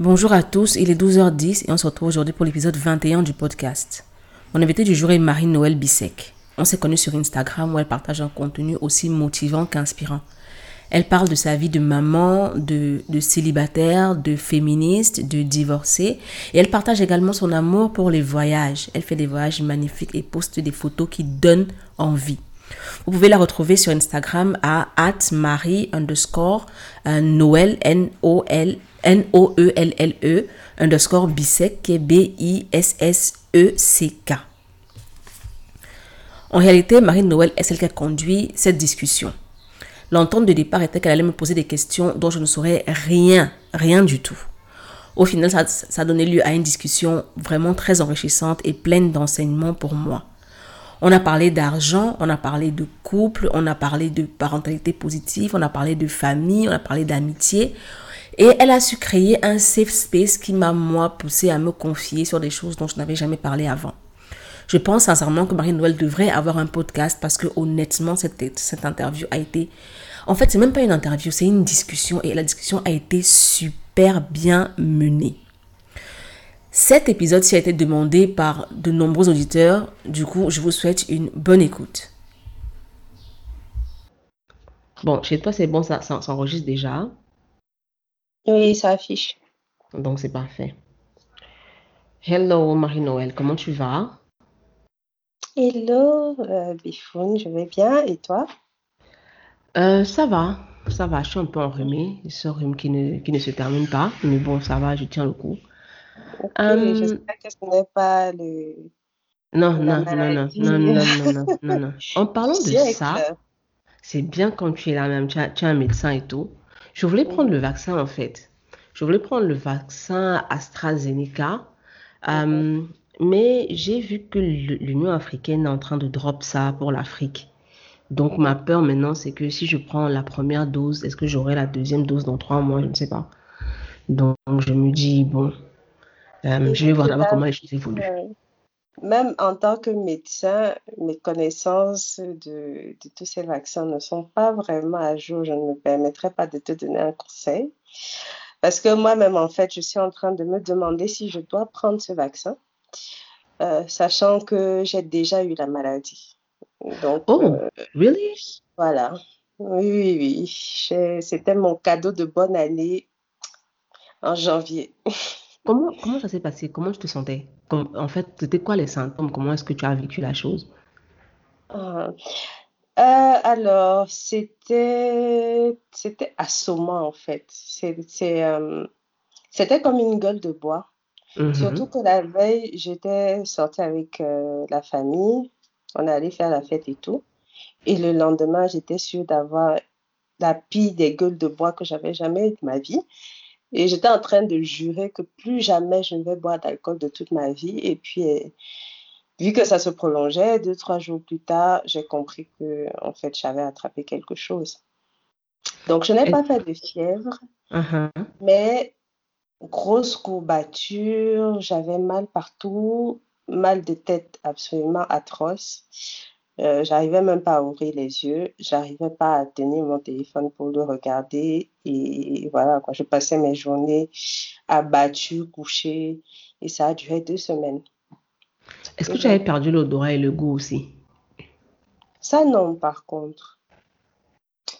Bonjour à tous, il est 12h10 et on se retrouve aujourd'hui pour l'épisode 21 du podcast. Mon invité du jour est Marie-Noël Bissek. On s'est connus sur Instagram où elle partage un contenu aussi motivant qu'inspirant. Elle parle de sa vie de maman, de, célibataire, de féministe, de divorcée. Et elle partage également son amour pour les voyages. Elle fait des voyages magnifiques et poste des photos qui donnent envie. Vous pouvez la retrouver sur Instagram à atmarie underscore euh, Noël N-O-L N-O-E-L-L-E underscore Bissek qui B-I-S-S-E-C-K. En réalité, Marine Noël est celle qui a conduit cette discussion. L'entente de départ était qu'elle allait me poser des questions dont je ne saurais rien, rien du tout. Au final, ça, ça a donné lieu à une discussion vraiment très enrichissante et pleine d'enseignements pour moi. On a parlé d'argent, on a parlé de couple, on a parlé de parentalité positive, on a parlé de famille, on a parlé d'amitié. Et elle a su créer un safe space qui m'a, moi, poussé à me confier sur des choses dont je n'avais jamais parlé avant. Je pense sincèrement que Marie-Noël devrait avoir un podcast parce que honnêtement, cette, cette interview a été... En fait, c'est même pas une interview, c'est une discussion et la discussion a été super bien menée. Cet épisode-ci a été demandé par de nombreux auditeurs. Du coup, je vous souhaite une bonne écoute. Bon, chez toi, c'est bon, ça s'enregistre déjà. Oui, ça affiche. Donc, c'est parfait. Hello, Marie-Noël, comment tu vas? Hello, euh, Bifoun, je vais bien. Et toi? Euh, ça va, ça va. Je suis un peu enrhumée. Ce rhume qui ne, qui ne se termine pas. Mais bon, ça va, je tiens le coup. Ok, Euh, j'espère que ce n'est pas le, non, non, non, non, non, non, non, non, non, non. En parlant de ça, c'est bien quand tu es là même, tu as, tu as un médecin et tout. Je voulais prendre le vaccin en fait. Je voulais prendre le vaccin AstraZeneca. Euh, mais j'ai vu que l'Union africaine est en train de drop ça pour l'Afrique. Donc ma peur maintenant, c'est que si je prends la première dose, est-ce que j'aurai la deuxième dose dans trois mois? Je ne sais pas. Donc je me dis, bon, euh, je vais voir d'abord comment les choses évoluent. Même en tant que médecin, mes connaissances de, de tous ces vaccins ne sont pas vraiment à jour. Je ne me permettrai pas de te donner un conseil. Parce que moi-même, en fait, je suis en train de me demander si je dois prendre ce vaccin, euh, sachant que j'ai déjà eu la maladie. Donc, Oh, euh, really? voilà. Oui, oui, oui. C'était mon cadeau de bonne année en janvier. Comment, comment ça s'est passé? Comment tu te sentais? En fait, c'était quoi les symptômes? Comment est-ce que tu as vécu la chose? Ah. Euh, alors, c'était c'était assommant en fait. Euh, c'était comme une gueule de bois. Surtout Mhm. que la veille, j'étais sortie avec euh, la famille. On allé faire la fête et tout. Et le lendemain, j'étais sûre d'avoir la pire des gueules de bois que j'avais jamais eu de ma vie. Et j'étais en train de jurer que plus jamais je ne vais boire d'alcool de toute ma vie. Et puis, euh, vu que ça se prolongeait, deux, trois jours plus tard, j'ai compris que, en fait, j'avais attrapé quelque chose. Donc, je n'ai Et- pas fait de fièvre, Mhm. mais grosse courbature, j'avais mal partout, mal de tête absolument atroce. Euh, j'arrivais même pas à ouvrir les yeux, j'arrivais pas à tenir mon téléphone pour le regarder et voilà quoi, je passais mes journées abattue, couchée et ça a duré deux semaines. Est-ce que tu avais perdu l'odorat et le goût aussi? ça non par contre.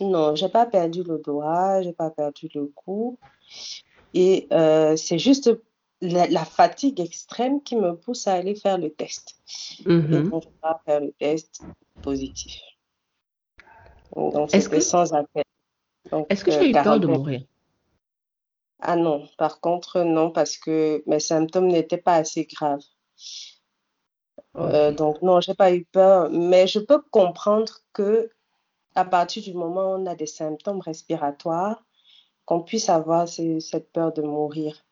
Non, j'ai pas perdu l'odorat, j'ai pas perdu le goût et euh, c'est juste la, la fatigue extrême qui me pousse à aller faire le test. Et Mhm. donc, je vais faire le test positif. Donc, c'était que, sans appel. Est-ce que tu euh, eu peur de 41. mourir? Ah non, par contre, non, parce que mes symptômes n'étaient pas assez graves. Euh, donc, non, j'ai pas eu peur, mais je peux comprendre que à partir du moment où on a des symptômes respiratoires, qu'on puisse avoir ce- cette peur de mourir.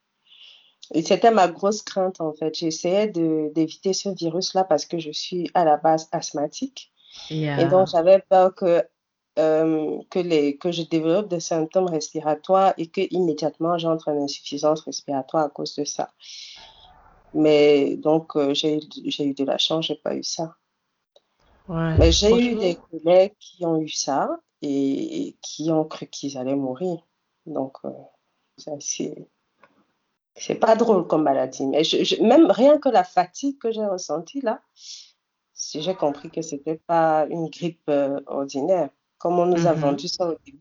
C'était ma grosse crainte, en fait. J'essayais d'éviter ce virus-là parce que je suis à la base asthmatique. Et donc, j'avais peur que, euh, que, les, que je développe des symptômes respiratoires et que immédiatement j'entre en insuffisance respiratoire à cause de ça. Mais donc, euh, j'ai eu, de la chance, j'ai pas eu ça. Ouais. Mais j'ai eu des collègues qui ont eu ça et qui ont cru qu'ils allaient mourir. Donc, euh, c'est assez... c'est pas drôle comme maladie. Mais même rien que la fatigue que j'ai ressentie là, j'ai compris que c'était pas une grippe euh, ordinaire, comme on nous a mhm. vendu ça au début.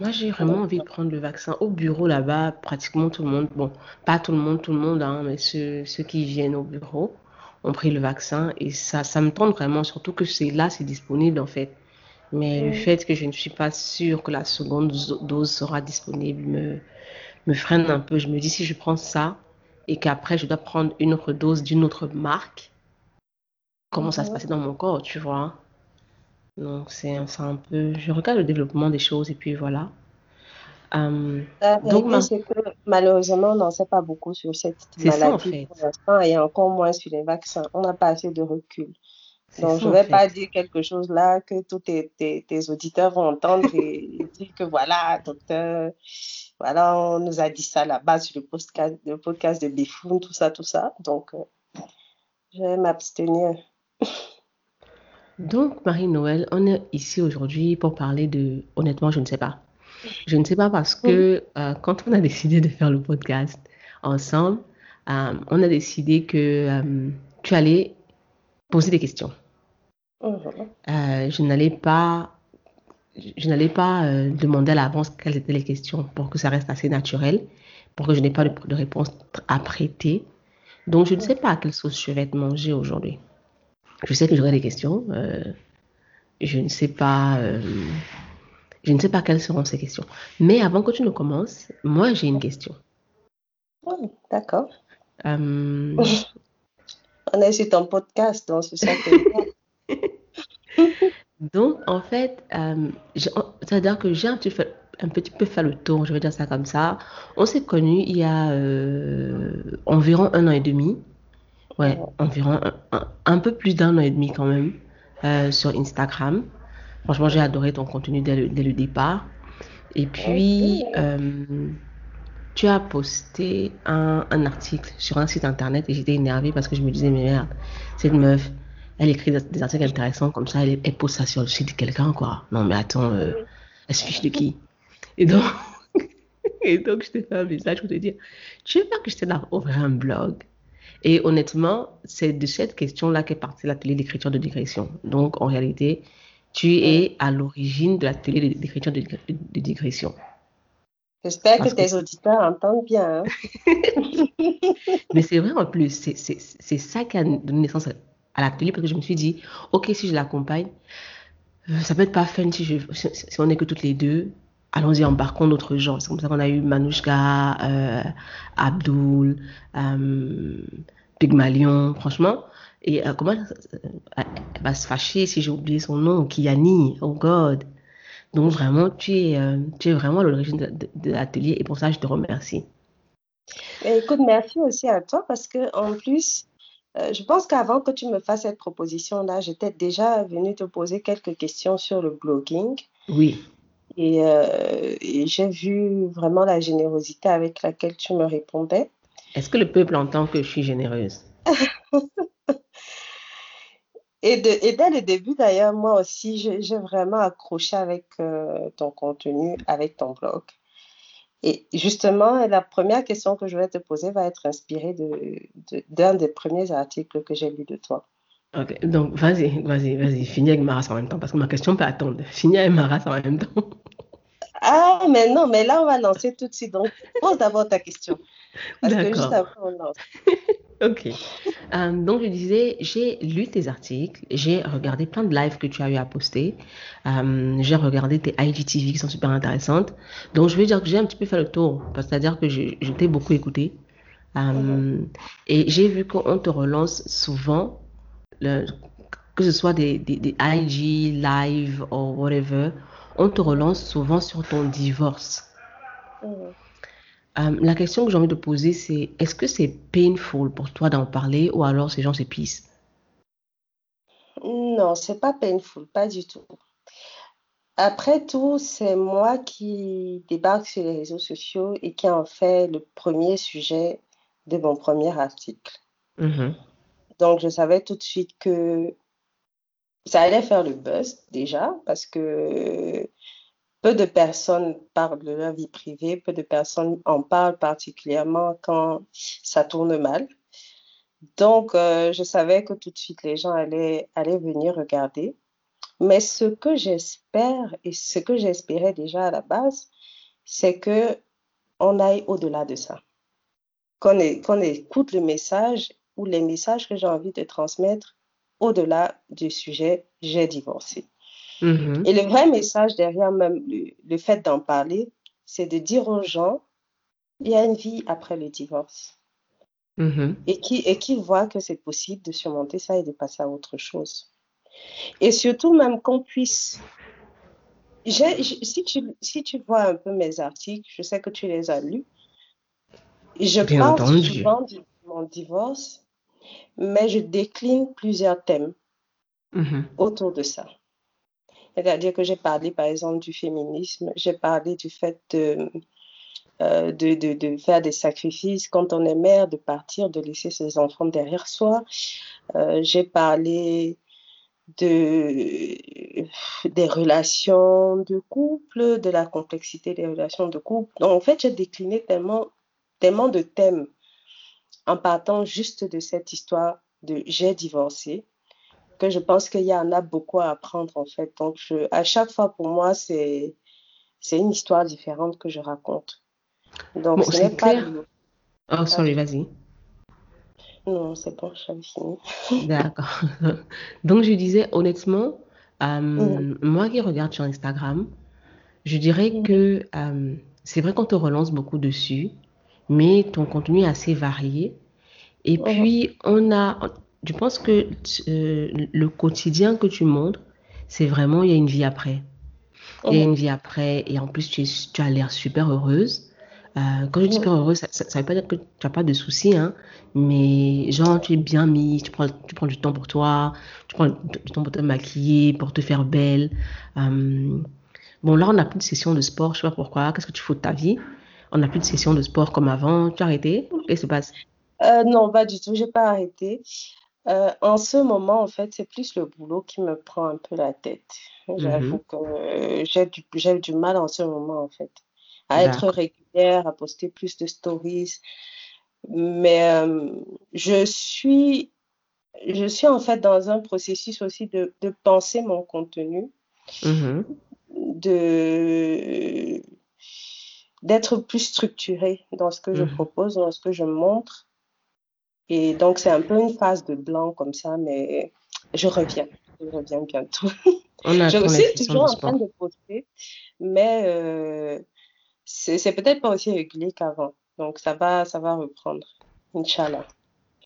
Moi, j'ai vraiment envie de prendre le vaccin. Au bureau, là-bas, pratiquement tout le monde, bon, pas tout le monde, tout le monde, hein, mais ceux, ceux qui viennent au bureau ont pris le vaccin. Et ça, ça me tente vraiment, surtout que c'est là, c'est disponible, en fait. Mais le fait que je ne suis pas sûre que la seconde dose sera disponible me, me freine un peu. Je me dis, si je prends ça et qu'après, je dois prendre une autre dose d'une autre marque, comment ça se passer dans mon corps, tu vois? Donc, c'est un peu. Je regarde le développement des choses et puis voilà. Euh, donc, c'est que malheureusement, on n'en sait pas beaucoup sur cette maladie pour l'instant et encore moins sur les vaccins. On n'a pas assez de recul. Donc, je ne vais pas dire quelque chose là que tous tes, tes, auditeurs vont entendre et, dire que voilà, docteur, voilà, on nous a dit ça là-bas sur le podcast, le podcast de Bifoun, tout ça, tout ça. Donc, euh, je vais m'abstenir. Donc, Marie-Noël, on est ici aujourd'hui pour parler de... Honnêtement, je ne sais pas. Je ne sais pas parce que euh, quand on a décidé de faire le podcast ensemble, euh, on a décidé que tu allais poser des questions. je n'allais pas, je n'allais pas demander à l'avance quelles étaient les questions pour que ça reste assez naturel, pour que je n'ai pas de, de réponse à prêter. Donc, je ne sais pas à quelle sauce je vais te manger aujourd'hui. Je sais que j'aurai des questions. Euh, je ne sais pas. Euh, je ne sais pas quelles seront ces questions. Mais avant que tu ne commences, moi j'ai une question. D'accord. Euh, On est sur ton podcast, donc c'est ça que Donc, en fait, c'est-à-dire que j'ai un petit, un petit peu fait le tour, je vais dire ça comme ça. On s'est connus il y a environ un an et demi ouais, environ un, peu plus d'un an et demi quand même euh, sur Instagram. Franchement, j'ai adoré ton contenu dès le, dès le départ. Et puis, euh, tu as posté un, article sur un site internet et j'étais énervée parce que je me disais, mais merde, cette meuf, elle écrit des, articles intéressants comme ça, elle, elle pose ça sur le site de quelqu'un, quoi. Non, mais attends, euh, elle se fiche de qui? Et donc, et donc je t'ai fait un message pour te dire, tu veux pas que je t'aide à ouvrir un blog? Et honnêtement, c'est de cette question-là qu'est parti l'atelier d'écriture de digression. Donc, en réalité, tu es à l'origine de l'atelier d'écriture de, digression. J'espère que, tes auditeurs entendent bien. Hein. Mais c'est vrai en plus, c'est ça qui a donné naissance à l'atelier parce que je me suis dit, ok, si je l'accompagne, euh, ça peut être pas fun si, je, si on n'est que toutes les deux allons-y, embarquons d'autres gens. C'est comme ça qu'on a eu Manouchka, euh, Abdul, euh, Pygmalion, franchement. Et euh, comment elle va se fâcher si j'ai oublié son nom, Kiani, oh God. Donc vraiment, tu es, tu es vraiment l'origine de, l'atelier et pour ça, je te remercie. écoute, merci aussi à toi parce que en plus, je pense qu'avant que tu me fasses cette proposition-là, j'étais déjà venue te poser quelques questions sur le blogging. Oui. Euh, et, j'ai vu vraiment la générosité avec laquelle tu me répondais. Est-ce que le peuple entend que je suis généreuse? et, de, dès le début, d'ailleurs, moi aussi, j'ai vraiment accroché avec euh, ton contenu, avec ton blog. Et justement, la première question que je vais te poser va être inspirée d'un de, des premiers articles que j'ai lus de toi. Ok, donc vas-y, vas-y, vas-y, finis avec ma race en même temps, parce que ma question peut attendre. Finis avec ma race en même temps. Ah, mais non, mais là, on va lancer tout de suite. Donc, pose d'abord ta question. Parce que juste après, on lance. ok. Euh, donc, je disais, j'ai lu tes articles, j'ai regardé plein de lives que tu as eu à poster, euh, j'ai regardé tes IGTV qui sont super intéressantes. Donc, je veux dire que j'ai un petit peu fait le tour, c'est-à-dire que je, t'ai beaucoup écouté. Euh, mm-hmm. Et j'ai vu qu'on te relance souvent que ce soit des, des, IG, live ou whatever, on te relance souvent sur ton divorce. Euh, la question que j'ai envie de poser, c'est est-ce que c'est painful pour toi d'en parler ou alors ces gens s'épuisent? Non, c'est pas painful, pas du tout. Après tout, c'est moi qui débarque sur les réseaux sociaux et qui en fait le premier sujet de mon premier article. Mm-hmm. Donc, je savais tout de suite que ça allait faire le buzz déjà parce que peu de personnes parlent de leur vie privée, peu de personnes en parlent particulièrement quand ça tourne mal. Donc, euh, je savais que tout de suite, les gens allaient, allaient venir regarder. Mais ce que j'espère et ce que j'espérais déjà à la base, c'est que on aille au-delà de ça. Qu'on écoute le message ou les messages que j'ai envie de transmettre au-delà du sujet j'ai divorcé. Mm-hmm. Et le vrai message derrière même le, fait d'en parler, c'est de dire aux gens, il y a une vie après le divorce. Mm-hmm. Et, qui, et qui voit que c'est possible de surmonter ça et de passer à autre chose. Et surtout même qu'on puisse... si, tu, si tu vois un peu mes articles, je sais que tu les as lus, je parle souvent de mon divorce, mais je décline plusieurs thèmes mm-hmm. autour de ça. C'est-à-dire que j'ai parlé, par exemple, du féminisme, j'ai parlé du fait de, euh, de, de, faire des sacrifices quand on est mère, de partir, de laisser ses enfants derrière soi. Euh, j'ai parlé de, des relations de couple, de la complexité des relations de couple. Donc, en fait, j'ai décliné tellement, tellement de thèmes en partant juste de cette histoire de j'ai divorcé que je pense qu'il y en a beaucoup à apprendre en fait. Donc, je, à chaque fois pour moi, c'est une histoire différente que je raconte. Donc, bon, c'est clair. Oh, sorry, vas-y. Non, c'est bon, j'avais fini. D'accord. Donc, je disais honnêtement, euh, mm. moi qui regarde sur Instagram, je dirais mm. que euh, c'est vrai qu'on te relance beaucoup dessus, mais ton contenu est assez varié. Et puis, on a, je pense que euh, le quotidien que tu montres, c'est vraiment, il y a une vie après. Il y a une vie après, et en plus, tu, tu as l'air super heureuse. Euh, quand je dis super heureuse, ça ne veut pas dire que tu n'as pas de soucis, hein, mais genre, tu es bien mis, tu prends, tu prends du temps pour toi, tu prends du temps pour te maquiller, pour te faire belle. Euh, bon, là, on n'a plus de session de sport, je ne sais pas pourquoi. Qu'est-ce que tu fais de ta vie? On n'a plus de session de sport comme avant. Tu as arrêté Qu'est-ce qui se passe? Non, pas du tout, je n'ai pas arrêté. Euh, en ce moment, en fait, c'est plus le boulot qui me prend un peu la tête. J'avoue mm-hmm. que j'ai du, j'ai du mal en ce moment, en fait, à être régulière, à poster plus de stories. Mais euh, je suis, je suis en fait dans un processus aussi de, de penser mon contenu, mm-hmm. de d'être plus structurée dans ce que je mm-hmm. propose, dans ce que je montre. Et donc, c'est un peu une phase de blanc comme ça, mais je reviens. Je reviens bientôt. je suis toujours en train de poster, mais euh, c'est peut-être pas aussi régulier qu'avant. Donc, ça va, ça va reprendre, Inch'Allah.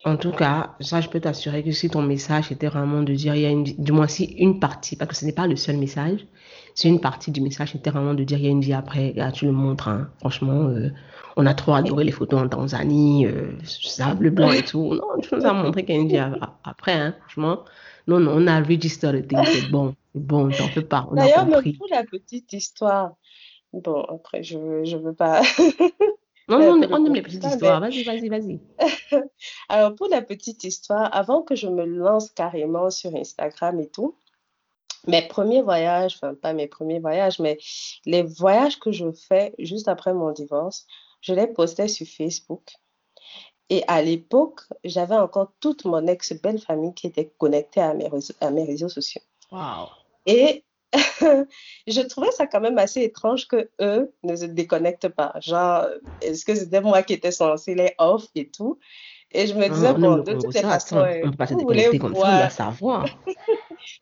En tout cas, ça, je peux t'assurer que si ton message était vraiment de dire, il y a une, du moins si une partie, parce que ce n'est pas le seul message, si une partie du message était vraiment de dire, il y a une vie après, là, tu le montres, hein. franchement, euh, on a trop adoré les photos en Tanzanie, euh, sable blanc et tout. Non, tu nous as montré qu'il y a une vie après, hein, franchement. Non, non, on a thing, c'est bon, c'est bon, t'en fais pas. D'ailleurs, même pour la petite histoire, bon, après, je veux, je veux pas. non, non, on, on aime les petites histoires. Vas-y, vas-y, vas-y. Alors, pour la petite histoire, avant que je me lance carrément sur Instagram et tout, mes premiers voyages, enfin pas mes premiers voyages, mais les voyages que je fais juste après mon divorce, je les postais sur Facebook. Et à l'époque, j'avais encore toute mon ex-belle famille qui était connectée à mes réseaux, à mes réseaux sociaux. Wow. Et je trouvais ça quand même assez étrange que eux ne se déconnectent pas. Genre, est-ce que c'était moi qui étais censée les off et tout? Et je me disais, bon, de toutes les façons, ça, on doit savoir.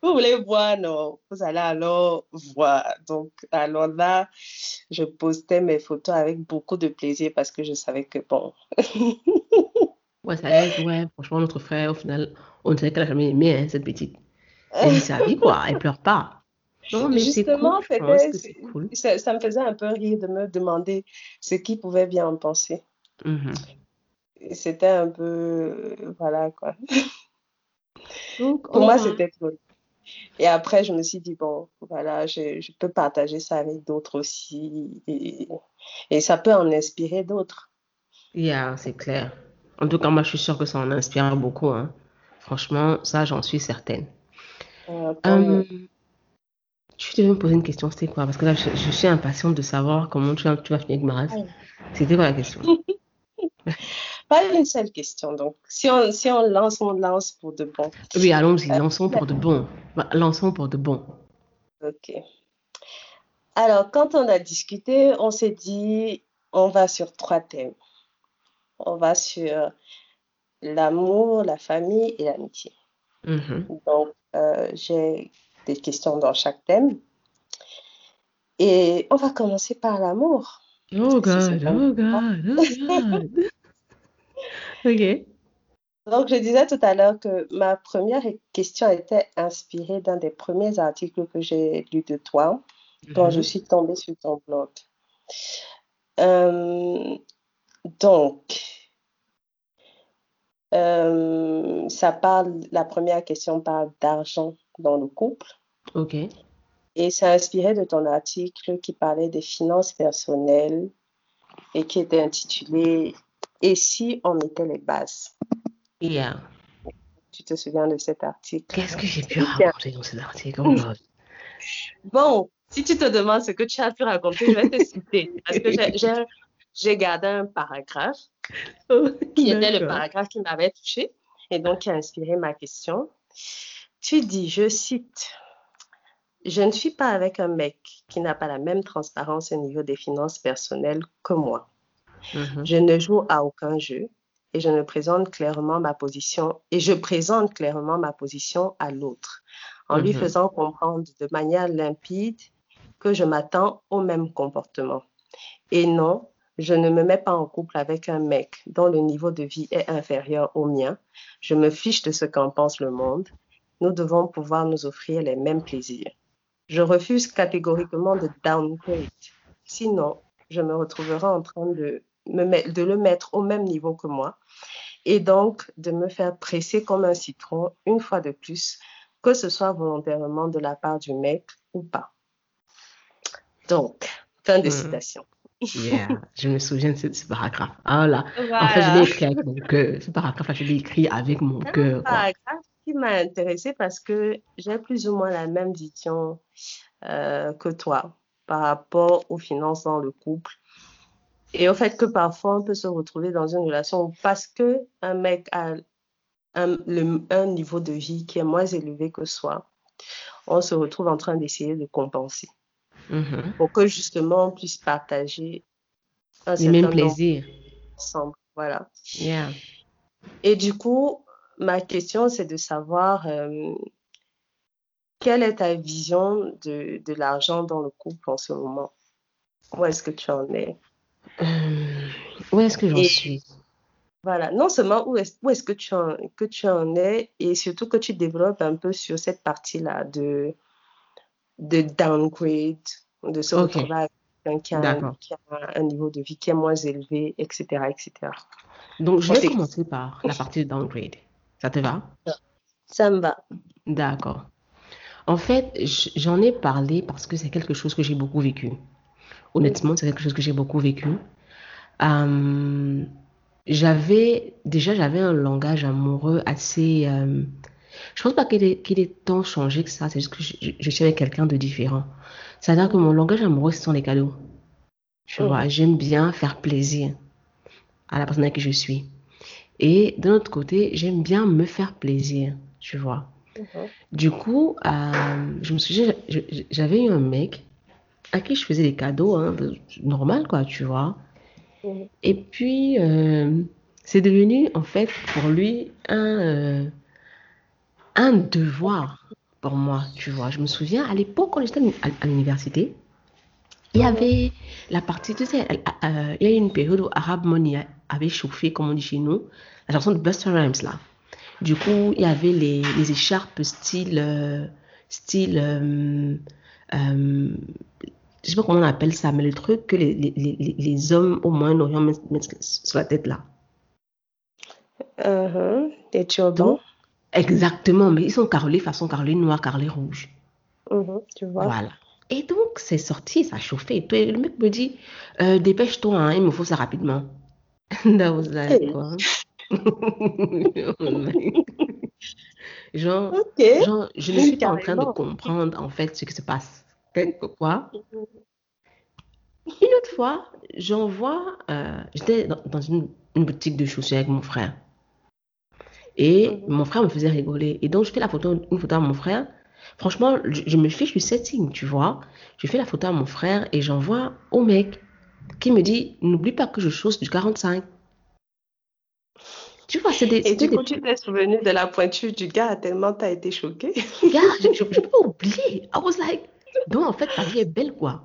Vous voulez voir, non, vous allez alors voir. Donc, alors là, je postais mes photos avec beaucoup de plaisir parce que je savais que, bon. ouais, ça aide, ouais. Franchement, notre frère, au final, on dirait qu'elle a jamais aimé hein, cette petite. Elle dit sa vie, quoi. Elle pleure pas. Non, mais c'est cool. Ça, ça, me faisait un peu rire de me demander ce qui pouvait bien en penser. Mm C'était un peu. Voilà, quoi. Donc, Pour moi, c'était cool. Et après, je me suis dit, bon, voilà, je, je peux partager ça avec d'autres aussi. Et, et, ça peut en inspirer d'autres. Yeah, c'est clair. En tout cas, moi, je suis sûre que ça en inspire beaucoup. Hein. Franchement, ça, j'en suis certaine. Euh, Tu devais me poser une question, c'était quoi? Parce que là, je, je suis impatiente de savoir comment tu vas, tu vas finir avec Maras. C'était quoi la question? Pas une seule question. Donc, si on, si on lance, on lance pour de bon. Oui, allons-y, lançons pour de bon. Bah, Lançons pour de bon. Ok. Alors, quand on a discuté, on s'est dit, on va sur trois thèmes. On va sur l'amour, la famille et l'amitié. Mhm. Donc, euh, j'ai des questions dans chaque thème. Et on va commencer par l'amour. Oh God, oh God, oh God. ok. Donc, je disais tout à l'heure que ma première question était inspirée d'un des premiers articles que j'ai lus de toi quand je Mhm. suis tombée sur ton blog. Euh, donc, euh, ça parle, la première question parle d'argent dans le couple Ok. et c'est inspiré de ton article qui parlait des finances personnelles et qui était intitulé Et si on mettait les bases? Yeah. Tu te souviens de cet article? Qu'est-ce que j'ai pu raconter dans cet article? Oh. Bon, si tu te demandes ce que tu as pu raconter, je vais te citer parce que j'ai- gardé un paragraphe qui était le paragraphe qui m'avait touché et donc qui a inspiré ma question. Tu dis, je cite, Je ne suis pas avec un mec qui n'a pas la même transparence au niveau des finances personnelles que moi. Mhm. Je ne joue à aucun jeu et je ne présente clairement ma position et je présente clairement ma position à l'autre en lui Mhm. faisant comprendre de manière limpide que je m'attends au même comportement. Et non, je ne me mets pas en couple avec un mec dont le niveau de vie est inférieur au mien. Je me fiche de ce qu'en pense le monde. Nous devons pouvoir nous offrir les mêmes plaisirs. Je refuse catégoriquement de downgrade. Sinon, je me retrouverai en train de, me met- de le mettre au même niveau que moi et donc de me faire presser comme un citron une fois de plus, que ce soit volontairement de la part du mec ou pas. Donc, fin de Mhm. citation. Yeah. Je me souviens de ce, ce paragraphe. Ah là. En fait, je l'ai écrit avec mon cœur. Ce paragraphe-là, je l'ai écrit avec mon un cœur. paragraphe qui m'a intéressée parce que j'ai plus ou moins la même vision euh, que toi par rapport aux finances dans le couple. Et au fait que parfois on peut se retrouver dans une relation parce que un mec a un, le- un niveau de vie qui est moins élevé que soi, on se retrouve en train d'essayer de compenser Mhm. pour que justement on puisse partager un Les mêmes plaisirs. ensemble. Voilà. Yeah. Et du coup, ma question, c'est de savoir euh, quelle est ta vision de, de l'argent dans le couple en ce moment? Où est-ce que tu en es? Euh, où est-ce que j'en suis? voilà, non seulement où est-ce, que tu en, que tu en es et surtout que tu développes un peu sur cette partie-là de, de downgrade, de se Ok. retrouver avec quelqu'un qui a, un, qui a un niveau de vie qui est moins élevé, etc., etc. Donc, je vais commencer par la partie de downgrade. Ça te va? Ça me va. D'accord. En fait, j'en ai parlé parce que c'est quelque chose que j'ai beaucoup vécu. Honnêtement, c'est quelque chose que j'ai beaucoup vécu. Euh, j'avais, déjà, j'avais un langage amoureux assez... euh, je pense pas qu'il ait tant changé que ça, c'est juste que je, suis avec quelqu'un de différent. C'est-à-dire que mon langage amoureux, ce sont les cadeaux. Tu vois, Mhm. j'aime bien faire plaisir à la personne avec qui je suis. Et d'un autre côté, j'aime bien me faire plaisir, tu vois. Du coup, euh, je me j'avais eu un mec à qui je faisais des cadeaux, hein, normal quoi, tu vois. Et puis, euh, c'est devenu en fait pour lui un, euh, un devoir pour moi, tu vois. Je me souviens, à l'époque, quand j'étais à, l'université, il y avait la partie, tu sais, euh, il y a eu une période où Arab Money avait chauffé, comme on dit chez nous, la chanson de Busta Rhymes là. Du coup, il y avait les, les écharpes style, style, euh, euh, je sais pas comment on appelle ça, mais le truc que les, les, les, hommes au Moyen-Orient mettent, mettent sur la tête là. Des turbans. Donc, exactement, mais ils sont carrelés façon carrelé noir, carrelé rouge. Mhm. Tu vois? Voilà. Et donc, c'est sorti, ça a chauffé. Et le mec me dit, euh, dépêche-toi, hein, il me faut ça rapidement. That was like, Hey. quoi? Genre, Ok. genre, je ne suis pas en train de comprendre, en fait, ce qui se passe. Quoi? Une autre fois, j'envoie, euh, j'étais dans, dans une, une boutique de chaussures avec mon frère. Et Mhm. mon frère me faisait rigoler. Et donc, je fais la photo, une photo à mon frère. Franchement, je, je me fiche du setting, tu vois. Je fais la photo à mon frère et j'envoie au mec qui me dit, n'oublie pas que je chausse du 45. Tu vois, c'est des, Et du des coup, tu t'es souvenu de la pointure du gars tellement t'as été choquée? gars, je, je, je peux pas oublier. I was like, donc en fait, ta vie est belle, quoi.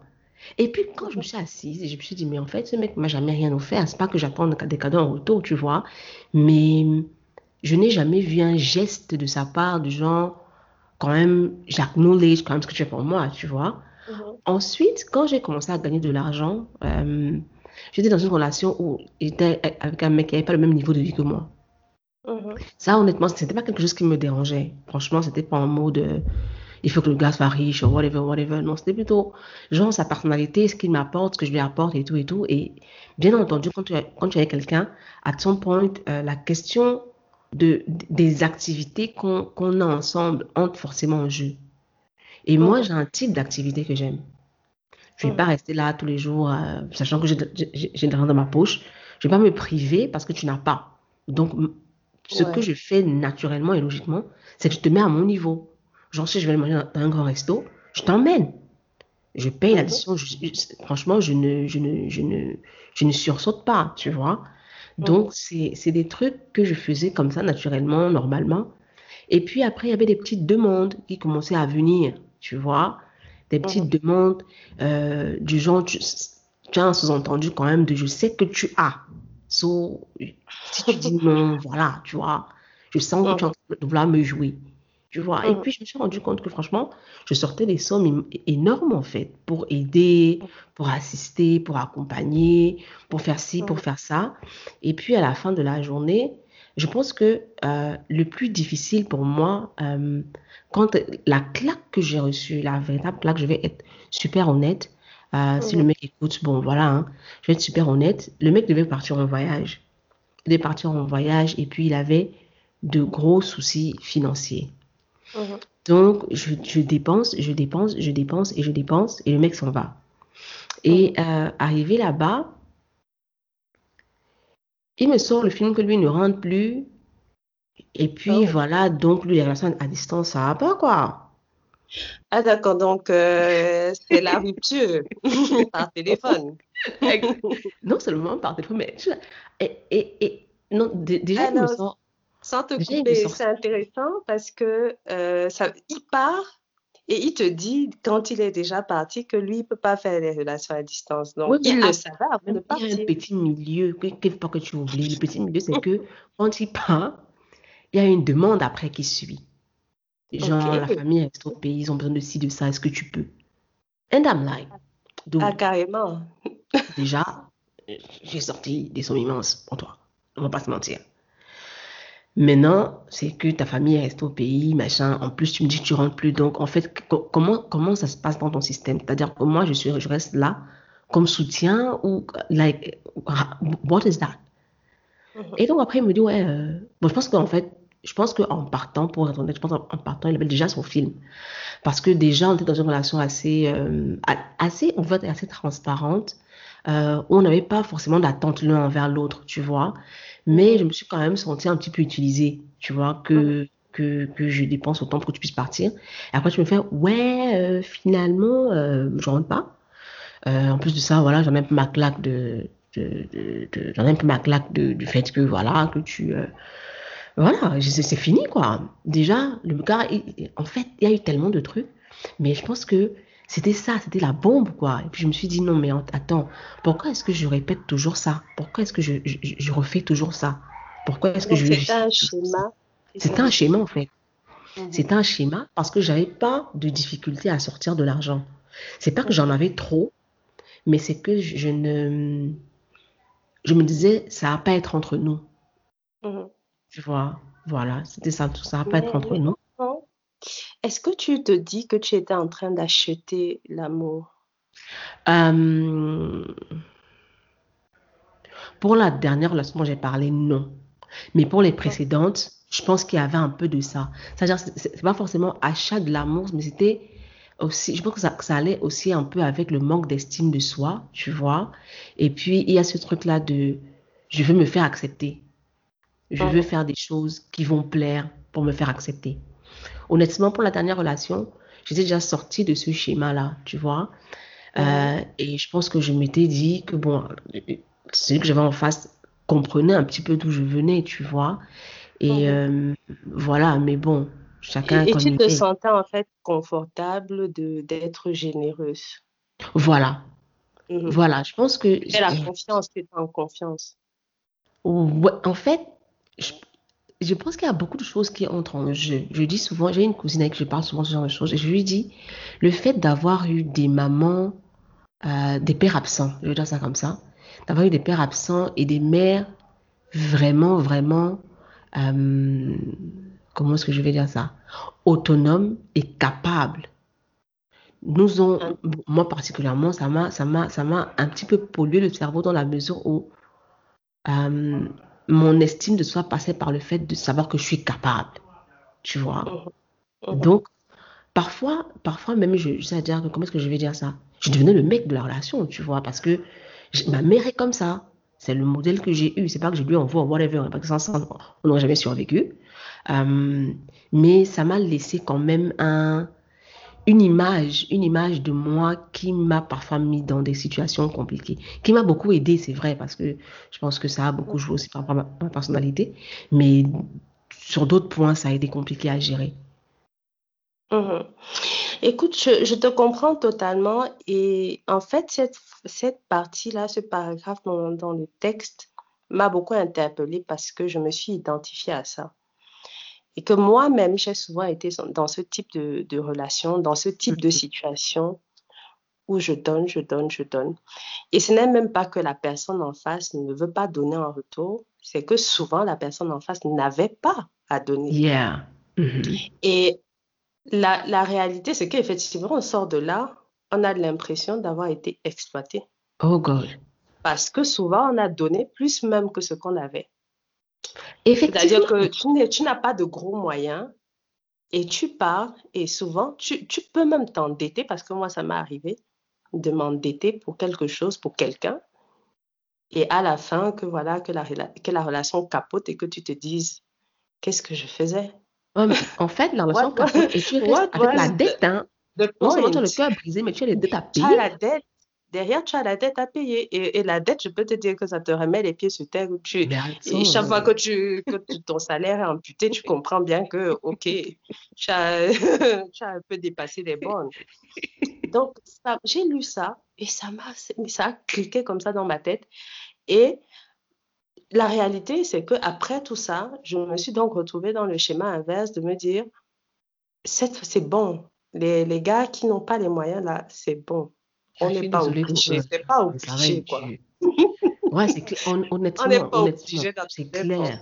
Et puis, quand je me suis assise, je me suis dit, mais en fait, ce mec m'a jamais rien offert. C'est pas que j'attends des cadeaux en retour, tu vois. Mais je n'ai jamais vu un geste de sa part du genre, quand même, j'acknowledge quand même ce que tu fais pour moi, tu vois. Mhm. Ensuite, quand j'ai commencé à gagner de l'argent, euh, j'étais dans une relation où j'étais avec un mec qui n'avait pas le même niveau de vie que moi. Mhm. Ça, honnêtement, c'était pas quelque chose qui me dérangeait. Franchement, c'était pas en mode euh, il faut que le gars soit riche whatever, whatever. Non, c'était plutôt genre sa personnalité, ce qu'il m'apporte, ce que je lui apporte et tout et tout. Et bien entendu, quand tu, as- quand tu es avec quelqu'un, à son point, euh, la question de, des activités qu'on qu'on a ensemble entre forcément en jeu. Et moi, j'ai un type d'activité que j'aime. Je vais Mhm. pas rester là tous les jours, euh, sachant que j'ai de l'argent dans ma poche. Je vais pas me priver parce que tu n'as pas. Donc, ce que je fais naturellement et logiquement, c'est que je te mets à mon niveau. Genre, si je vais manger dans, un grand resto, je t'emmène. Je paye Mhm. l'addition. Je- franchement, je ne, je ne, je ne, je ne sursaute pas, tu vois. Mhm. Donc, c'est, c'est des trucs que je faisais comme ça, naturellement, normalement. Et puis après, il y avait des petites demandes qui commençaient à venir, tu vois. Des petites Mhm. demandes euh, du genre, tu, tu as un sous-entendu quand même de je sais que tu as. So, si tu dis non, voilà, tu vois. Je sens que tu es en Mhm. train de vouloir me jouer, tu vois? Et Mhm. puis, je me suis rendu compte que franchement, je sortais des sommes énormes en fait pour aider, pour assister, pour accompagner, pour faire ci, pour Mhm. faire ça. Et puis, à la fin de la journée, je pense que euh, le plus difficile pour moi, euh, quand la claque que j'ai reçue, la véritable claque, je vais être super honnête. euh, si le mec écoute, bon voilà, hein, je vais être super honnête. Le mec devait partir en voyage. Il devait partir en voyage et puis il avait de gros soucis financiers. Mhm. Donc, je, je dépense, je dépense, je dépense et je dépense et le mec s'en va. Et Mhm. euh, arrivé là-bas, il me sort le film que lui ne rentre plus. Et puis Oh. voilà, donc lui, les relations à distance, ça va pas quoi. Ah d'accord, donc euh, c'est la rupture par téléphone. Non seulement par téléphone, mais et, et, et non, dé- déjà, me sort, sans te couper, c'est intéressant parce que euh, ça, il part et il te dit quand il est déjà parti que lui, il peut pas faire les relations à distance. Oui, Donc, mais il le savait avant de même il y a un partir. petit milieu qu'il ne faut pas que tu oublies. Le petit milieu, c'est que quand il part, il y a une demande après qui suit. Genre, la Ok. famille reste au pays, ils ont besoin de ci, de ça, est-ce que tu peux? And I'm like, Ah, carrément. déjà, j'ai sorti des sommes immenses pour toi. On va pas se mentir. Maintenant, c'est que ta famille reste au pays, machin. En plus, tu me dis que tu rentres plus. Donc, en fait, co- comment, comment ça se passe dans ton système? C'est-à-dire que moi, je suis, je reste là comme soutien ou, like, what is that? Mhm. Et donc après, il me dit, ouais, euh, bon, je pense qu'en fait, je pense qu'en partant, pour être honnête, je pense qu'en en partant, il avait déjà son film. Parce que déjà, on était dans une relation assez, euh, assez ouverte et assez transparente, euh, où on n'avait pas forcément d'attente l'un envers l'autre, tu vois. Mais je me suis quand même sentie un petit peu utilisée, tu vois, que, que, que je dépense autant pour que tu puisses partir. Et après, tu me fais, ouais, euh, finalement, euh, je rentre pas. Euh, en plus de ça, voilà, j'en ai un peu ma claque de, de, de- de- j'en ai un peu ma claque de, du fait que, voilà, que tu, euh, voilà, je c'est fini, quoi. Déjà, le gars, en fait, il y a eu tellement de trucs, mais je pense que c'était ça, c'était la bombe, quoi. Et puis je me suis dit, non, mais en- attends, pourquoi est-ce que je répète toujours ça? Pourquoi est-ce que je, je, refais toujours ça? Pourquoi est-ce que je c'était un schéma. s'est un schéma, en fait. Mhm. C'était un schéma parce que j'avais pas de difficulté à sortir de l'argent. C'est pas que j'en avais trop, mais c'est que je, ne, je me disais, ça va pas être entre nous, Mhm. tu vois? Voilà, c'était ça, ça va pas être entre mais nous. Est-ce que tu te dis que tu étais en train d'acheter l'amour? Euh, pour la dernière relation j'ai parlé, non. Mais pour les précédentes, je pense qu'il y avait un peu de ça. C'est-à-dire, c'est pas forcément achat de l'amour, mais c'était aussi, je pense que ça, ça allait aussi un peu avec le manque d'estime de soi, tu vois. Et puis, il y a ce truc-là de je veux me faire accepter. Je veux faire des choses qui vont plaire pour me faire accepter. Honnêtement, pour la dernière relation, j'étais déjà sortie de ce schéma-là, tu vois. Euh, et je pense que je m'étais dit que, bon, celui que j'avais en face comprenait un petit peu d'où je venais, tu vois. Et euh, voilà, mais bon, chacun. Et, et tu te sentais en fait confortable d'être généreuse? Voilà. Mhm. Voilà, je pense que. C'est la confiance, tu es en confiance? Ouais, en fait, je, je pense qu'il y a beaucoup de choses qui entrent en jeu. Je dis souvent, j'ai une cousine avec qui je parle souvent de ce genre de choses, et je lui dis, le fait d'avoir eu des mamans, euh, des pères absents, je vais dire ça comme ça, d'avoir eu des pères absents et des mères vraiment, vraiment, euh, comment est-ce que je vais dire ça, autonomes et capables. Nous ont, moi particulièrement, ça m'a, ça m'a, ça m'a un petit peu pollué le cerveau dans la mesure où euh, mon estime de soi passait par le fait de savoir que je suis capable, tu vois. Mmh. Mmh. Donc, parfois, parfois même, je, sais dire, comment est-ce que je vais dire ça? Je devenais le mec de la relation, tu vois, parce que ma mère est comme ça. C'est le modèle que j'ai eu. C'est pas que je lui envoie whatever, parce que ça, on n'aurait jamais survécu. Euh, mais ça m'a laissé quand même un, une image, une image de moi qui m'a parfois mis dans des situations compliquées, qui m'a beaucoup aidé, c'est vrai, parce que je pense que ça a beaucoup joué aussi par rapport à ma, personnalité, mais sur d'autres points, ça a été compliqué à gérer. Mmh Écoute, je, te comprends totalement et en fait, cette, cette partie-là, ce paragraphe dans, dans le texte m'a beaucoup interpellée parce que je me suis identifiée à ça. Et que moi-même, j'ai souvent été dans ce type de, de relation, dans ce type de mmh situation où je donne, je donne, je donne. Et ce n'est même pas que la personne en face ne veut pas donner en retour, c'est que souvent la personne en face n'avait pas à donner. Yeah. Mmh Et la, la réalité, c'est qu'effectivement, on sort de là, on a l'impression d'avoir été exploité. Oh God. Parce que souvent, on a donné plus même que ce qu'on avait. C'est-à-dire que tu n'as pas de gros moyens et tu pars et souvent, tu, tu peux même t'endetter parce que moi, ça m'est arrivé de m'endetter pour quelque chose, pour quelqu'un. Et à la fin, que voilà, que la, que la relation capote et que tu te dises, qu'est-ce que je faisais? En fait, la relation capote et tu restes avec la dette. Hein. non seulement tu as le cœur brisé, mais tu as les dettes à payer. Tu as la dette derrière, tu as la dette à payer. Et, la dette, je peux te dire que ça te remet les pieds sur terre. tu, et chaque fois que, tu, que ton salaire est amputé, tu comprends bien que, OK, tu as, tu as un peu dépassé les bornes. Donc, j'ai lu ça et ça m'a ça a cliqué comme ça dans ma tête. Et la réalité, c'est que après tout ça, je me suis donc retrouvée dans le schéma inverse de me dire, c'est bon. Les, les gars qui n'ont pas les moyens, là, c'est bon on n'est pas obligé. C'est pas obligé, quoi. Ouais, c'est clair. honnêtement, on n'est pas obligé c'est clair.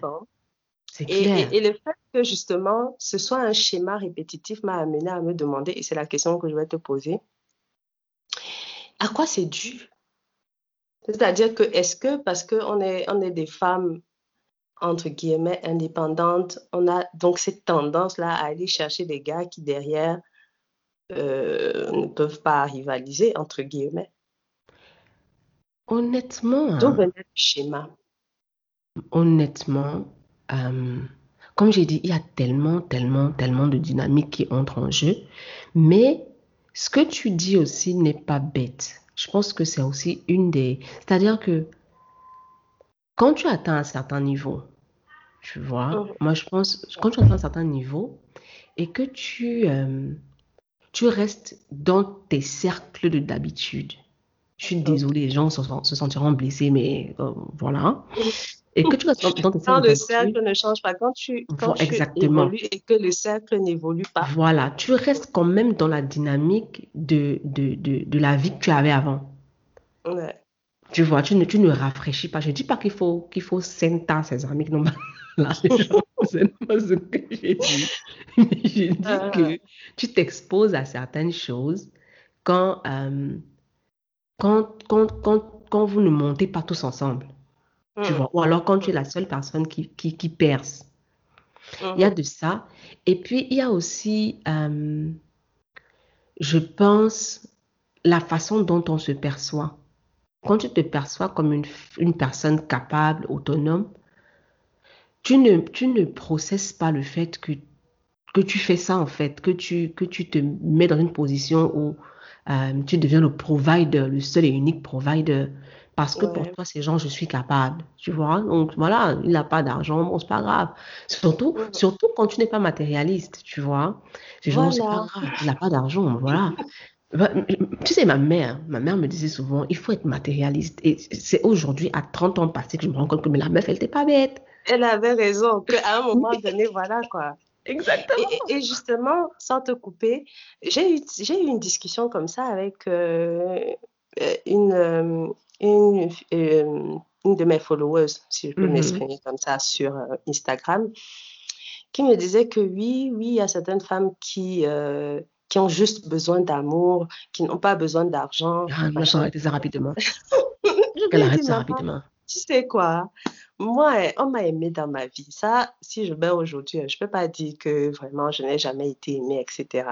C'est clair. Et, et, le fait que justement ce soit un schéma répétitif m'a amené à me demander, et c'est la question que je vais te poser, à quoi c'est dû? C'est-à-dire que est-ce que parce qu'on est, on est des femmes entre guillemets indépendantes, on a donc cette tendance-là à aller chercher des gars qui derrière euh, ne peuvent pas rivaliser, entre guillemets. Honnêtement. D'où venait le schéma Honnêtement, euh, comme j'ai dit, il y a tellement, tellement, tellement de dynamiques qui entrent en jeu. Mais ce que tu dis aussi n'est pas bête. Je pense que c'est aussi une des... C'est-à-dire que quand tu atteins un certain niveau, tu vois, mmh. moi je pense, quand tu atteins un certain niveau et que tu... Euh, tu restes dans tes cercles de d'habitude. Je suis désolée, les gens se, sentiront blessés, mais euh, voilà. Et que tu restes dans, tes cercles Quand le cercle ne change pas, quand tu, quand exactement. évolues et que le cercle n'évolue pas. Voilà, tu restes quand même dans la dynamique de, de, de, de la vie que tu avais avant. Ouais. Tu vois, tu ne, tu ne rafraîchis pas. Je ne dis pas qu'il faut, qu'il faut ses amis non, là, c'est pas ce que j'ai dit. Mais j'ai dit ah. que tu t'exposes à certaines choses quand, euh, quand, quand, quand, quand, vous ne montez pas tous ensemble. Tu hmm. vois, ou alors quand tu es la seule personne qui, qui, qui perce. Il y a hmm. de ça. Et puis, il y a aussi, euh, je pense la façon dont on se perçoit. Quand tu te perçois comme une, une personne capable, autonome, tu ne, tu ne processes pas le fait que, que tu fais ça, en fait, que tu, que tu te mets dans une position où euh, tu deviens le provider, le seul et unique provider. Parce que pour toi, ces gens, je suis capable. Tu vois? Donc voilà, il n'a pas d'argent, bon, c'est pas grave. Surtout, surtout quand tu n'es pas matérialiste, tu vois? Ces gens, c'est pas grave, il n'a pas d'argent, voilà. Tu sais, ma mère, ma mère me disait souvent, il faut être matérialiste. Et c'est aujourd'hui, à 30 ans passés, que je me rends compte que mais la meuf, elle n'était pas bête. Elle avait raison, qu'à un moment donné, voilà quoi. Exactement. Et, justement, sans te couper, j'ai eu, eu une discussion comme ça avec euh, euh, une, euh, une, une, de mes followers, si je peux mm-hmm. m'exprimer comme ça, sur Instagram, qui me disait que oui, oui, il y a certaines femmes qui, qui ont juste besoin d'amour, qui n'ont pas besoin d'argent. Ah, je vais arrêter ça rapidement. je arrête ça rapidement. Tu sais quoi? Moi, on m'a aimé dans ma vie. Ça, si je meurs aujourd'hui, je ne peux pas dire que vraiment je n'ai jamais été aimée, etc.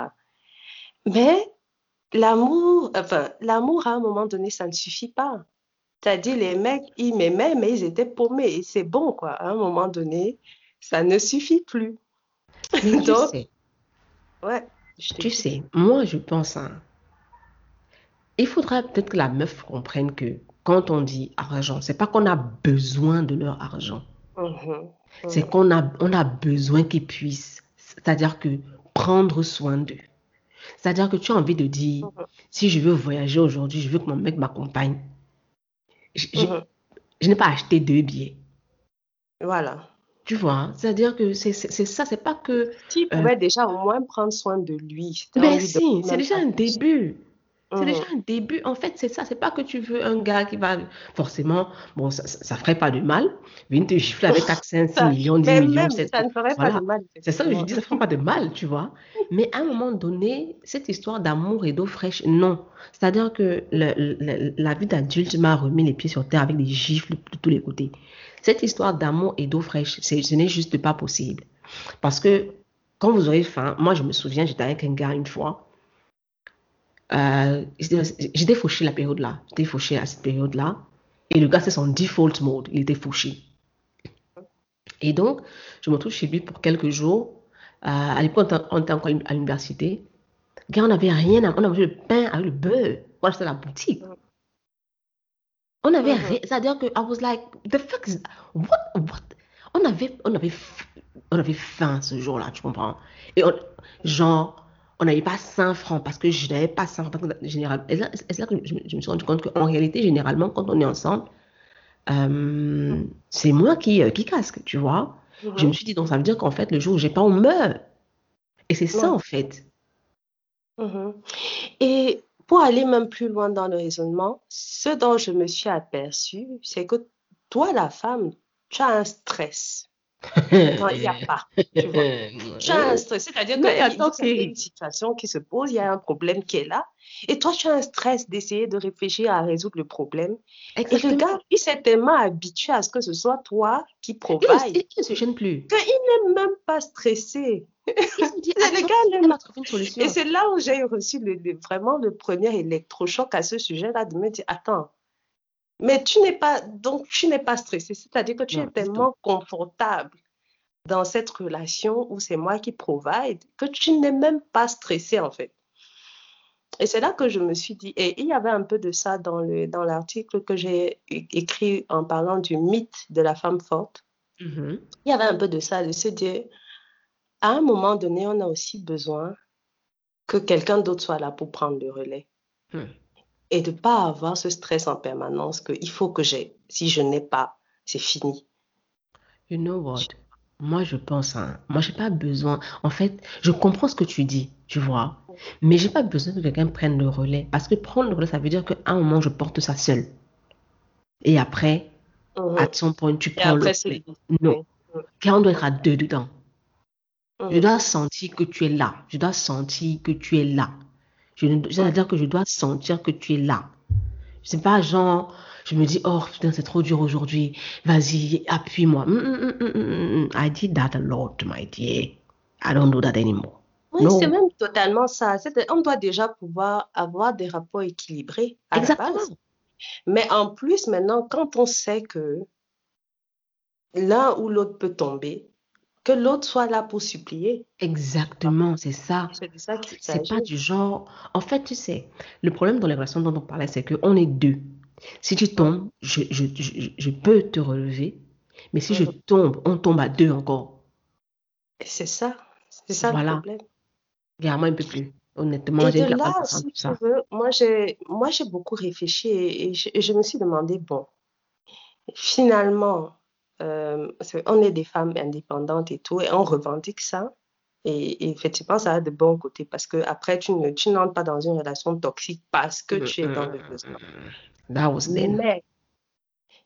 Mais l'amour, enfin, l'amour à un moment donné, ça ne suffit pas. C'est-à-dire, les mecs, ils m'aimaient, mais ils étaient paumés. Et c'est bon, quoi. À un moment donné, ça ne suffit plus. Mais tu sais, ouais, tu sais, moi, je pense, hein, il faudrait peut-être que la meuf comprenne que quand on dit argent, c'est pas qu'on a besoin de leur argent. Mhm. C'est qu'on a, on a besoin qu'ils puissent, c'est-à-dire que prendre soin d'eux. C'est-à-dire que tu as envie de dire, mhm. si je veux voyager aujourd'hui, je veux que mon mec m'accompagne. Je, mhm. n'ai pas acheté deux billets. Voilà. Tu vois, c'est-à-dire que c'est ça, c'est pas que... Tu euh, pouvait déjà au moins prendre soin de lui. Mais si, c'est déjà un début. C'est déjà mmh. un début. En fait, c'est ça. C'est pas que tu veux un gars qui va forcément, bon, ça, ça, ferait pas de mal. Viens te gifler avec 4, 5, 6 millions, 10 millions. Même, ça ne ferait pas de mal. C'est ça que je dis, ça ferait pas de mal, tu vois. Mais à un moment donné, cette histoire d'amour et d'eau fraîche, non. C'est-à-dire que le, la vie d'adulte m'a remis les pieds sur terre avec des gifles de tous les côtés. Cette histoire d'amour et d'eau fraîche, ce n'est juste pas possible. Parce que quand vous aurez faim, moi je me souviens, j'étais avec un gars une fois. Euh, j'étais fauché la période-là. J'étais fauché à cette période-là. Et le gars, c'est son default mode. Il était fauché. Et donc, je me retrouve chez lui pour quelques jours. Euh, à l'époque, on était encore à l'université. Gars, on n'avait rien. À... On avait le pain avec le beurre. Moi, c'était la boutique. On avait rien. C'est-à-dire que I was like, the fuck is... What? What? On avait, on avait, on avait faim ce jour-là, tu comprends? Et on, genre, on n'avait pas 100 francs parce que je n'avais pas 100 francs. Général, et c'est là que je, me suis rendu compte qu'en réalité, généralement, quand on est ensemble, euh, c'est moi qui, euh, qui casque, tu vois? Je me suis dit, donc ça veut dire qu'en fait, le jour où j'ai pas, on meurt. Et c'est ça, en fait. Mhm. Et pour aller même plus loin dans le raisonnement, ce dont je me suis aperçue, c'est que toi, la femme, tu as un stress. Non, il n'y a pas. Tu vois. Tu as un stress, c'est-à-dire qu'il y a une situation qui se pose, il y a un problème qui est là, et toi, tu as un stress d'essayer de réfléchir à résoudre le problème. Et le gars, il s'est tellement habitué à ce que ce soit toi qui provide. Il ne se gêne plus. Qu'il n'est même pas stressé. le gars, une solution. Et c'est là où j'ai reçu le, vraiment le premier électrochoc à ce sujet-là, de me dire, attends, mais tu n'es pas, donc tu n'es pas stressé. C'est-à-dire que tu es tellement confortable dans cette relation où c'est moi qui provide que tu n'es même pas stressé en fait. Et c'est là que je me suis dit, et il y avait un peu de ça dans le dans l'article que j'ai écrit en parlant du mythe de la femme forte. Mm-hmm. Il y avait un peu de ça, de se dire, à un moment donné, on a aussi besoin que quelqu'un d'autre soit là pour prendre le relais. Mm et de ne pas avoir ce stress en permanence qu'il faut que j'ai. Si je n'ai pas, c'est fini. You know what? Moi, je pense, hein, moi, j'ai pas besoin. En fait, je comprends ce que tu dis, tu vois, mais j'ai pas besoin que quelqu'un prenne le relais. Parce que prendre le relais, ça veut dire qu'à un moment, je porte ça seul. Et après, à son point, tu prends le relais. Non. Car on doit être à deux dedans. Je dois sentir que tu es là. Je dois sentir que tu es là. C'est-à-dire que je dois sentir que tu es là. C'est pas genre, je me dis, oh putain, c'est trop dur aujourd'hui. Vas-y, appuie-moi. Mm, mm, mm, I did that a lot, my dear. I don't do that anymore. Oui, Non. c'est même totalement ça. On doit déjà pouvoir avoir des rapports équilibrés à la Exactement. base. Mais en plus, maintenant, quand on sait que l'un ou l'autre peut tomber, que l'autre soit là pour supplier, Exactement, c'est ça. c'est de ça qu'il C'est pas du genre. En fait, tu sais, le problème dans les relations dont on parlait, c'est qu'on est deux. Si tu tombes, je, je, je, je peux te relever. Mais si je Mhm. tombe, on tombe à deux encore. C'est ça. C'est ça le Voilà. problème. Regarde-moi un peu plus. Honnêtement, j'ai là, si comprendre tout tu ça. veux, moi j'ai moi j'ai beaucoup réfléchi et, et je, et je me suis demandé, bon, finalement, euh, on est des femmes indépendantes et tout, et on revendique ça. Et, et effectivement, ça a de bons côtés parce que après, tu ne tu n'entres pas dans une relation toxique parce que tu es dans le besoin. That was then. Mais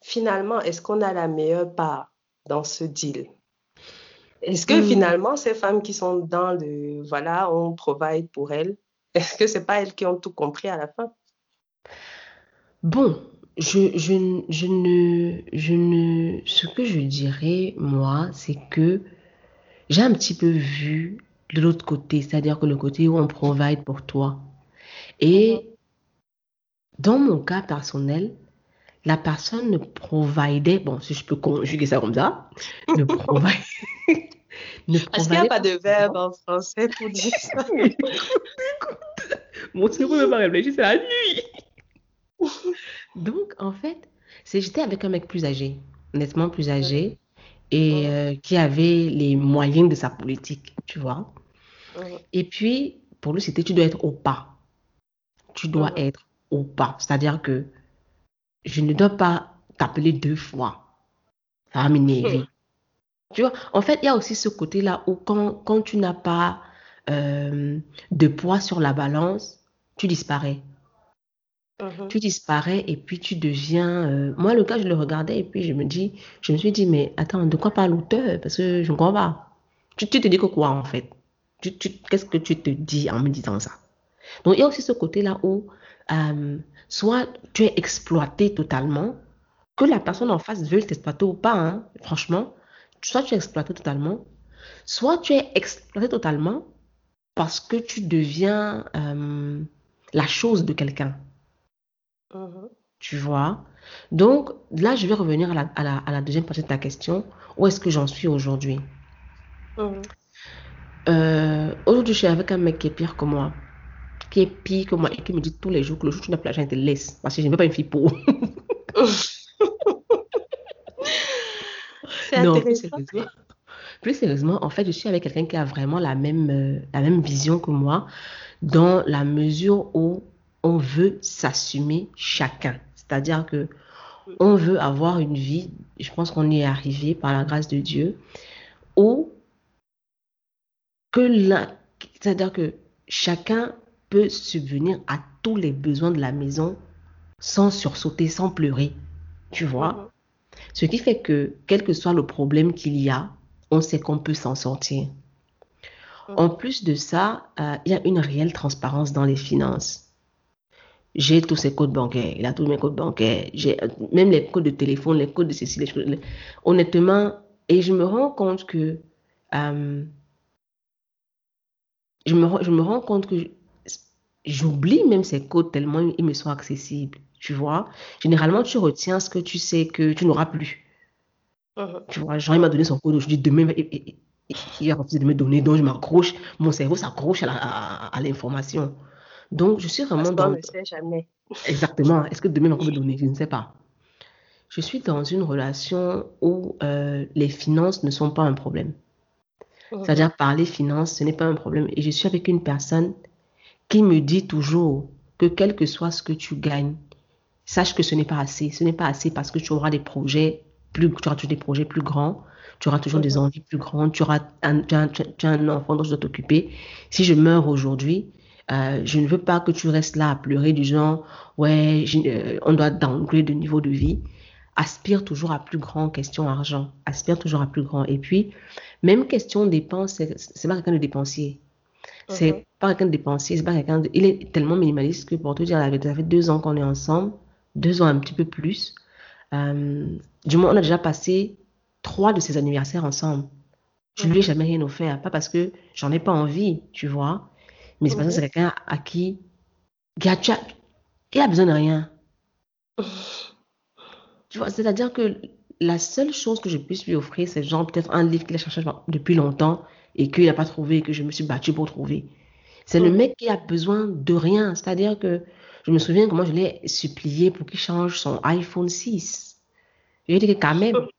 finalement, est-ce qu'on a la meilleure part dans ce deal? Est-ce que Mm. finalement, ces femmes qui sont dans le, voilà, on provide pour elles, est-ce que c'est pas elles qui ont tout compris à la fin? Bon, je, je, je ne, je ne, ce que je dirais, moi, c'est que j'ai un petit peu vu de l'autre côté, c'est-à-dire que le côté où on provide pour toi. Et dans mon cas personnel, la personne ne providait, bon, si je peux conjuguer ça comme ça, ne provide, ne Est-ce qu'il n'y a providait pas de verbe en français pour dire ça? Mon cerveau ne peut pas réfléchir, c'est la nuit. Donc, en fait, c'est j'étais avec un mec plus âgé, nettement plus âgé, et euh, qui avait les moyens de sa politique, tu vois. Et puis, pour lui, c'était tu dois être au pas. Tu dois être au pas. C'est-à-dire que je ne dois pas t'appeler deux fois. Ça va m'énerver. Tu vois, en fait, il y a aussi ce côté-là où quand, quand tu n'as pas euh, de poids sur la balance, tu disparais. Mhm. Tu disparais et puis tu deviens... euh, Moi, le gars, je le regardais et puis je me dis, je me suis dit, mais attends, de quoi parle l'auteur? Parce que je ne comprends pas. Tu, tu te dis que quoi, en fait? Tu, tu- qu'est-ce que tu te dis en me disant ça? Donc, il y a aussi ce côté-là où euh, soit tu es exploité totalement, que la personne en face veuille t'exploiter ou pas, hein, franchement, soit tu es exploité totalement, soit tu es exploité totalement parce que tu deviens euh, la chose de quelqu'un, Mhm. tu vois? Donc, là, je vais revenir à la, à la, à la deuxième partie de ta question. Où est-ce que j'en suis aujourd'hui? Mhm. Euh, aujourd'hui, je suis avec un mec qui est pire que moi, qui est pire que moi et qui me dit tous les jours que le jour où tu n'as plus l'argent, il te laisse. Parce que je ne veux pas une fille pauvre. C'est Non, plus sérieusement, plus sérieusement, en fait, je suis avec quelqu'un qui a vraiment la même, euh, la même vision que moi, dans la mesure où on veut s'assumer chacun. C'est-à-dire que on veut avoir une vie, je pense qu'on y est arrivé par la grâce de Dieu, où que l'un, c'est-à-dire que chacun peut subvenir à tous les besoins de la maison sans sursauter, sans pleurer. Tu vois? Ce qui fait que, quel que soit le problème qu'il y a, on sait qu'on peut s'en sortir. En plus de ça, euh, il y a une réelle transparence dans les finances. J'ai tous ses codes bancaires, il a tous mes codes bancaires, j'ai même les codes de téléphone, les codes de ceci, les choses- Honnêtement, et je me rends compte que euh, je me, je me rends compte que j'oublie même ces codes tellement ils me sont accessibles. Tu vois? Généralement, tu retiens ce que tu sais que tu n'auras plus. Mhm. Tu vois, genre, il m'a donné son code aujourd'hui, demain, il, il- il- a refusé de me donner, donc je m'accroche, mon cerveau s'accroche à la- à- à l'information. Donc, je suis vraiment dans... ne sait jamais. Exactement. Est-ce que demain, il va me donner? Je ne sais pas. Je suis dans une relation où euh, les finances ne sont pas un problème. C'est-à-dire, parler finances, ce n'est pas un problème. Et je suis avec une personne qui me dit toujours que quel que soit ce que tu gagnes, sache que ce n'est pas assez. Ce n'est pas assez parce que tu auras des projets plus, tu auras toujours des projets plus grands, tu auras toujours des envies plus grandes, tu auras un, tu as un- tu as- tu as un enfant dont tu dois t'occuper. Si je meurs aujourd'hui, euh, je ne veux pas que tu restes là à pleurer du genre, ouais, euh, on doit downgrade de niveau de vie. Aspire toujours à plus grand question argent. Aspire toujours à plus grand. Et puis, même question dépenses, c'est pas quelqu'un de dépensier. C'est Mhm. pas quelqu'un de dépensier, c'est pas quelqu'un de... Il est tellement minimaliste que pour te dire la vérité, ça fait deux ans qu'on est ensemble, deux ans un petit peu plus. Euh, du moins, on a déjà passé trois de ses anniversaires ensemble. Je lui ai jamais rien offert. Pas parce que j'en ai pas envie, tu vois. Mais c'est parce que c'est quelqu'un à qui, il a besoin de rien. Tu vois, c'est-à-dire que la seule chose que je puisse lui offrir, c'est genre peut-être un livre qu'il a cherché depuis longtemps et qu'il n'a pas trouvé et que je me suis battue pour trouver. C'est le mec qui a besoin de rien. C'est-à-dire que je me souviens comment je l'ai supplié pour qu'il change son iPhone 6. Je lui ai dit que quand même.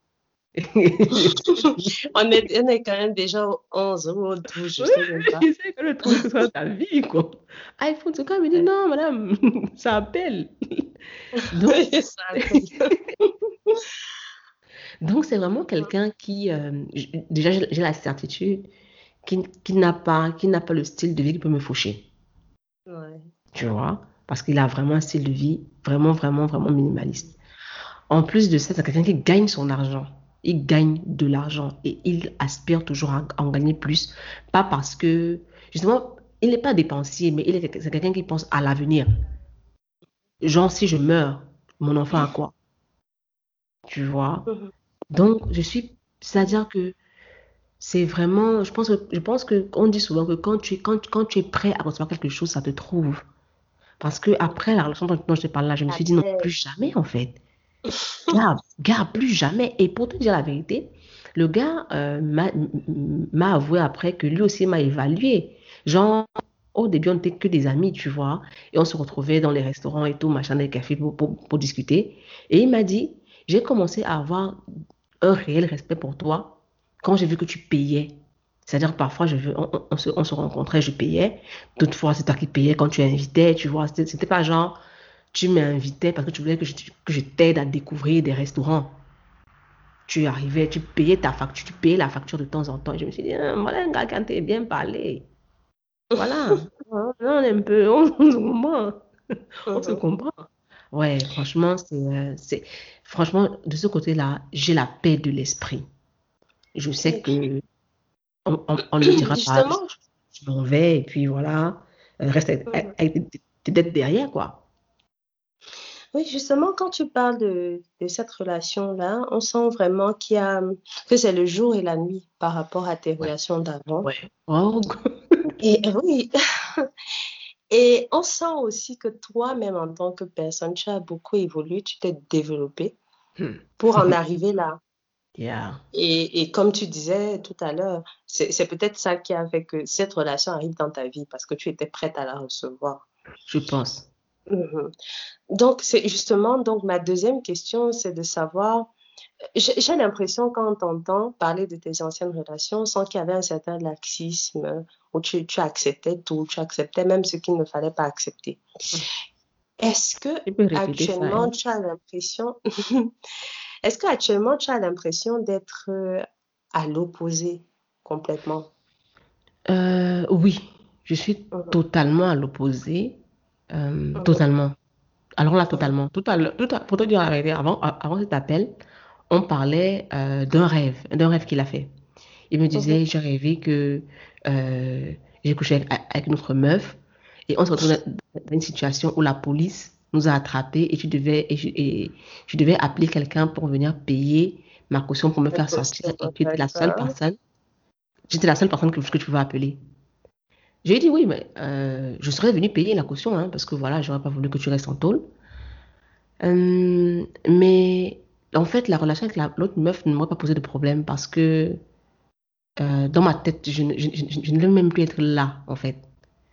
on, est, on est quand même déjà 11 ou 12, je sais même pas. Je sais que le truc, c'est ça ta vie, quoi? iPhone, c'est quand même, il dit non, madame, ça appelle. Donc, ça appelle. Donc, c'est vraiment quelqu'un qui, euh, déjà, j'ai la certitude qui, qui n'a pas, qui n'a pas le style de vie qui peut me faucher. Ouais. Tu vois? Parce qu'il a vraiment un style de vie vraiment, vraiment, vraiment minimaliste. En plus de ça, c'est quelqu'un qui gagne son argent. Il gagne de l'argent et il aspire toujours à en gagner plus. Pas parce que, justement, il n'est pas dépensier, mais il est, quelqu'un qui pense à l'avenir. Genre, si je meurs, mon enfant a quoi? Tu vois? Mhm. Donc, je suis, c'est-à-dire que c'est vraiment, je pense, je pense que on dit souvent que quand tu, quand, quand tu es prêt à recevoir quelque chose, ça te trouve. Parce que après la relation dont je te parle là, je me suis dit non, plus jamais en fait. Garde, garde, plus jamais. Et pour te dire la vérité, le gars euh, m'a avoué après que lui aussi m'a évalué. Genre, au début, on n'était que des amis, tu vois. Et on se retrouvait dans les restaurants et tout, machin, les cafés pour, pour, discuter. Et il m'a dit, j'ai commencé à avoir un réel respect pour toi quand j'ai vu que tu payais. C'est-à-dire parfois, je veux, on, se, on, se, rencontrait, je payais. D'autres fois, c'est toi qui payais quand tu invitais, tu vois. C'était pas genre, tu m'invitais parce que tu voulais que je, que je t'aide à découvrir des restaurants. Tu arrivais, tu payais ta facture, tu payais la facture de temps en temps. Et je me suis dit, ah, voilà un gars qui a bien parlé. Voilà. on est un peu, on, se comprend. On se comprend. Ouais, franchement, c'est, franchement, de ce côté-là, j'ai la paix de l'esprit. Je sais que on, on, ne dira pas, je m'en vais et puis voilà, euh, reste avec, têtes derrière, quoi. Oui, justement, quand tu parles de, de cette relation-là, on sent vraiment qu'il y a, que c'est le jour et la nuit par rapport à tes relations d'avant. Ouais. Oh. Et oui. Et on sent aussi que toi-même, en tant que personne, tu as beaucoup évolué, tu t'es développé hmm. pour en arriver là. Yeah. Et, et, comme tu disais tout à l'heure, c'est peut-être ça qui a fait que cette relation arrive dans ta vie parce que tu étais prête à la recevoir. Je pense. Mhm. Donc, c'est justement, donc ma deuxième question, c'est de savoir, j'ai l'impression quand on t'entend parler de tes anciennes relations, sans qu'il y avait un certain laxisme, où tu, tu, acceptais tout, tu acceptais même ce qu'il ne fallait pas accepter. Est-ce que actuellement hein. tu as l'impression, est-ce que actuellement tu as l'impression d'être euh, à l'opposé complètement? Euh, Oui, je suis mhm. totalement à l'opposé, euh, totalement. Alors là, totalement. Tout à, tout pour te dire avant, avant cet appel, on parlait d'un rêve, d'un rêve qu'il a fait. Il me disait, j'ai rêvé que euh, j'ai couché avec, une autre meuf et on se retrouve dans une situation où la police nous a attrapés et tu devais, et je, devais appeler quelqu'un pour venir payer ma caution pour me faire sortir. Et tu étais la seule personne, j'étais la seule personne que, que tu pouvais appeler. J'ai dit oui, mais euh, je serais venu payer la caution hein, parce que voilà, j'aurais pas voulu que tu restes en tôle. Euh, mais en fait, la relation avec l'autre meuf ne m'aurait pas posé de problème parce que euh, dans ma tête, je, je, je, ne veux même plus être là, en fait.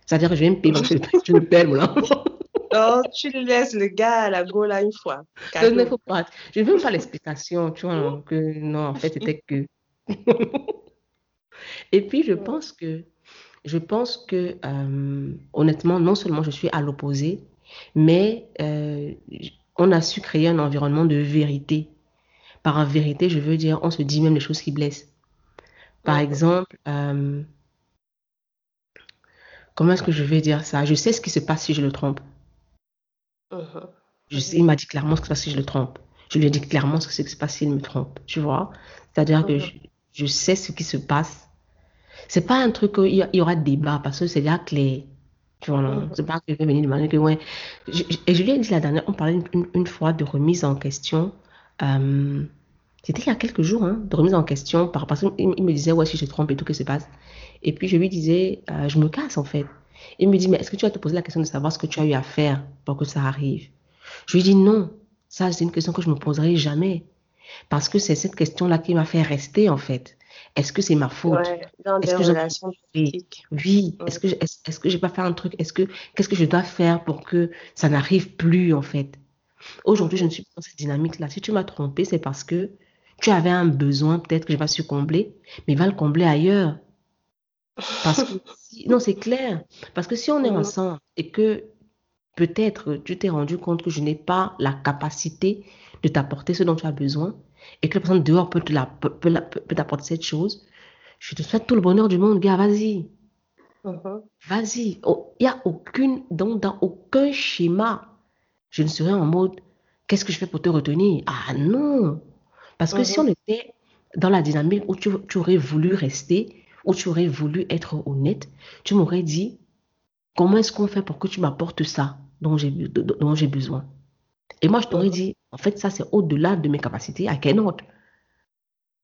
C'est-à-dire que je vais me payer, je ne perds mon enfant. Non, tu laisses le gars à la go là une fois. Je ne veux pas, je veux pas l'explication, tu vois, que non, en fait, c'était que. Et puis, je pense que, je pense que, euh, honnêtement, non seulement je suis à l'opposé, mais euh, on a su créer un environnement de vérité. Par vérité, je veux dire, on se dit même les choses qui blessent. Par exemple, euh, comment est-ce que je vais dire ça? Je sais ce qui se passe si je le trompe. Uh-huh. Je sais, il m'a dit clairement ce qui se passe si je le trompe. Je lui ai dit clairement ce qui se passe s'il me trompe. Tu vois? C'est-à-dire que uh-huh. je, sais ce qui se passe. C'est pas un truc où il y aura débat parce que c'est déjà clair. Tu vois, non uh-huh. C'est pas que je vais venir demander que, ouais. et je lui ai dit la dernière, on parlait une, fois de remise en question. Euh, C'était il y a quelques jours, hein, de remise en question, par, parce qu'il me disait, ouais, si je trompe et tout, qui se passe Et puis je lui disais, euh, je me casse en fait. Il me dit, mais est-ce que tu vas te poser la question de savoir ce que tu as eu à faire pour que ça arrive? Je lui dis, non, ça c'est une question que je me poserai jamais. Parce que c'est cette question-là qui m'a fait rester en fait. Est-ce que c'est ma faute? Ouais, dans des Est-ce que j'ai- relations Oui. Oui, Ouais. est-ce que, je- est-ce, est-ce que j'ai pas fait un truc? Est-ce que, qu'est-ce que je dois faire pour que ça n'arrive plus en fait? Aujourd'hui, je ne suis pas dans cette dynamique-là. Si tu m'as trompé, c'est parce que tu avais un besoin peut-être que je vais pas su combler, mais va le combler ailleurs. Parce que si- non, c'est clair. Parce que si on est ensemble et que peut-être tu t'es rendu compte que je n'ai pas la capacité de t'apporter ce dont tu as besoin et que la personne dehors peut t'apporter cette chose, je te souhaite tout le bonheur du monde, gars, vas-y. Mhm. Vas-y. Oh, Il n'y a aucune, donc dans aucun schéma, je ne serais en mode, qu'est-ce que je fais pour te retenir? Ah non. Parce que si Mhm. on était dans la dynamique où tu, tu aurais voulu rester, où tu aurais voulu être honnête, tu m'aurais dit, comment est-ce qu'on fait pour que tu m'apportes ça dont j'ai besoin? Et moi, je t'aurais Mhm. dit, en fait, ça, c'est au-delà de mes capacités, à quel autre?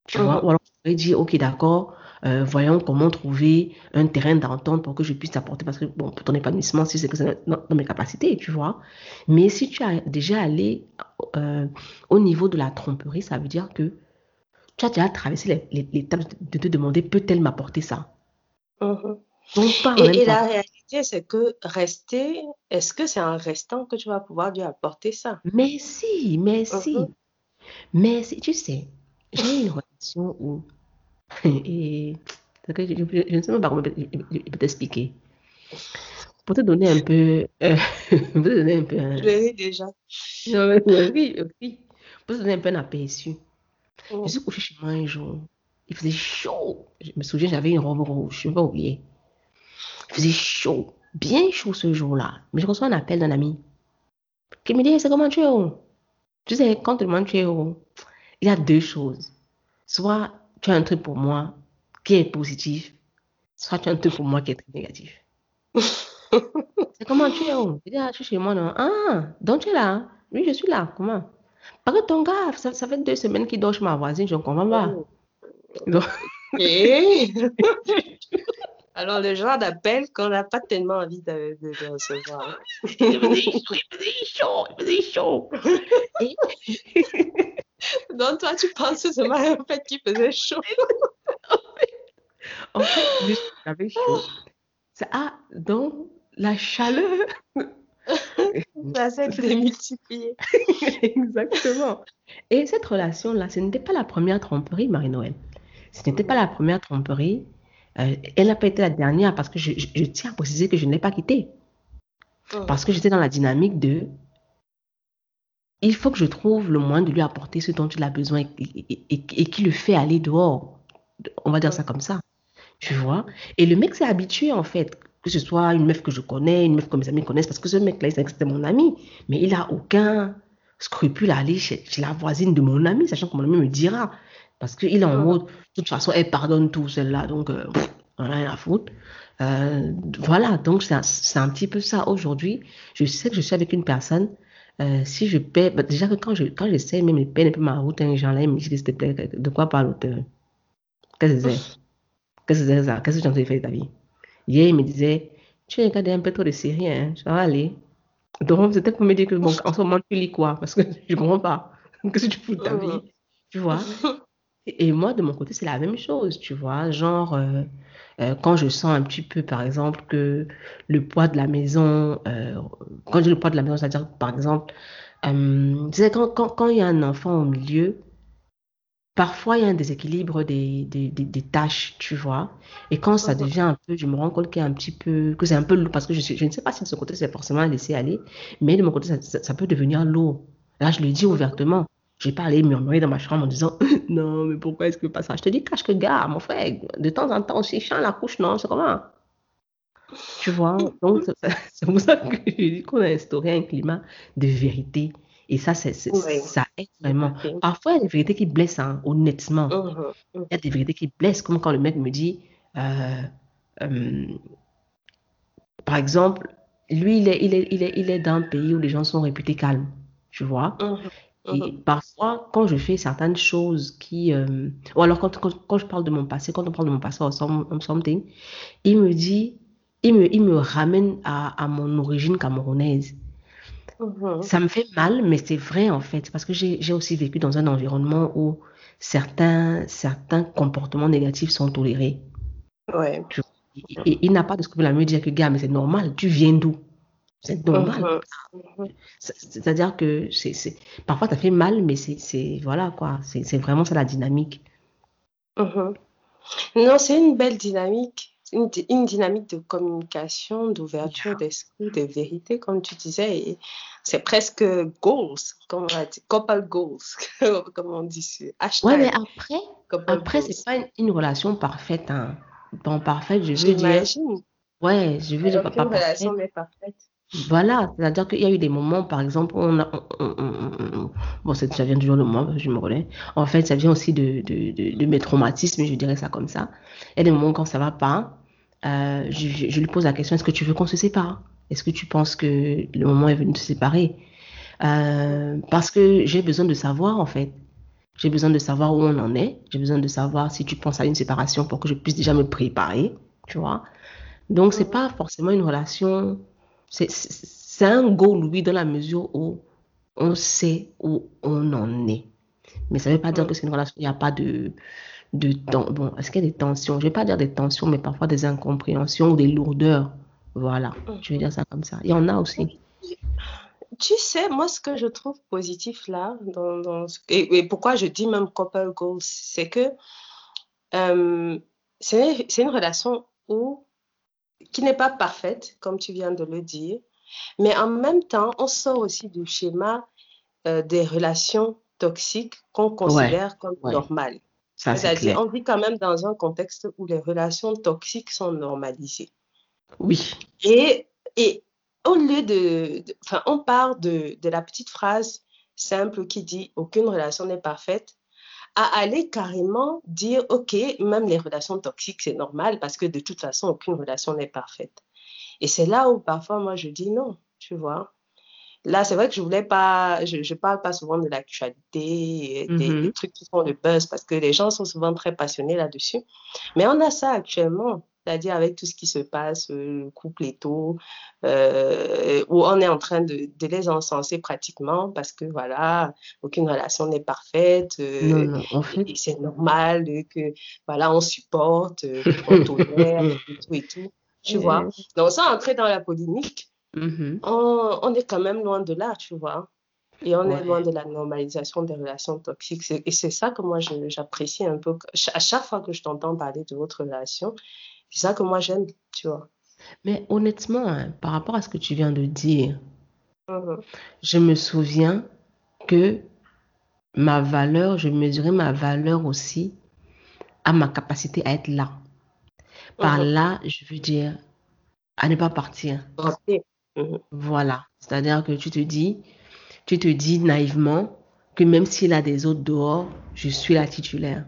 Tu vois? Mhm. Ou alors, je dit, ok, d'accord, euh, voyons comment trouver un terrain d'entente pour que je puisse t'apporter, parce que, bon, pour ton épanouissement, si c'est que c'est dans, dans mes capacités, tu vois. Mais si tu as déjà allé euh, au niveau de la tromperie, ça veut dire que tu as déjà traversé l'étape de te demander, peut-elle m'apporter ça? En Et, la réalité, c'est que rester, est-ce que c'est en restant que tu vas pouvoir lui apporter ça? Mais si, mais si, mais si, tu sais, j'ai eu une relation où, et que je, je- je ne sais même pas comment je, je- je peux t'expliquer. Pour te donner un peu, euh, pour te donner un peu un, Je l'ai déjà. Non, mais oui, oui. Pour te donner un peu un aperçu. Je Mhm. suis couchée chez moi un jour. Il faisait chaud. Je me souviens, j'avais une robe rouge. Je ne vais pas oublier. Il faisait chaud. Bien chaud ce jour-là. Mais je reçois un appel d'un ami qui me dit, c'est comment tu es où? Tu sais, quand tu demandes tu es où, il y a deux choses. Soit tu as un truc pour moi qui est positif, soit tu as un truc pour moi qui est très négatif. C'est comment tu es où? Je dis, ah, je suis chez moi, non? Ah, donc tu es là? Oui, je suis là. Comment? Parce que ton gars, ça, ça fait deux semaines qu'il dort chez ma voisine, je ne comprends pas. Oh. Donc, Et alors, le genre d'appel qu'on n'a pas tellement envie de, de- de recevoir. il faisait chaud, il faisait chaud, il faisait chaud. Et Donc, toi, tu penses seulement au fait qu'il faisait chaud. en fait, juste, j'avais chaud. Ah, donc, la chaleur. Ça s'est démultiplié. Exactement. Et cette relation-là, ce n'était pas la première tromperie, Marie-Noël. Ce n'était pas la première tromperie. Euh, elle n'a pas été la dernière parce que je, je- je tiens à préciser que je ne l'ai pas quittée. Parce que j'étais dans la dynamique de il faut que je trouve le moyen de lui apporter ce dont il a besoin et, et- et- et qui le fait aller dehors. On va dire ça comme ça. Tu vois? Et le mec s'est habitué en fait, que ce soit une meuf que je connais, une meuf que mes amis connaissent, parce que ce mec-là, il sait que c'était mon ami. Mais il a aucun scrupule à aller chez, chez la voisine de mon ami, sachant que mon ami me dira. Parce qu'il est en Mhm. mode, de toute façon, elle pardonne tout, celle-là, donc euh, on a rien à foutre. Euh, voilà, donc c'est un, un petit peu ça aujourd'hui. Je sais que je suis avec une personne. euh, si je paie, bah, déjà que quand je quand j'essaie même de payer un peu ma route, un genre là, il me dit s'il te plaît, de quoi parle l'auteur? Qu'est-ce que c'est? Qu'est-ce que c'est ça? Qu'est-ce que tu as fait de ta vie? Hier, il me disait, tu regardes un peu trop de séries, hein, ça va aller. Donc, c'était pour me dire que, bon, en ce moment, tu lis quoi? Parce que je comprends pas. Qu'est-ce que tu fous de ta vie? Tu vois? Et moi, de mon côté, c'est la même chose, tu vois. Genre, euh, euh, quand je sens un petit peu, par exemple, que le poids de la maison, euh, quand je dis le poids de la maison, c'est-à-dire, par exemple, tu sais, quand, quand, quand il y a un enfant au milieu, parfois il y a un déséquilibre des, des, des, des tâches, tu vois. Et quand ça devient un peu, je me rends compte qu'il y a un petit peu, que c'est un peu lourd, parce que je, suis- je ne sais pas si de ce côté c'est forcément laisser aller, mais de mon côté, ça, ça, ça peut devenir lourd. Là, je le dis ouvertement. Je vais pas aller murmurer dans ma chambre en disant non, mais pourquoi est-ce que pas ça? Je te dis, cache que gars, mon frère, de temps en temps aussi, chant la couche, non, c'est comment? Tu vois? Donc, c'est pour ça que je dis qu'on a instauré un climat de vérité. Et ça, c'est, Oui. ça aide vraiment. Parfois, il y a des vérités qui blessent, hein, honnêtement. Mhm. Il y a des vérités qui blessent, comme quand le mec me dit, euh, euh, par exemple, lui, il est, il est, il est, il est dans un pays où les gens sont réputés calmes, tu vois? Mhm. Mhm. Et parfois, quand je fais certaines choses qui... euh, ou alors quand, quand, quand je parle de mon passé, quand on parle de mon passé or some- or something, il me dit, il me, il me ramène à, à mon origine camerounaise. Mhm. Ça me fait mal, mais c'est vrai en fait, parce que j'ai, j'ai aussi vécu dans un environnement où certains, certains comportements négatifs sont tolérés. Ouais. Et, et il n'a pas de scrupule à me dire que, gars, mais c'est normal, tu viens d'où? C'est normal. C'est- C'est-à-dire que c'est, parfois ça fait mal, mais c'est, voilà quoi, c'est, vraiment ça la dynamique. Mhm. Non, c'est une belle dynamique, une, dynamique de communication, d'ouverture d'esprit, de vérité, comme tu disais. c'est presque goals, comme on dit, couple goals, comme on dit sur Ouais, mais hashtag après, couple après c'est pas une, une relation parfaite. Hein. Bon, parfaite, je veux dire, ouais, je veux dire pas, pas parfaite. relation n'est parfaite. Voilà, c'est-à-dire qu'il y a eu des moments, par exemple, on a, on- on- on- on- bon, ça ça vient toujours de moi, je me connais. En fait, ça vient aussi de, de, de, de mes traumatismes, je dirais ça comme ça. Il y a des moments quand ça va pas, euh, je, je, je lui pose la question, est-ce que tu veux qu'on se sépare? Est-ce que tu penses que le moment est venu de se séparer? Euh, parce que j'ai besoin de savoir, en fait. J'ai besoin de savoir où on en est. J'ai besoin de savoir si tu penses à une séparation pour que je puisse déjà me préparer, tu vois. Donc, c'est pas forcément une relation. C'est un goal, oui, dans la mesure où on sait où on en est. Mais ça veut pas dire que c'est une relation, il n'y a pas de, de temps. Bon, est-ce qu'il y a des tensions? Je vais pas dire des tensions, mais parfois des incompréhensions ou des lourdeurs. Voilà, je vais dire ça comme ça. Il y en a aussi. Tu sais, moi, ce que je trouve positif là, dans, et, et pourquoi je dis même couple goals, c'est que euh, c'est une relation où, qui n'est pas parfaite, comme tu viens de le dire, mais en même temps, on sort aussi du schéma euh, des relations toxiques qu'on considère comme ouais. normales. C'est-à-dire, on vit quand même dans un contexte où les relations toxiques sont normalisées. Oui, Et, et au lieu de, de- enfin, on part de, de la petite phrase simple qui dit aucune relation n'est parfaite à aller carrément dire ok, même les relations toxiques c'est normal parce que de toute façon aucune relation n'est parfaite. Et c'est là où parfois moi je dis non, tu vois. Là, c'est vrai que je voulais pas, je, je parle pas souvent de l'actualité, des, des trucs qui font le buzz parce que les gens sont souvent très passionnés là-dessus. Mais on a ça actuellement, c'est-à-dire avec tout ce qui se passe, euh, le couple et tout, euh, où on est en train de, de les encenser pratiquement parce que voilà, aucune relation n'est parfaite, euh, non, non, en fait, et c'est normal que voilà, on supporte, on tolère et tout et tout, tu vois. Donc sans entrer dans la polémique, Mhm. on, on est quand même loin de là, tu vois. Et on est loin de la normalisation des relations toxiques. Et c'est ça que moi, j'apprécie un peu. À chaque fois que je t'entends parler de votre relation, c'est ça que moi, j'aime, tu vois. Mais honnêtement, hein, par rapport à ce que tu viens de dire, Mhm. je me souviens que ma valeur, je mesurais ma valeur aussi à ma capacité à être là. Par Mhm. là, je veux dire, à ne pas partir. Mhm. Voilà. C'est-à-dire que tu te dis, tu te dis naïvement que même s'il a des autres dehors, je suis la titulaire.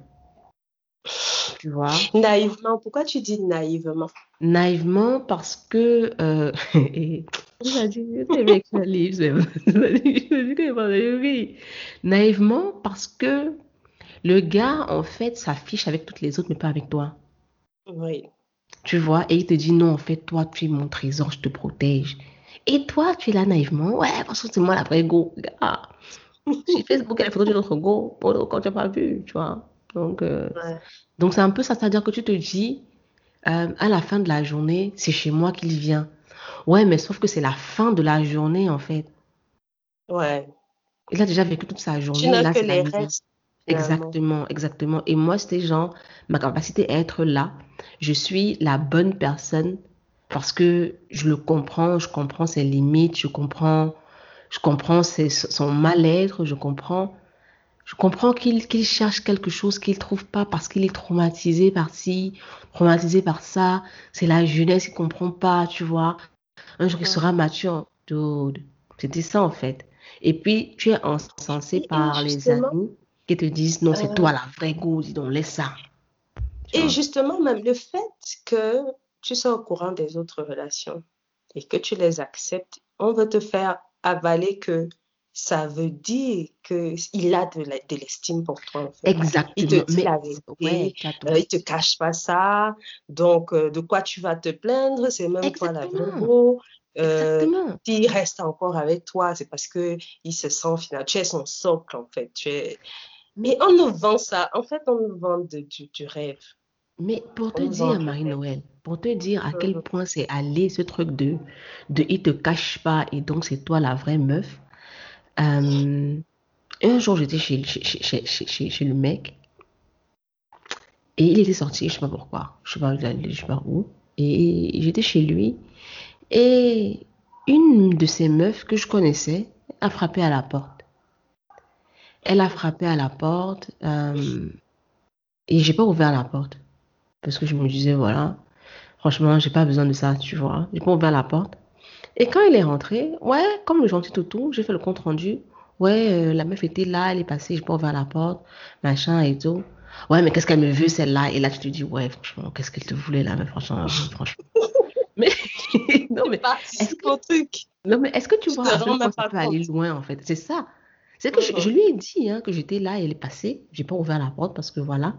Tu vois? Naïvement, pourquoi tu dis naïvement? Naïvement parce que euh. Naïvement parce que le gars en fait s'affiche avec toutes les autres mais pas avec toi. Oui. Tu vois, et il te dit non, en fait, toi, tu es mon trésor, je te protège. Et toi, tu es là naïvement, ouais, parce que c'est moi la vraie go. gars. Sur Facebook, y a les photos de notre go, quand tu n'as pas vu, tu vois. Donc, euh, Ouais. donc c'est un peu ça, c'est-à-dire que tu te dis, euh, à la fin de la journée, c'est chez moi qu'il vient. Ouais, mais sauf que c'est la fin de la journée, en fait. Ouais. Il a déjà vécu toute sa journée, là, que c'est la les restes. Exactement, exactement. Et moi, c'était genre, ma capacité à être là, je suis la bonne personne parce que je le comprends, je comprends ses limites, je comprends, je comprends ses- son mal-être, je comprends, je comprends qu'il cherche quelque chose qu'il trouve pas parce qu'il est traumatisé par ci, traumatisé par ça. C'est la jeunesse, il comprend pas, tu vois. Un jour, il sera mature. C'était ça, en fait. Et puis, tu es encensé Et, par les amis qui te disent, non, c'est euh, toi la vraie go, dis donc, laisse ça. Tu et vois. justement, même le fait que tu sois au courant des autres relations et que tu les acceptes, on veut te faire avaler que ça veut dire qu'il a de l'estime pour toi, en fait. Il Exactement. te dit la vérité, euh, il te cache pas ça. Donc, euh, de quoi tu vas te plaindre? C'est même toi la Exactement. bobo. Euh, Exactement. s'il reste encore avec toi, c'est parce que il se sent finalement, tu es son socle, en fait. Tu es... Mais on nous vend ça. En fait, on nous vend de- du, du rêve. Mais pour te On dire. Marie-Noël, pour te dire à quel Mhm. point c'est allé ce truc de, de il te cache pas et donc c'est toi la vraie meuf. Euh, un jour, j'étais chez, le mec et il était sorti, je sais pas pourquoi, je sais pas sais pas où. Et j'étais chez lui et une de ces meufs que je connaissais a frappé à la porte. Elle a frappé à la porte euh, et j'ai pas ouvert la porte parce que je me disais voilà, franchement, j'ai pas besoin de ça, tu vois. J'ai pas ouvert la porte. Et quand il est rentré, ouais, comme le gentil toutou, j'ai fait le compte rendu. Ouais, euh, la meuf était là, elle est passée, j'ai pas ouvert la porte, machin et tout. Ouais, mais qu'est-ce qu'elle me veut celle-là? Et là, tu te dis, ouais, franchement, qu'est-ce qu'elle te voulait là? Mais franchement, franchement. Mais non, mais est-ce que truc. non, mais est-ce que tu vois ça pas peut aller loin, en fait? C'est ça. C'est que je, je lui ai dit hein, que j'étais là et elle est passée. J'ai pas ouvert la porte parce que voilà.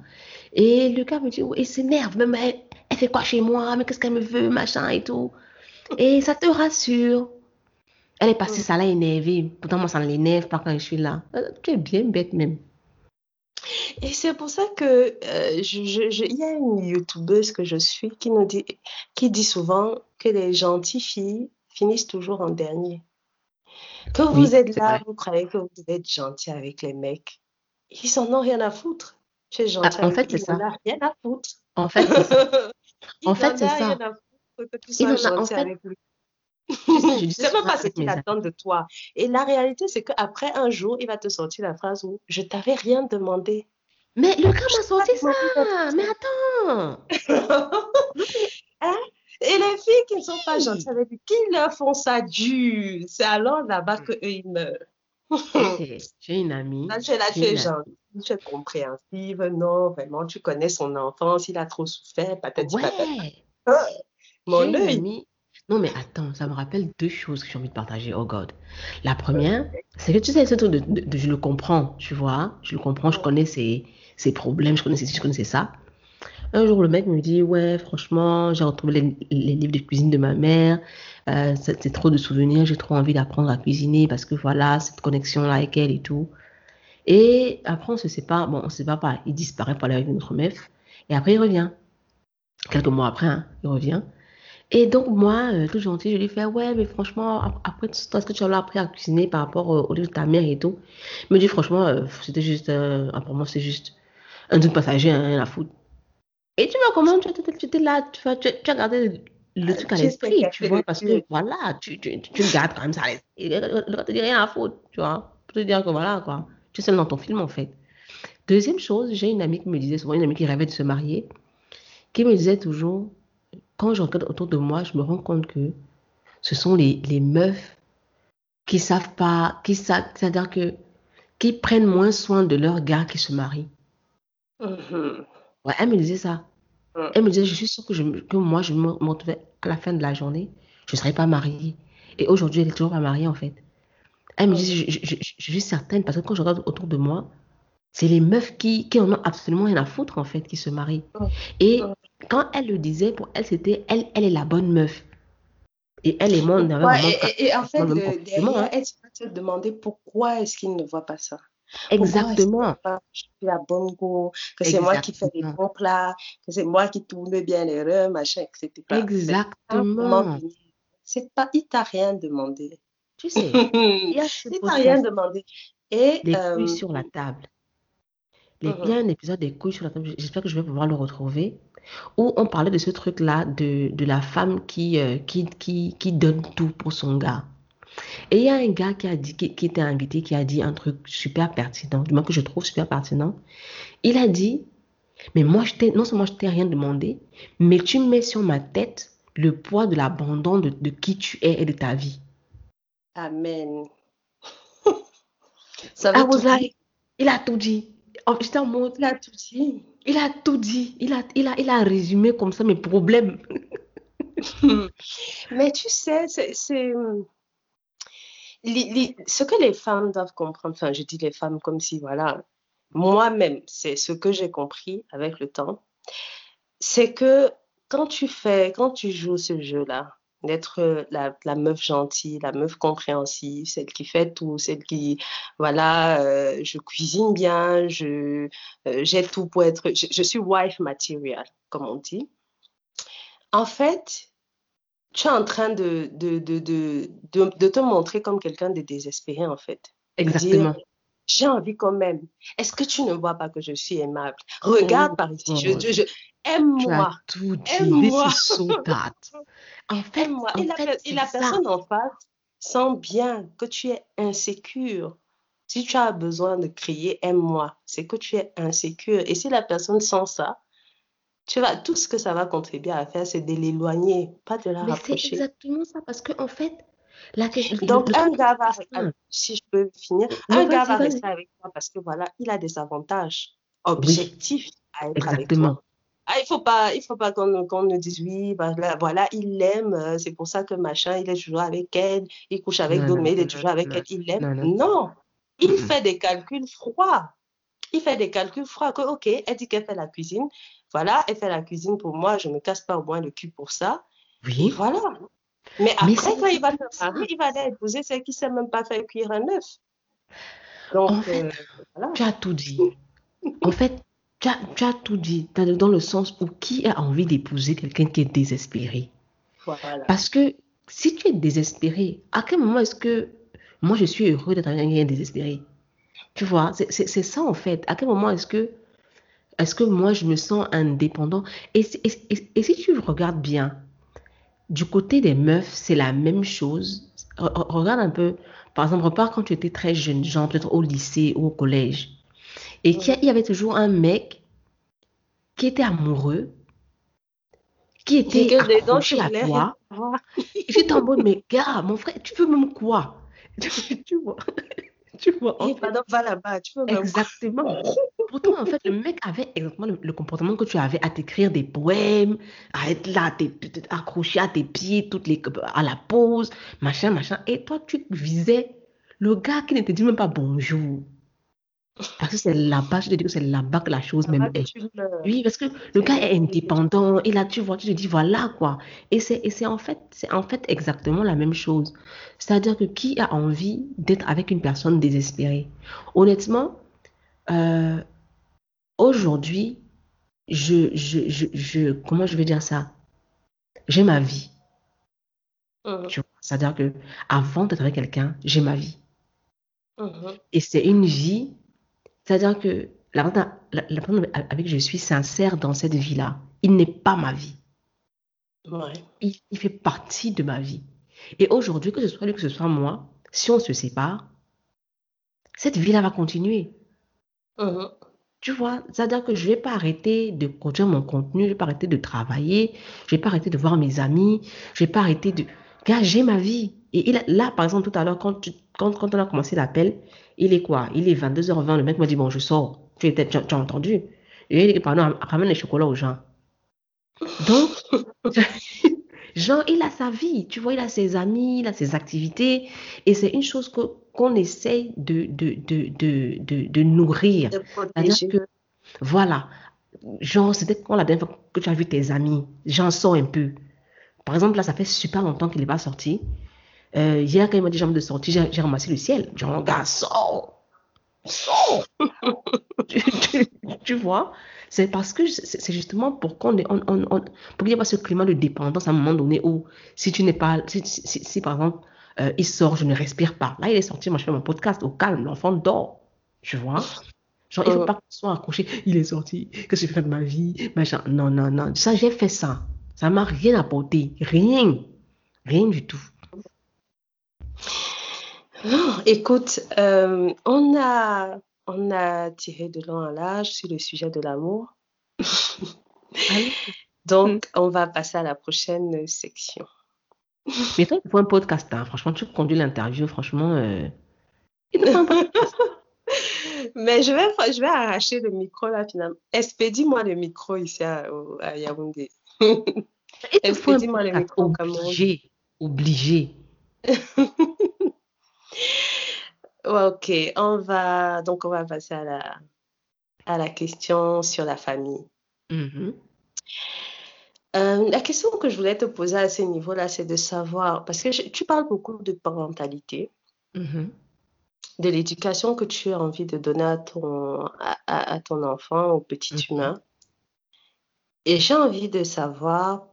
Et le gars me dit, ouais, il s'énerve. Même elle, elle fait quoi chez moi? Mais qu'est-ce qu'elle me veut? Machin et tout. Et ça te rassure. Elle est passée, Mhm. ça l'a énervé. Pourtant, moi, ça ne l'énerve pas quand je suis là. Euh, Tu es bien bête même. Et c'est pour ça que euh, je, je- je- il y a une youtubeuse que je suis qui nous dit, qui dit souvent que les gentilles filles finissent toujours en dernier. Que Oui, vous êtes là, vrai. vous croyez que vous êtes gentil avec les mecs. Ils en ont rien à foutre. Tu es Ah, gentil en avec fait, c'est ça. rien à foutre. En fait, c'est ça. Il En fait, c'est ça. Que tu sois gentil avec lui. sais, je ça C'est même pas ce qu'il attend de toi. Et la réalité, c'est qu'après un jour, il va te sortir la phrase où je t'avais rien demandé. Mais le gars m'a sorti ça. Mais attends. Hein? Et les filles qui ne sont pas gentilles avec lui, qui leur font ça dur, c'est alors là-bas qu'eux, ils meurent. Eh, j'ai une amie, Là, j'ai amie. gentille, tu es compréhensive. Non, vraiment, tu connais son enfance, il a trop souffert, patati. Ouais, Ah, Mon œil. Non, mais attends, ça me rappelle deux choses que j'ai envie de partager. Oh God. La première, c'est que tu sais, ce truc de, de- de- je le comprends, tu vois. Je le comprends, je connais ses, ses problèmes, je connais ceci, je connais ça. Un jour, le mec me dit, ouais, franchement, j'ai retrouvé les, les livres de cuisine de ma mère. Euh, c'est c'est trop de souvenirs, j'ai trop envie d'apprendre à cuisiner parce que voilà, cette connexion-là avec elle et tout. Et après, on se sépare. Bon, on se sépare pas. Il disparaît pour aller avec une autre meuf. Et après, il revient. Quelques mois après, hein, il revient. Et donc, moi, euh, tout gentil, je lui fais, ouais, mais franchement, ap- après tout ça, est-ce que tu as appris à cuisiner par rapport euh, au livre de ta mère et tout? Il me dit, franchement, euh, c'était juste, euh, pour moi, c'est juste un truc passager, hein, rien à foutre. Et tu vois comment tu étais là, tu, tu, tu as gardé le truc à l'esprit, tu vois, parce que voilà, tu, tu, gardes quand même ça à l'esprit. Le gars te dit rien à foutre, tu vois. Pour te dire que voilà, quoi. Tu es seul dans ton film, en fait. Deuxième chose, j'ai une amie qui me disait souvent, une amie qui rêvait de se marier, qui me disait toujours, quand je regarde autour de moi, je me rends compte que ce sont les, les meufs qui savent pas, qui savent, c'est-à-dire que, qui prennent moins soin de leur gars qui se marient. Mhm. Ouais, elle me disait ça. Mhm. Elle me disait, je suis sûre que, je, que moi, je me retrouvais à la fin de la journée, je ne serais pas mariée. Et aujourd'hui, elle est toujours pas mariée, en fait. Elle me dit, je, je- je- je suis certaine, parce que quand je regarde autour de moi, c'est les meufs qui, qui en ont absolument rien à foutre, en fait, qui se marient. Mhm. Et Mhm. Quand elle le disait, pour elle, c'était, elle, elle est la bonne meuf. Et elle et moi, on avait Ouais, vraiment et, et- en fait, comportement, derrière, hein. elle te demander pourquoi est-ce qu'il ne voit pas ça? Exactement. pas je suis à bon goût, que c'est moi qui fais les bons plats, que c'est moi qui tourne bien les reurs, machin, etc. Exactement. c'est pas, il t'a rien demandé. Tu sais, il t'a rien demandé. Et Les euh, couilles sur la table. Il y a un épisode des couilles sur la table, j'espère que je vais pouvoir le retrouver, où on parlait de ce truc-là, de, de la femme qui, euh, qui, qui, qui donne tout pour son gars. Et il y a un gars qui a dit, qui, qui était invité, qui a dit un truc super pertinent, du moins que je trouve super pertinent. Il a dit, mais moi, je t'ai, non seulement je t'ai rien demandé, mais tu mets sur ma tête le poids de l'abandon de, de qui tu es et de ta vie. Amen. Ça I veut tout was dire. like, il a tout dit. J'étais en mode, Il a tout dit. Il a tout dit. Il a, il a, il a résumé comme ça mes problèmes. Mais tu sais, c'est, li- ce que les femmes doivent comprendre, enfin, je dis les femmes comme si, voilà, moi-même, c'est ce que j'ai compris avec le temps, c'est que quand tu fais, quand tu joues ce jeu-là, d'être euh, la, meuf gentille, la meuf compréhensive, celle qui fait tout, celle qui, voilà, euh, je cuisine bien, je, euh, j'ai tout pour être, je, suis wife material, comme on dit. En fait, tu es en train de, de, de, de, de, te montrer comme quelqu'un de désespéré, en fait. Exactement. J'ai envie quand même. Est-ce que tu ne vois pas que je suis aimable? Regarde par ici, je, Oh, je, je- tu as aime-moi, aime-moi, so. En fait, aime-moi. en Et la, fait, et personne en face sent bien que tu es insécure. Si tu as besoin de crier aime-moi, c'est que tu es insécure. Et si la personne sent ça, tu vas, tout ce que ça va contribuer à faire, c'est de l'éloigner, pas de la Mais c'est exactement ça, parce que en fait, la, Donc, un gars va, si je peux finir, Non, un gars va rester avec toi parce que voilà, il a des avantages Oui, objectifs à être avec toi. Ah, il faut pas, il faut pas qu'on nous- qu'on nous dise oui, voilà, voilà, il l'aime, euh, c'est pour ça que machin, il est toujours avec elle, il couche avec d'autres, mais il est toujours avec non, elle, il l'aime. non, il fait des calculs froids. Il fait des calculs froids que, ok, elle dit qu'elle fait la cuisine. Voilà, elle fait la cuisine pour moi, je me casse pas au moins le cul pour ça. Et Oui, voilà. Mais mais après, c'est quand il va se marier, il va aller épouser celle qui sait même pas faire cuire un œuf. En Donc, fait, euh, voilà. tu as tout dit. En fait, tu as, tu as tout dit dans, le- dans le sens où qui a envie d'épouser quelqu'un qui est désespéré? Voilà. Parce que si tu es désespéré, à quel moment est-ce que moi je suis heureux d'être avec quelqu'un est désespéré? Tu vois, c'est ça en fait. À quel moment est-ce que, est-ce que moi je me sens indépendant? Et, si- et- et- et si tu regardes bien, du côté des meufs, c'est la même chose. Re- re- regarde un peu, par exemple, repars quand tu étais très jeune, genre peut-être au lycée ou au collège, et qu'il y, a- il y avait toujours un mec qui était amoureux, qui était accroché à toi. j'étais en mode, mais gars, mon frère, tu veux même quoi? Tu, vois, tu vois, en fait, va là-bas, tu même exactement. Pourtant, en fait, le mec avait exactement le, le comportement que tu avais à t'écrire des poèmes, à être là, accroché à tes pieds, toutes les, à la pause, machin, machin. Et toi, tu visais le gars qui ne te dit même pas bonjour. Parce que c'est là-bas, je te dis que c'est là-bas que la chose même est. Oui, parce que le gars est indépendant, et là, tu vois, tu te dis, voilà, quoi. Et c'est, et c'est en fait, c'est en fait exactement la même chose. C'est-à-dire que qui a envie d'être avec une personne désespérée? Honnêtement, euh, aujourd'hui, je, je, je, je, comment je vais dire ça? J'ai ma vie, vois. C'est-à-dire que avant d'être avec quelqu'un, j'ai ma vie. mhm. Et c'est une vie, c'est-à-dire que la, personne- la, la personne avec qui je suis sincère dans cette vie-là, il n'est pas ma vie. Ouais. il, il fait partie de ma vie. Et aujourd'hui, que ce soit lui, que ce soit moi, si on se sépare, cette vie-là va continuer. Mhm. Tu vois, c'est-à-dire que je vais pas arrêter de produire mon contenu, je vais pas arrêter de travailler, je vais pas arrêter de voir mes amis, je vais pas arrêter de... J'ai ma vie. Et là, par exemple, tout à l'heure, quand, quand, quand on a commencé l'appel, il est quoi? Il est 22h20, le mec m'a dit, bon, je sors. Tu, tu, tu as entendu? Et il dit, pardon, ramène les chocolats aux gens. Donc, Genre, il a sa vie, tu vois, il a ses amis, il a ses activités, et c'est une chose qu'on essaye de, de, de, de, de, nourrir. Que, voilà, genre, c'était quand la dernière fois que tu as vu tes amis, j'en sors un peu. Par exemple, là, ça fait super longtemps qu'il n'est pas sorti. Euh, hier, quand il m'a dit j'ai envie de sortir, j'ai, j'ai ramassé le ciel. Genre, gars, sors, sors. tu, tu- tu vois, c'est parce que c'est justement pour qu'on ait- on, on- on- pour qu'il n'y ait pas ce climat de dépendance à un moment donné où si tu n'es pas, si, si- si- si, par exemple, euh, il sort, je ne respire pas. Là, il est sorti, moi je fais mon podcast au calme, l'enfant dort, tu vois? Genre, il ne faut Mhm. pas qu'on soit accroché, il est sorti, que je fais de ma vie, machin. Non, non, non, ça, j'ai fait ça. Ça m'a rien apporté, rien, rien du tout. Non, écoute, euh, on a, on a tiré de long à large sur le sujet de l'amour. Allez. Donc, on va passer à la prochaine section. Mais toi, faut un podcast, hein. Franchement, tu conduis l'interview, franchement, euh. Mais je vais, je vais arracher le micro là finalement. Expédie-moi le micro ici à, Yaoundé? Expédie-moi le micro obligé, obligé. Ok, on va donc on va passer à la, à la question sur la famille. Mhm. Euh, la question que je voulais te poser à ce niveau-là, c'est de savoir, parce que je- tu parles beaucoup de parentalité, Mhm. de l'éducation que tu as envie de donner à ton, à, ton enfant, au petit Mhm. humain. Et j'ai envie de savoir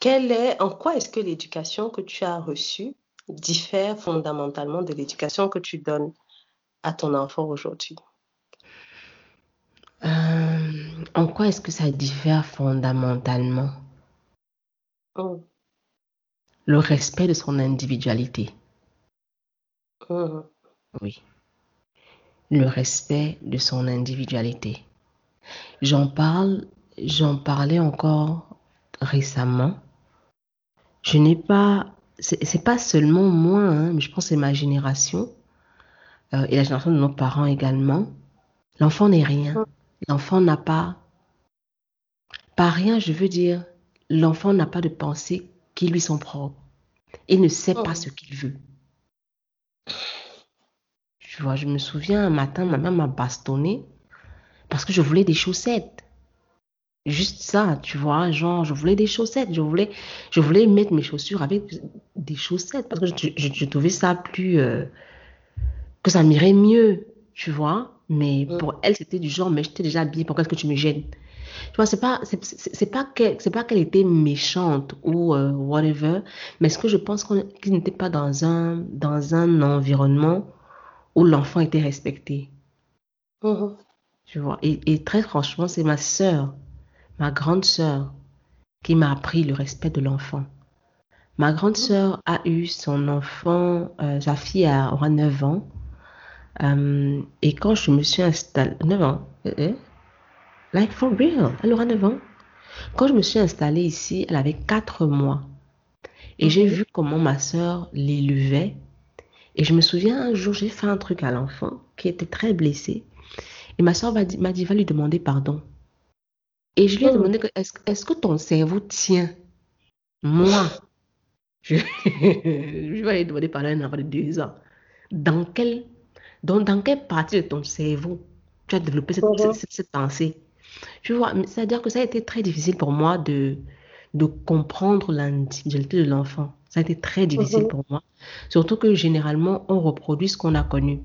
quelle est, en quoi est-ce que l'éducation que tu as reçue diffère fondamentalement de l'éducation que tu donnes à ton enfant aujourd'hui? Euh, en quoi est-ce que ça diffère fondamentalement? Mhm. Le respect de son individualité. Mhm. Oui. Le respect de son individualité. J'en parle, j'en parlais encore récemment. Je n'ai pas, c'est pas seulement moi, hein, mais je pense que c'est ma génération euh, et la génération de nos parents également. L'enfant n'est rien. L'enfant n'a pas, pas rien, je veux dire, l'enfant n'a pas de pensées qui lui sont propres. Il ne sait pas ce qu'il veut. Tu vois, je me souviens un matin, ma mère m'a bastonné parce que je voulais des chaussettes. Juste ça, tu vois, genre, je voulais des chaussettes. Je voulais, je voulais mettre mes chaussures avec des chaussettes parce que je, je- je trouvais ça plus, euh, que ça m'irait mieux, tu vois. Mais Mhm. pour elle, c'était du genre, mais j'étais déjà habillée, pourquoi est-ce que tu me gênes? Tu vois, c'est pas, c'est c'est- c'est pas qu'elle, c'est pas qu'elle était méchante ou euh, whatever, mais est-ce que je pense qu'on qu'il n'était pas dans un, dans un environnement où l'enfant était respecté, Mhm. tu vois. Et, et très franchement, c'est ma sœur, ma grande sœur, qui m'a appris le respect de l'enfant. Ma grande sœur a eu son enfant, euh, sa fille a, aura 9 ans. Euh, et quand je me suis installée, 9 ans, eh, eh, like for real, elle aura 9 ans. Quand je me suis installée ici, elle avait 4 mois. Et j'ai vu comment ma sœur l'élevait. Et je me souviens un jour, j'ai fait un truc à l'enfant qui était très blessé. Et ma sœur m'a dit, m'a dit, va lui demander pardon. Et je lui ai Mhm. demandé, que, est-ce, est-ce que ton cerveau tient? Moi, je, je vais aller demander pardon à un enfant de 2 ans. Dans quelle, dans, dans quelle partie de ton cerveau tu as développé cette, Mhm. cette, cette- cette pensée? Tu vois, c'est-à-dire que ça a été très difficile pour moi de, de comprendre l'individualité de l'enfant. Ça a été très difficile Mhm. pour moi. Surtout que généralement, on reproduit ce qu'on a connu.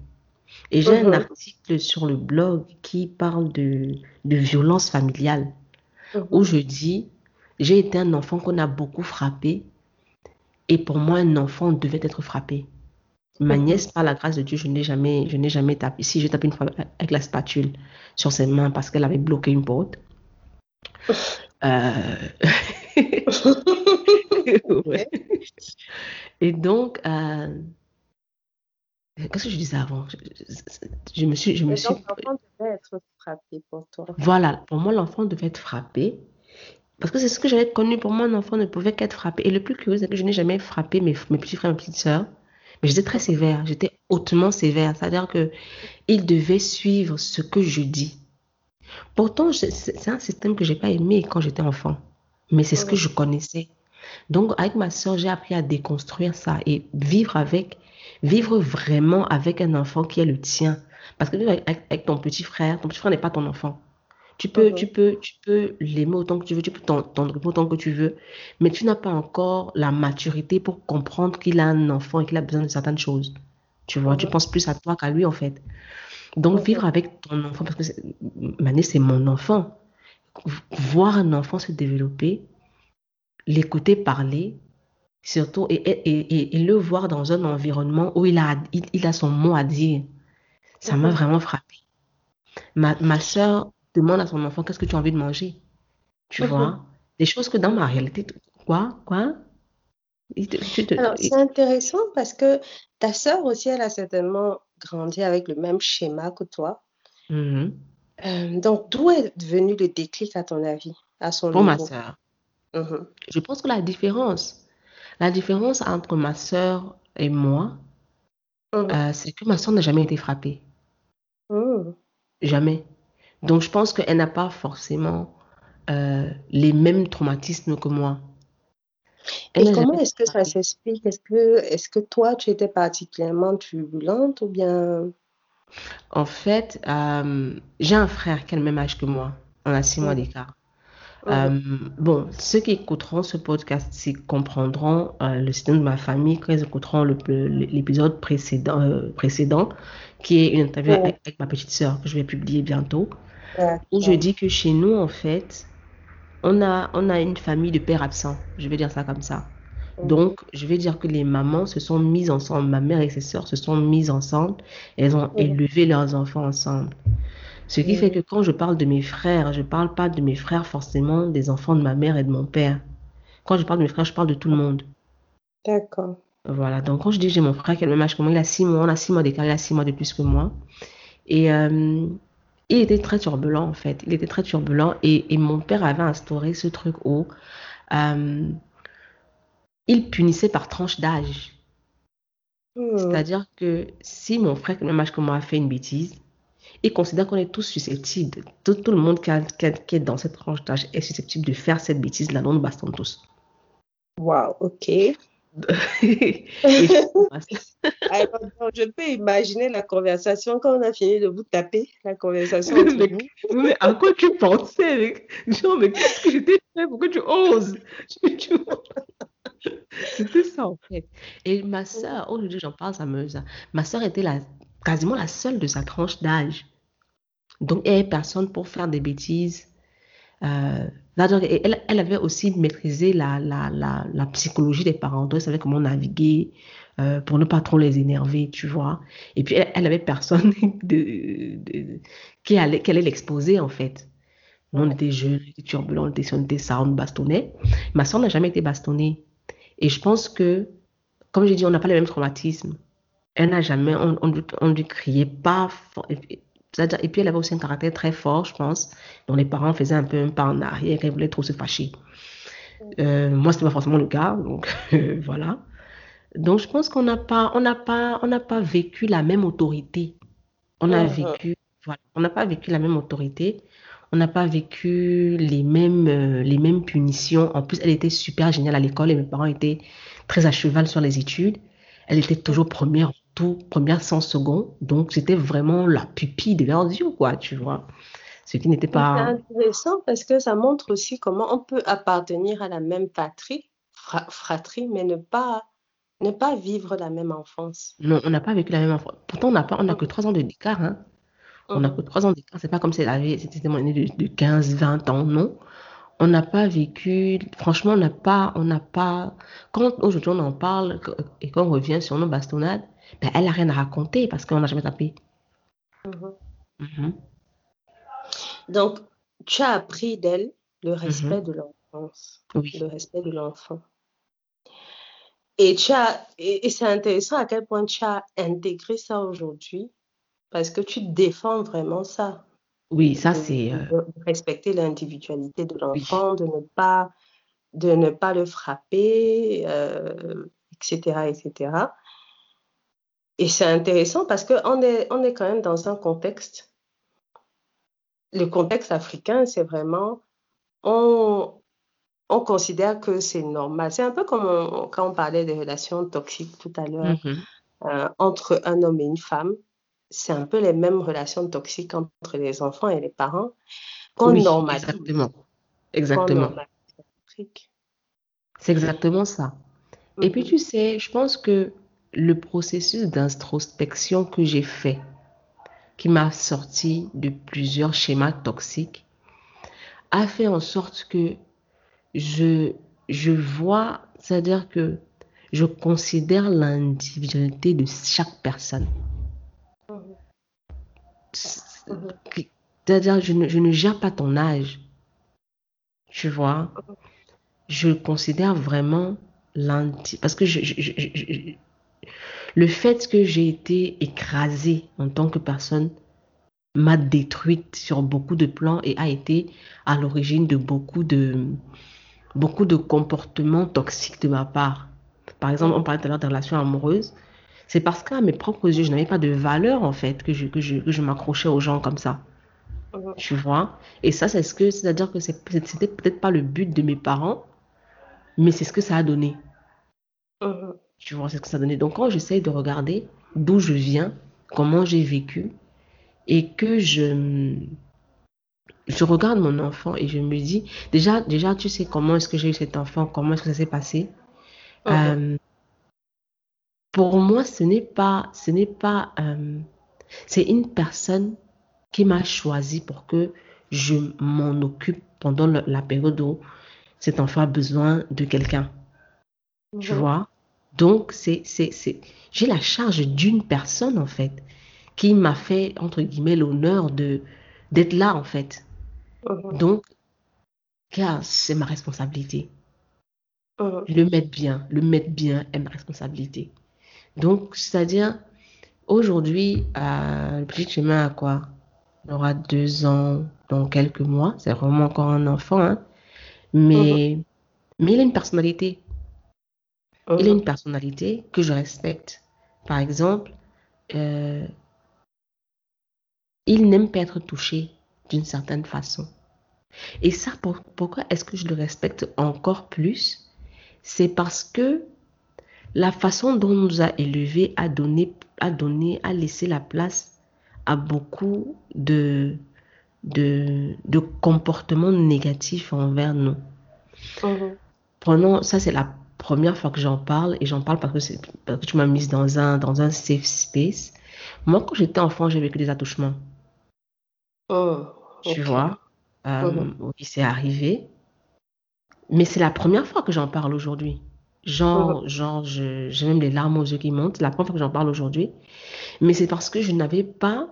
Et j'ai un Mhm. article sur le blog qui parle de, de violence familiale, Mhm. où je dis, j'ai été un enfant qu'on a beaucoup frappé, et pour moi, un enfant devait être frappé. Ma Mhm. nièce, par la grâce de Dieu, je n'ai jamais, je n'ai jamais tapé. Si, j'ai tapé une fois avec la spatule sur ses mains parce qu'elle avait bloqué une porte. Euh, ouais. Et donc, euh, qu'est-ce que je disais avant? Je, je- je me suis, je me suis, l'enfant devait être frappé pour toi. voilà, pour moi, l'enfant devait être frappé. Parce que c'est ce que j'avais connu. Pour moi, un enfant ne pouvait qu'être frappé. Et le plus curieux, c'est que je n'ai jamais frappé mes, mes petits frères et mes petites sœurs. Mais j'étais très sévère. J'étais hautement sévère. C'est-à-dire que ils devaient suivre ce que je dis. Pourtant, c'est un système que j'ai pas aimé quand j'étais enfant. Mais c'est ce que je connaissais. Donc, avec ma sœur, j'ai appris à déconstruire ça et vivre avec, vivre vraiment avec un enfant qui est le tien. Parce que vivre avec, avec- ton petit frère, ton petit frère n'est pas ton enfant. Tu peux, Mhm. tu peux, tu peux l'aimer autant que tu veux, tu peux t'en- t'en autant que tu veux, mais tu n'as pas encore la maturité pour comprendre qu'il a un enfant et qu'il a besoin de certaines choses. Tu vois, tu Mhm. penses plus à toi qu'à lui en fait. Donc, vivre avec ton enfant, parce que Mané, c'est mon enfant. Voir un enfant se développer, l'écouter parler, surtout, et, et, et, et le voir dans un environnement où il a, il, il a son mot à dire, ça m'a Mhm. vraiment frappé. Ma, ma soeur demande à son enfant, qu'est-ce que tu as envie de manger? Tu Mhm. vois? Des choses que dans ma réalité, quoi? Quoi? Te- te- Alors, c'est intéressant parce que ta sœur aussi, elle a certainement grandi avec le même schéma que toi. Mhm. Euh, donc, d'où est venu le déclic, à ton avis, à son Pour ma niveau? soeur. Mhm. Je pense que la différence, la différence entre ma soeur et moi, Mhm. euh, c'est que ma soeur n'a jamais été frappée. Mhm. Jamais. Donc, je pense qu'elle n'a pas forcément euh, les mêmes traumatismes que moi. Elle Et comment est-ce que ça s'explique? Est-ce que, toi, tu étais particulièrement turbulente ou bien... En fait, euh, j'ai un frère qui a le même âge que moi. On a six mois Mhm, d'écart. Euh, bon, ceux qui écouteront ce podcast, ils comprendront euh, le système de ma famille quand ils écouteront l'épisode précédent, euh, précédent, qui est une interview avec, avec ma petite sœur que je vais publier bientôt, où je dis que chez nous, en fait, on a, on a une famille de pères absents. Je vais dire ça comme ça. Donc, je vais dire que les mamans se sont mises ensemble, ma mère et ses sœurs se sont mises ensemble, elles ont élevé leurs enfants ensemble. Ce qui fait mhm. que quand je parle de mes frères, je parle pas de mes frères forcément des enfants de ma mère et de mon père. Quand je parle de mes frères, je parle de tout le monde. D'accord. Voilà. Donc, quand je dis j'ai mon frère qui a le même âge que moi, il a six mois, on a six mois d'écart, il a six mois de plus que moi. Et euh, il était très turbulent, en fait. Il était très turbulent. Et, et mon père avait instauré ce truc où euh, il punissait par tranche d'âge. Mhm, C'est-à-dire que si mon frère qui a le même âge que moi a fait une bêtise, il considère qu'on est tous susceptibles. Tout, tout le monde qui, a- qui a- qui est dans cette tranche d'âge est susceptible de faire cette bêtise-là. Non, nous bastons tous. Wow, ok. Et je- Alors, donc, je peux imaginer la conversation quand on a fini de vous taper, la conversation entre mais, vous. mais à quoi tu pensais Genre, mais qu'est-ce que j'étais fait? Pour que tu oses C'était ça, en fait. Et ma soeur, aujourd'hui, j'en parle, ça me. ça- Ma soeur était la, quasiment la seule de sa tranche d'âge. Donc, elle n'avait personne pour faire des bêtises. Euh, elle, avait aussi maîtrisé la, la, la, psychologie des parents. Donc, elle savait comment naviguer euh, pour ne pas trop les énerver, tu vois. Et puis, elle, elle avait personne de, qui allait, l'exposer, en fait. Nous, on était jeunes, était turbulents, on était, était ça, on nous bastonnait. Ma soeur n'a jamais été bastonnée. Et je pense que, comme j'ai dit, on n'a pas les mêmes traumatismes. Elle n'a jamais, on, on, on lui criait pas. Et et puis, elle avait aussi un caractère très fort, je pense, dont les parents faisaient un peu un pas en arrière, qu'elle voulait trop se fâcher. Euh, moi, c'était pas forcément le cas, donc voilà. Donc, je pense qu'on n'a pas, on n'a pas, on n'a pas vécu la même autorité. On a Mhm, vécu, voilà, on n'a pas vécu la même autorité. On n'a pas vécu les mêmes, euh, les mêmes punitions. En plus, elle était super géniale à l'école et mes parents étaient très à cheval sur les études. Elle était toujours première, tout, première sans second. Donc, c'était vraiment la pupille de leurs yeux, quoi, tu vois. Ce qui n'était C'est pas. intéressant parce que ça montre aussi comment on peut appartenir à la même patrie, fra- fratrie, mais ne pas, ne pas vivre la même enfance. Non, on n'a pas vécu la même enfance. Pourtant, on n'a pas, on n'a que trois ans de d'écart, hein. On n'a mhm, que trois ans d'écart. C'est pas comme si elle avait, c'était aînée de, de 15, 20 ans, non. On n'a pas vécu, franchement, on n'a pas, on n'a pas, quand aujourd'hui on en parle et qu'on revient sur nos bastonnades, ben, elle n'a rien à raconter parce qu'on n'a jamais tapé. mhm. Mhm, Donc, tu as appris d'elle le mhm. respect de l'enfance, Oui, le respect de l'enfant. Et, tu as, et, et c'est intéressant à quel point tu as intégré ça aujourd'hui parce que tu défends vraiment ça, oui, ça c'est, euh, respecter l'individualité de oui, l'enfant, de ne pas, de ne pas le frapper, euh, etc., etc. Et c'est intéressant parce qu'on est, on est quand même dans un contexte, le contexte africain, c'est vraiment, on, on considère que c'est normal. C'est un peu comme on- quand on parlait des relations toxiques tout à l'heure Mhm. euh, entre un homme et une femme. C'est un peu les mêmes relations toxiques entre les enfants et les parents qu'on Oui, normalise, exactement. C'est exactement ça. Et puis Mhm. tu sais, je pense que le processus d'introspection que j'ai fait, qui m'a sorti de plusieurs schémas toxiques, a fait en sorte que je, je vois, c'est-à-dire que je considère l'individualité de chaque personne. C'est-à-dire, je ne, je ne gère pas ton âge, tu vois? Je considère vraiment l'individu. Parce que je- le fait que j'ai été écrasée en tant que personne m'a détruite sur beaucoup de plans et a été à l'origine de beaucoup de, beaucoup de comportements toxiques de ma part. Par exemple, on parlait tout à l'heure des relations amoureuses. C'est parce qu'à mes propres yeux, je n'avais pas de valeur en fait que je, que je, que je m'accrochais aux gens comme ça. Mhm. Tu vois? Et ça, c'est ce que, c'est-à-dire que c'était peut-être pas le but de mes parents, mais c'est ce que ça a donné. Mhm. Tu vois, c'est ce que ça donné. Donc, quand j'essaye de regarder d'où je viens, comment j'ai vécu, et que je, je regarde mon enfant et je me dis, déjà, déjà tu sais comment est-ce que j'ai eu cet enfant, comment est-ce que ça s'est passé. Euh, pour moi, ce n'est pas, ce n'est pas, euh, c'est une personne qui m'a choisi pour que je m'en occupe pendant le- la période où cet enfant a besoin de quelqu'un. Tu Mhm. vois? Donc, c'est, c'est, c'est, j'ai la charge d'une personne, en fait, qui m'a fait, entre guillemets, l'honneur de, d'être là, en fait. Mhm. Donc, car c'est ma responsabilité. Mhm. Le mettre bien, le mettre bien est ma responsabilité. Donc, c'est-à-dire, aujourd'hui, euh, le petit chemin a quoi? Il aura deux ans dans quelques mois. C'est vraiment encore un enfant, hein. Mais, mais il a une personnalité. Il a Mhm. une personnalité que je respecte. Par exemple, euh, il n'aime pas être touché d'une certaine façon. Et ça, pour- pourquoi est-ce que je le respecte encore plus? C'est parce que la façon dont on nous a élevés a donné, a donné, a laissé la place à beaucoup de, de, de comportements négatifs envers nous. Mhm. Prenons, ça c'est la première fois que j'en parle et j'en parle parce que, c'est, parce que tu m'as mise dans un, dans un safe space. Moi, quand j'étais enfant, j'ai vécu des attouchements. Mhm. Tu vois, Euh, oui, c'est arrivé. Mais c'est la première fois que j'en parle aujourd'hui. Genre, genre, je- j'ai même les larmes aux yeux qui montent. C'est la première fois que j'en parle aujourd'hui. Mais c'est parce que je n'avais pas,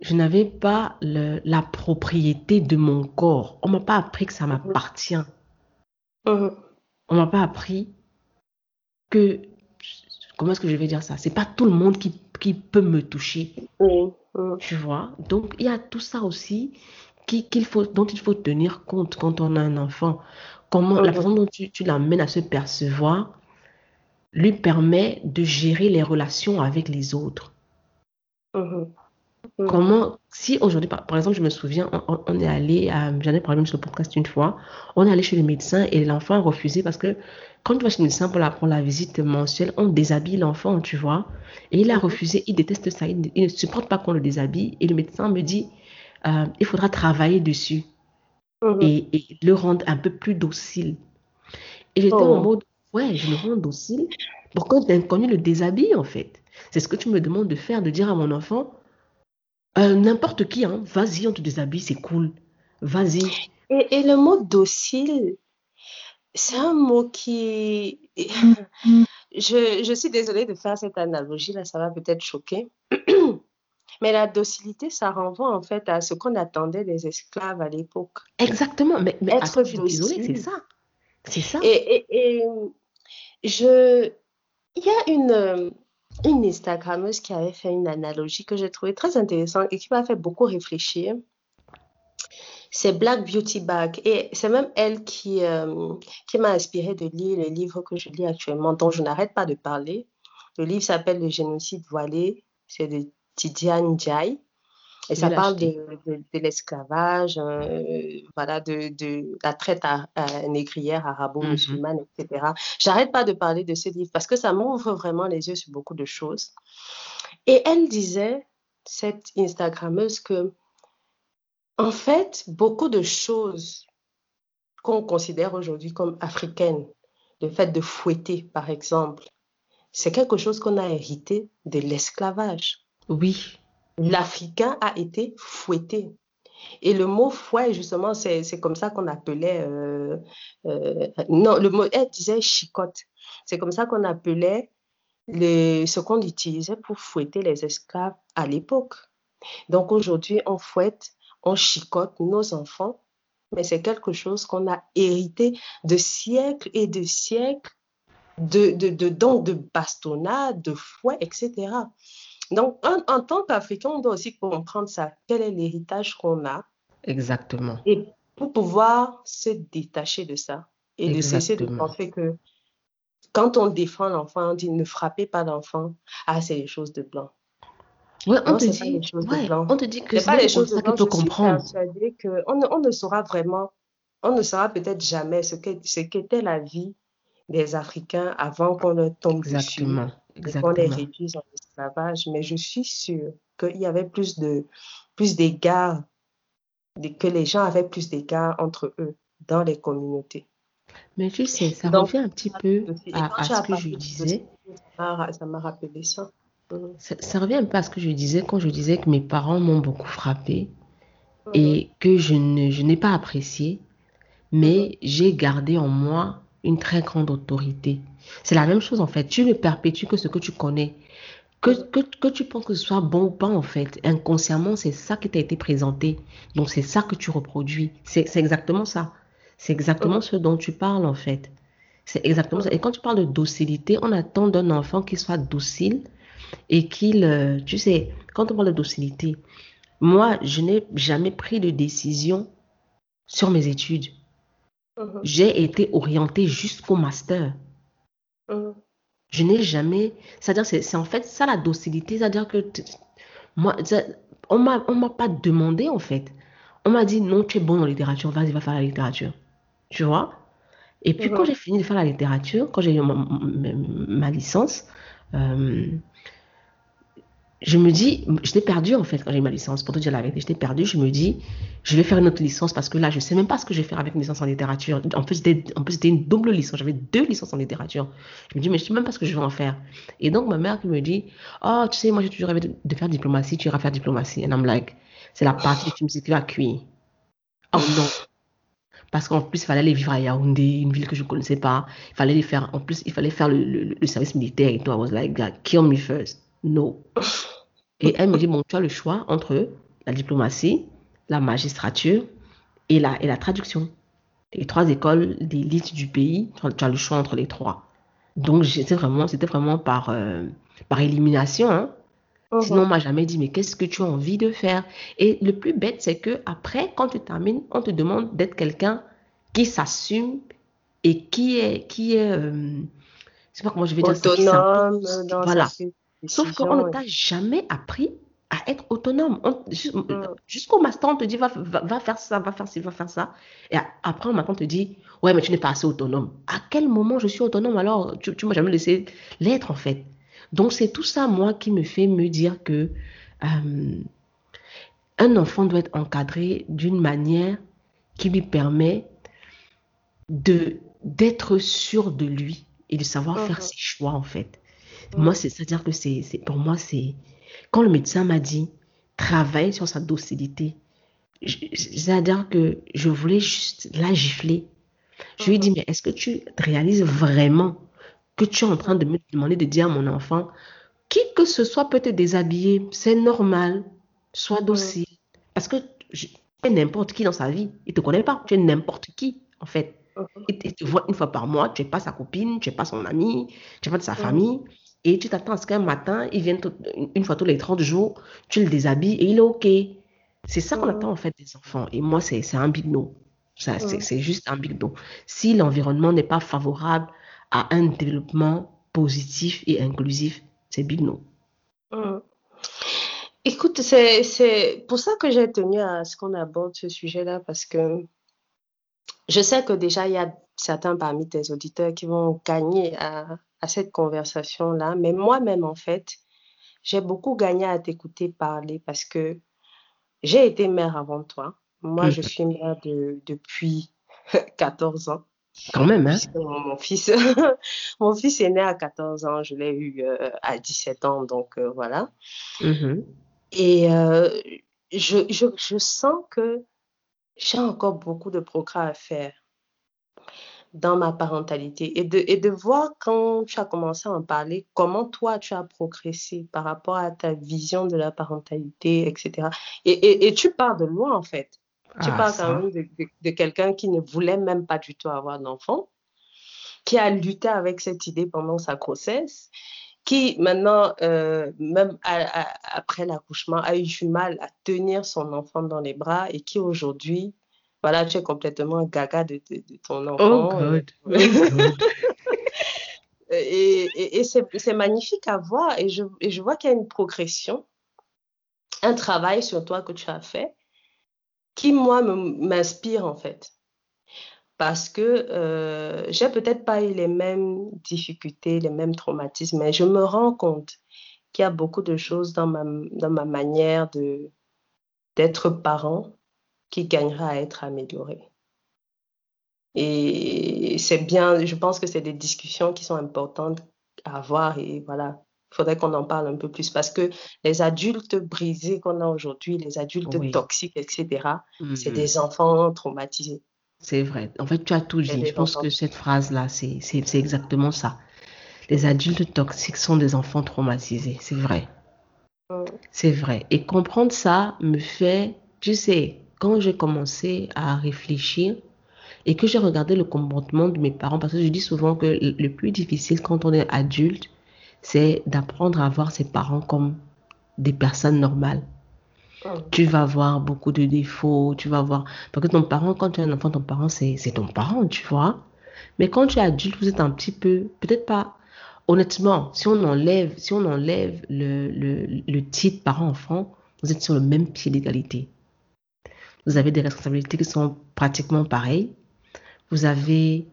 je n'avais pas le- la propriété de mon corps. On m'a pas appris que ça m'appartient. Mhm. On m'a pas appris que, comment est-ce que je vais dire ça? C'est pas tout le monde qui, qui peut me toucher. Tu vois? Donc, il y a tout ça aussi qui- qu'il faut, dont il faut tenir compte quand on a un enfant. Comment, la Mhm. façon dont tu, tu l'amènes à se percevoir lui permet de gérer les relations avec les autres. Mhm. Mhm. Comment, si aujourd'hui, par, par exemple, je me souviens, on, est allé, à- j'en ai parlé même sur le podcast une fois, on est allé chez le médecin et l'enfant a refusé parce que quand tu vas chez le médecin pour la, pour la visite mensuelle, on déshabille l'enfant, tu vois. Et il a Mhm. refusé, il déteste ça, il, ne- il ne supporte pas qu'on le déshabille. Et le médecin me dit, euh, il faudra travailler dessus Mhm. et, et le rendre un peu plus docile. Et j'étais en Oh. mode, ouais, je le rends docile pour que l'inconnu le déshabille, en fait. C'est ce que tu me demandes de faire, de dire à mon enfant, euh, n'importe qui, hein, vas-y, on te déshabille, c'est cool. Vas-y. Et, et le mot docile, c'est un mot qui... Je, je suis désolée de faire cette analogie-là, ça va peut-être choquer. Mais la docilité, ça renvoie en fait à ce qu'on attendait des esclaves à l'époque. Exactement. Mais, mais Être attends, je suis désolée, c'est docile. ça. C'est ça. Et, et, et je... Il y a une, euh, une Instagrammeuse qui avait fait une analogie que j'ai trouvée très intéressante et qui m'a fait beaucoup réfléchir. C'est Black Beauty Bag. Et c'est même elle qui, euh, qui m'a inspiré de lire le livre que je lis actuellement, dont je n'arrête pas de parler. Le livre s'appelle Le génocide voilé. C'est de Tidiane Ndiaye. Et ça parle de, de, de l'esclavage, euh, voilà, de, de la traite à, à négrière arabo-musulmane, etc. J'arrête pas de parler de ce livre parce que ça m'ouvre vraiment les yeux sur beaucoup de choses. Et elle disait, cette Instagrammeuse, que en fait, beaucoup de choses qu'on considère aujourd'hui comme africaines, le fait de fouetter, par exemple, c'est quelque chose qu'on a hérité de l'esclavage. Oui. L'Africain a été fouetté. Et le mot fouet, justement, c'est comme ça qu'on appelait. euh, euh, non, le mot, elle disait chicotte. C'est comme ça qu'on appelait les, ce qu'on utilisait pour fouetter les esclaves à l'époque. Donc aujourd'hui, on fouette, on chicote nos enfants, mais c'est quelque chose qu'on a hérité de siècles et de siècles de, de, de, donc de bastonnade, de fouet, etc. Donc, en, en tant qu'Africain, on doit aussi comprendre ça. Quel est l'héritage qu'on a Exactement. et pour pouvoir se détacher de ça et de cesser de penser que quand on défend l'enfant, on dit ne frappez pas l'enfant. Ah, c'est les choses de blanc. Ouais, on Non, te dit, les choses de ouais, blanc. on te dit que C'est pas les choses de blanc. peut comprendre. qu'on ne, on ne saura vraiment on ne saura peut-être jamais ce qu'était ce la vie des Africains avant qu'on leur tombe Exactement. dessus, qu'on les réduise en esclavage. Mais je suis sûre qu'il y avait plus de plus d'égards, que les gens avaient plus d'égards entre eux dans les communautés. Mais tu sais, ça revient un petit peu à, ce que je disais. Ça m'a rappelé ça. ça. revient un peu à ce que je disais quand je disais que mes parents m'ont beaucoup frappé et que je n'ai pas apprécié, mais j'ai gardé en moi une très grande autorité. C'est la même chose en fait. Tu ne perpétues que ce que tu connais. Que, que, que, tu penses que ce soit bon ou pas, en fait, inconsciemment, c'est ça qui t'a été présenté. Donc, c'est ça que tu reproduis. C'est exactement ça. C'est exactement ce dont tu parles, en fait. C'est exactement ça. Et quand tu parles de docilité, on attend d'un enfant qu'il soit docile et qu'il, euh, tu sais, quand on parle de docilité, moi, je n'ai jamais pris de décision sur mes études. Uh-huh. J'ai été orientée jusqu'au master. Je n'ai jamais. C'est-à-dire, c'est en fait ça la docilité. C'est-à-dire que moi, on ne m'a pas demandé en fait. On m'a dit non, tu es bon en littérature, vas-y, va faire la littérature. Tu vois? Et puis, quand j'ai fini de faire la littérature, quand j'ai eu ma, licence, euh, je me dis, je t'ai perdu en fait quand j'ai eu ma licence. Pour te dire la vérité, je t'ai perdu. Je me dis, je vais faire une autre licence parce que là, je ne sais même pas ce que je vais faire avec une licence en littérature. En plus, c'était une double licence. J'avais deux licences en littérature. Je me dis, mais je ne sais même pas ce que je vais en faire. Et donc, ma mère qui me dit, oh, tu sais, moi, j'ai toujours rêvé de, faire diplomatie. Tu iras faire diplomatie. And I'm like, c'est la partie du film qui va cuire. Oh non. Parce qu'en plus, il fallait aller vivre à Yaoundé, une ville que je ne connaissais pas. Il fallait les faire, en plus, il fallait faire le, le service militaire et tout. I was like, kill me first. No. Et elle me dit, bon, tu as le choix entre la diplomatie, la magistrature et la, et la traduction. Les trois écoles d'élite du pays, tu as le choix entre les trois. Donc, c'était vraiment, c'était vraiment par, euh, par élimination. Hein. Uh-huh. Sinon, on m'a jamais dit, mais qu'est-ce que tu as envie de faire? Et le plus bête, c'est que après, quand tu termines, on te demande d'être quelqu'un qui s'assume et qui est, qui est, euh, je sais pas comment je vais dire ça. Voilà. Sauf qu'on ne t'a jamais appris à être autonome. Mm. Jusqu'au master, on te dit va, va, faire ça, va faire ci, va faire ça. Et après, on on te dit ouais, mais tu n'es pas assez autonome. À quel moment je suis autonome alors? Tu ne m'as jamais laissé l'être en fait. Donc, c'est tout ça, moi, qui me fait me dire que euh, un enfant doit être encadré d'une manière qui lui permet de d'être sûr de lui et de savoir faire mm-hmm. ses choix en fait. Moi, c'est-à-dire que c'est, pour moi, c'est quand le médecin m'a dit travaille sur sa docilité, c'est-à-dire que je voulais juste la gifler. Je lui ai dit, uh-huh. mais est-ce que tu réalises vraiment que tu es en train de me demander de dire à mon enfant, qui que ce soit peut te déshabiller, c'est normal, sois uh-huh. docile. Parce que tu es n'importe qui dans sa vie, il ne te connaît pas, tu es n'importe qui, en fait. Il, te voit une fois par mois, tu n'es pas sa copine, tu n'es pas son ami, tu n'es pas de sa famille. Et tu t'attends à ce qu'un matin, il vienne une fois tous les 30 jours, tu le déshabilles et il est OK. C'est ça qu'on attend en fait des enfants. Et moi, c'est un big no. C'est juste un big no. Si l'environnement n'est pas favorable à un développement positif et inclusif, c'est big no. Écoute, c'est pour ça que j'ai tenu à ce qu'on aborde ce sujet-là parce que je sais que déjà, il y a certains parmi tes auditeurs qui vont gagner à, à cette conversation-là. Mais moi-même, en fait, j'ai beaucoup gagné à t'écouter parler parce que j'ai été mère avant toi. Moi, je suis mère depuis 14 ans. Quand même, hein? Mon, fils, mon fils est né à 14 ans, je l'ai eu euh, à 17 ans, donc euh, voilà. Mm-hmm. Et euh, je, je, je, sens que j'ai encore beaucoup de progrès à faire dans ma parentalité et de, et de voir quand tu as commencé à en parler, comment toi tu as progressé par rapport à ta vision de la parentalité, etc. Et, et, tu pars de loin en fait. Tu ah, quand même de, de, quelqu'un qui ne voulait même pas du tout avoir d'enfant, qui a lutté avec cette idée pendant sa grossesse, qui maintenant, euh, même après l'accouchement, a eu du mal à tenir son enfant dans les bras et qui aujourd'hui voilà, tu es complètement gaga de, ton oh, enfant. Oh God. et, et, c'est magnifique à voir et je, et je vois qu'il y a une progression, un travail sur toi que tu as fait qui, moi, m'inspire en fait. parce que euh, j'ai peut-être pas eu les mêmes difficultés, les mêmes traumatismes, mais je me rends compte qu'il y a beaucoup de choses dans ma, dans ma manière de d'être parent qui gagnera à être améliorées. Et c'est bien, je pense que c'est des discussions qui sont importantes à avoir et voilà, il faudrait qu'on en parle un peu plus parce que les adultes brisés qu'on a aujourd'hui, les adultes Oui. toxiques, etc., c'est des enfants traumatisés. C'est vrai. En fait, tu as tout dit. Je pense que cette phrase-là, c'est exactement ça. Les adultes toxiques sont des enfants traumatisés. C'est vrai. Mm. C'est vrai. Et comprendre ça me fait, tu sais, quand j'ai commencé à réfléchir et que j'ai regardé le comportement de mes parents, parce que je dis souvent que le plus difficile quand on est adulte, c'est d'apprendre à voir ses parents comme des personnes normales. Mm. Tu vas voir beaucoup de défauts, tu vas voir... Parce que ton parent, quand tu es un enfant, ton parent, c'est c'est ton parent, tu vois. Mais quand tu es adulte, vous êtes un petit peu, peut-être pas, honnêtement, si on enlève, si on enlève le, le, le titre parent-enfant, vous êtes sur le même pied d'égalité. Vous avez des responsabilités qui sont pratiquement pareilles. Vous avez,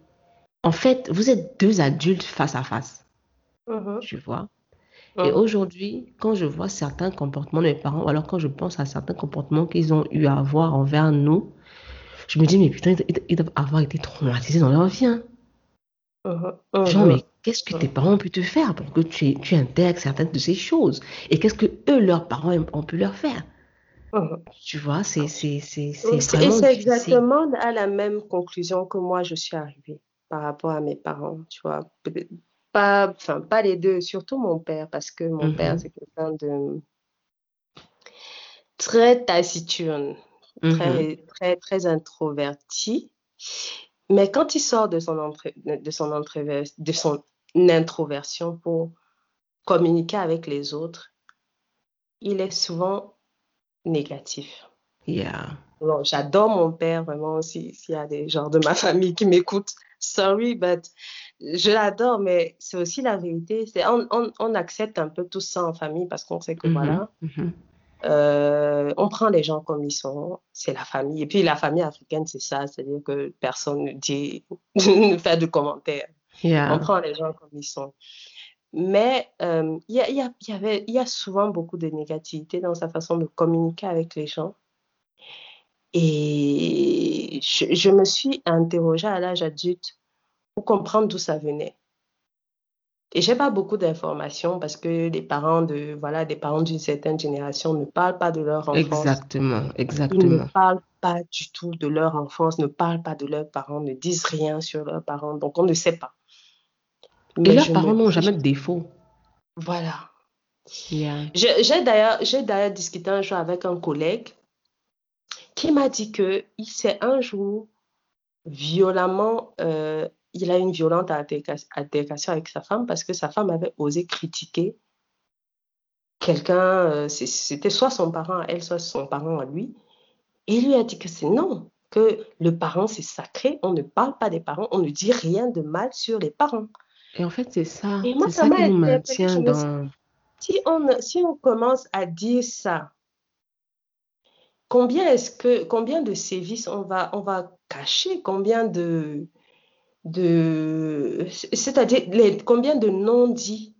en fait, vous êtes deux adultes face à face, Mhm. tu vois? Et Mhm. aujourd'hui, quand je vois certains comportements de mes parents, ou alors quand je pense à certains comportements qu'ils ont eu à avoir envers nous, je me dis, mais putain, ils, doivent avoir été traumatisés dans leur vie. hein. Mhm. Genre, mais qu'est-ce que tes parents ont pu te faire pour que tu, tu intègres certaines de ces choses? Et qu'est-ce que eux, leurs parents, ont pu leur faire? Tu vois, c'est c'est- Et vraiment c'est exactement à la même conclusion que moi je suis arrivée par rapport à mes parents, tu vois. Pas, enfin, pas les deux, surtout mon père, parce que mon père, Mhm, c'est quelqu'un de très taciturne, mhm. très, très, très introverti. Mais quand il sort de son, de son introversion pour communiquer avec les autres, il est souvent négatif. Yeah. Bon, j'adore mon père, vraiment, si- s'il y a des gens de ma famille qui m'écoutent, sorry, but je l'adore, mais c'est aussi la vérité. C'est, on, on, on accepte un peu tout ça en famille parce qu'on sait que Mhm, voilà, mhm. euh, on prend les gens comme ils sont, c'est la famille. Et puis la famille africaine, c'est ça, c'est-à-dire que personne ne dit, ne fait de commentaires. On prend les gens comme ils sont. Mais euh, il y a, il y a, il y avait, il y a souvent beaucoup de négativité dans sa façon de communiquer avec les gens. Et je, je me suis interrogée à l'âge adulte pour comprendre d'où ça venait. Et j'ai pas beaucoup d'informations parce que les parents de, voilà, des parents d'une certaine génération ne parlent pas de leur enfance. Exactement, Ils ne exactement. parlent pas du tout de leur enfance, ne parlent pas de leurs parents, ne disent rien sur leurs parents. Donc, on ne sait pas. Et leurs parents n'ont jamais de défaut. voilà. Yeah. J'ai d'ailleurs, discuté un jour avec un collègue qui m'a dit que il s'est un jour violemment, euh, il a eu une violente alterca- altercation avec sa femme parce que sa femme avait osé critiquer quelqu'un, euh, c'était soit son parent à elle, soit son parent à lui. Et il lui a dit que c'est non, que le parent c'est sacré, on ne parle pas des parents, on ne dit rien de mal sur les parents. Et en fait, c'est ça, Et moi, ça qui nous maintient me dans... si on, si on commence à dire ça, combien est-ce que combien de sévices on va on va cacher, combien de de c'est-à-dire combien de non-dits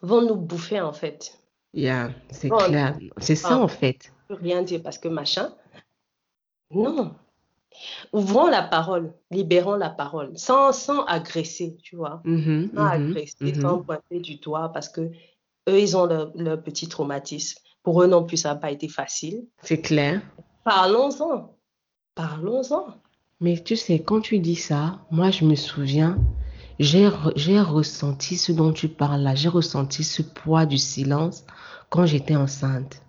vont nous bouffer en fait? Yeah, c'est Bon, clair. C'est ça, en fait. rien dire parce que machin. Non. Ouvrons la parole, libérons la parole, sans, sans agresser, tu vois. Mhm, Sans mhm, agresser, mhm. sans pointer du doigt parce que eux, ils ont leur, leur petit traumatisme. Pour eux non plus, ça n'a pas été facile. C'est clair. Parlons-en. Parlons-en. Mais tu sais, quand tu dis ça, moi, je me souviens, j'ai re- j'ai ressenti ce dont tu parles là. J'ai ressenti ce poids du silence quand j'étais enceinte.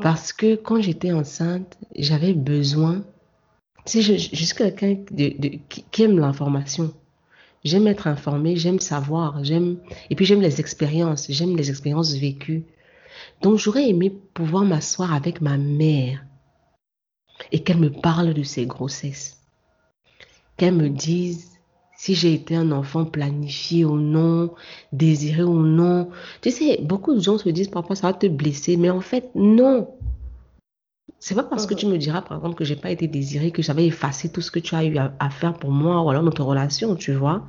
Parce que quand j'étais enceinte, j'avais besoin. Sais, je, suis quelqu'un qui aime l'information. J'aime être informé, j'aime savoir, j'aime. Et puis j'aime les expériences, j'aime les expériences vécues. Donc j'aurais aimé pouvoir m'asseoir avec ma mère et qu'elle me parle de ses grossesses. Qu'elle me dise si j'ai été un enfant planifié ou non, désiré ou non. Tu sais, beaucoup de gens se disent parfois ça va te blesser, mais en fait, non. C'est pas parce que Mhm. tu me diras, par exemple, que j'ai pas été désirée, que j'avais effacé tout ce que tu as eu à, à faire pour moi, ou alors notre relation, tu vois.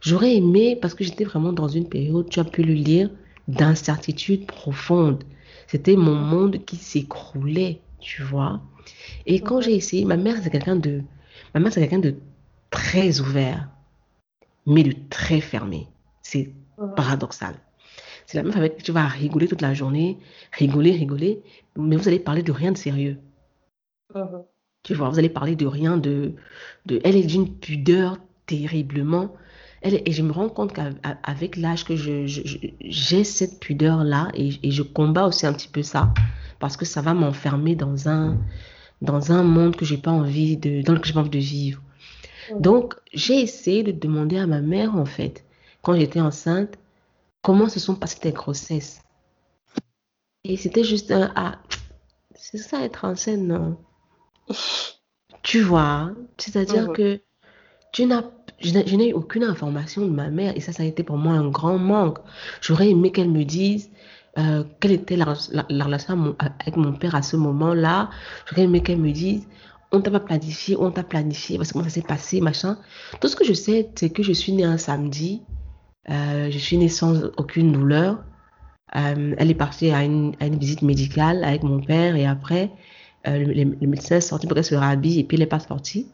J'aurais aimé, parce que j'étais vraiment dans une période, tu as pu le lire, d'incertitude profonde. C'était mon monde qui s'écroulait, tu vois. Et quand Mhm. j'ai essayé, ma mère, c'est quelqu'un de, ma mère, c'est quelqu'un de très ouvert, mais de très fermé. C'est Mhm. paradoxal. C'est la meuf avec qui tu vas rigoler toute la journée, rigoler, rigoler, mais vous allez parler de rien de sérieux. Mhm. Tu vois, vous allez parler de rien de, de... Elle est d'une pudeur terriblement. Elle est- et je me rends compte qu'avec l'âge que je, je- j'ai cette pudeur-là et, et je combats aussi un petit peu ça parce que ça va m'enfermer dans un, dans un monde que j'ai pas envie de, dans lequel j'ai pas envie de vivre. Mhm. Donc, j'ai essayé de demander à ma mère, en fait, quand j'étais enceinte, comment se sont passées tes grossesses? Et c'était juste un Ah, c'est ça être enceinte, non? Tu vois, c'est-à-dire Mhm. que tu n'as, je n'ai eu aucune information de ma mère et ça, ça a été pour moi un grand manque. J'aurais aimé qu'elle me dise euh, quelle était la, la- la relation mon- avec mon père à ce moment-là. J'aurais aimé qu'elle me dise on t'a pas planifié, on t'a planifié, parce que comment ça s'est passé, machin. Tout ce que je sais, c'est que je suis née un samedi, euh, je suis née sans aucune douleur. Euh, elle est partie à une, à une visite médicale avec mon père et après, euh, le, médecin est sorti pour qu'elle se rhabille et puis elle n'est pas sortie.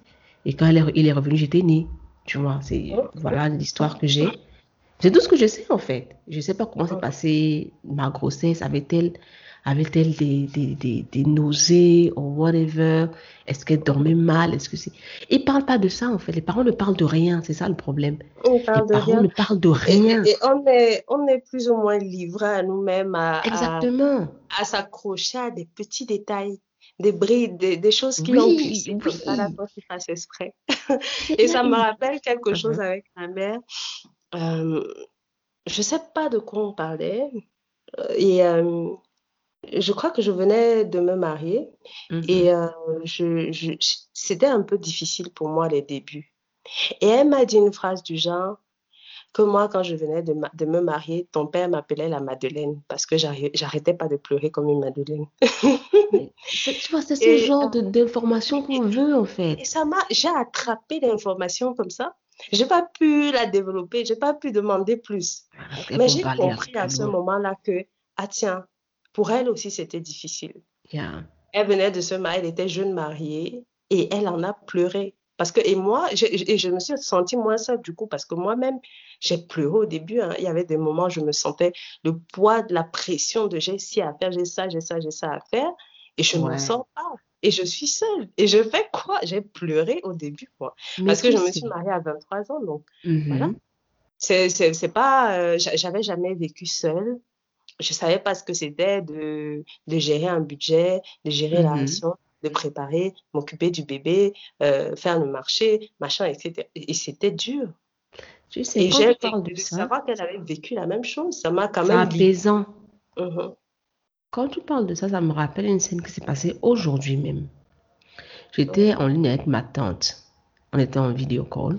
Et quand elle est- il est revenu, j'étais née. Tu vois, c'est Oh. voilà l'histoire que j'ai. C'est tout ce que je sais en fait. Je sais pas comment s'est passée ma grossesse. Avait-elle avait-elle des, des, des, des nausées ou whatever? Est-ce qu'elle dormait mal? Est-ce que c'est... Ils parlent pas de ça en fait. Les parents ne parlent de rien. C'est ça le problème. On Les parents rien. ne parlent de rien. et- et on est, on est plus ou moins livré à nous-mêmes à, à, Exactement. à s'accrocher à des petits détails, des brides, des, des choses qui ont Oui, glissé comme ça, oui. qu'ils fassent exprès. Et ça me rappelle quelque chose Mhm. avec ma mère. Euh, je sais pas de quoi on parlait. euh, Et euh, je crois que je venais de me marier. Mhm. Et euh, je, je, c'était un peu difficile pour moi les débuts. Et elle m'a dit une phrase du genre que moi, quand je venais de, ma- de me marier, ton père m'appelait la Madeleine parce que j'arri- j'arrêtais pas de pleurer comme une Madeleine. Tu vois, c'est ce Et, genre euh, de, d'informations qu'on veut en et fait. ça m'a, j'ai attrapé l'information comme ça. J'ai pas pu la développer, j'ai pas pu demander plus. Mais j'ai compris à ce moment-là que, ah tiens, pour elle aussi c'était difficile. Yeah. Elle venait de se marier, elle était jeune mariée et elle en a pleuré. Parce que, et moi, je, je me suis sentie moins seule du coup, parce que moi-même, j'ai pleuré au début. hein. Il y avait des moments où je me sentais le poids de la pression de j'ai ci à faire, j'ai ça, j'ai ça, j'ai ça à faire, et je m'en Ouais. sors pas. Et je suis seule. Et je fais quoi? J'ai pleuré au début. Mais Parce que je me suis mariée à 23 ans, donc voilà. Mhm. C'est, pas, euh, j'a- j'avais jamais vécu seule. Je savais pas ce que c'était de, de gérer un budget, de gérer la Mhm. ration, de préparer, m'occuper du bébé, euh, faire le marché, machin, etc. Et, c'était dur. Tu sais, Et j'ai, de ça, savoir qu'elle avait vécu la même chose, ça m'a quand même apaisant. Mhm. Quand tu parles de ça, ça me rappelle une scène qui s'est passée aujourd'hui même. J'étais en ligne avec ma tante. On était en vidéo call.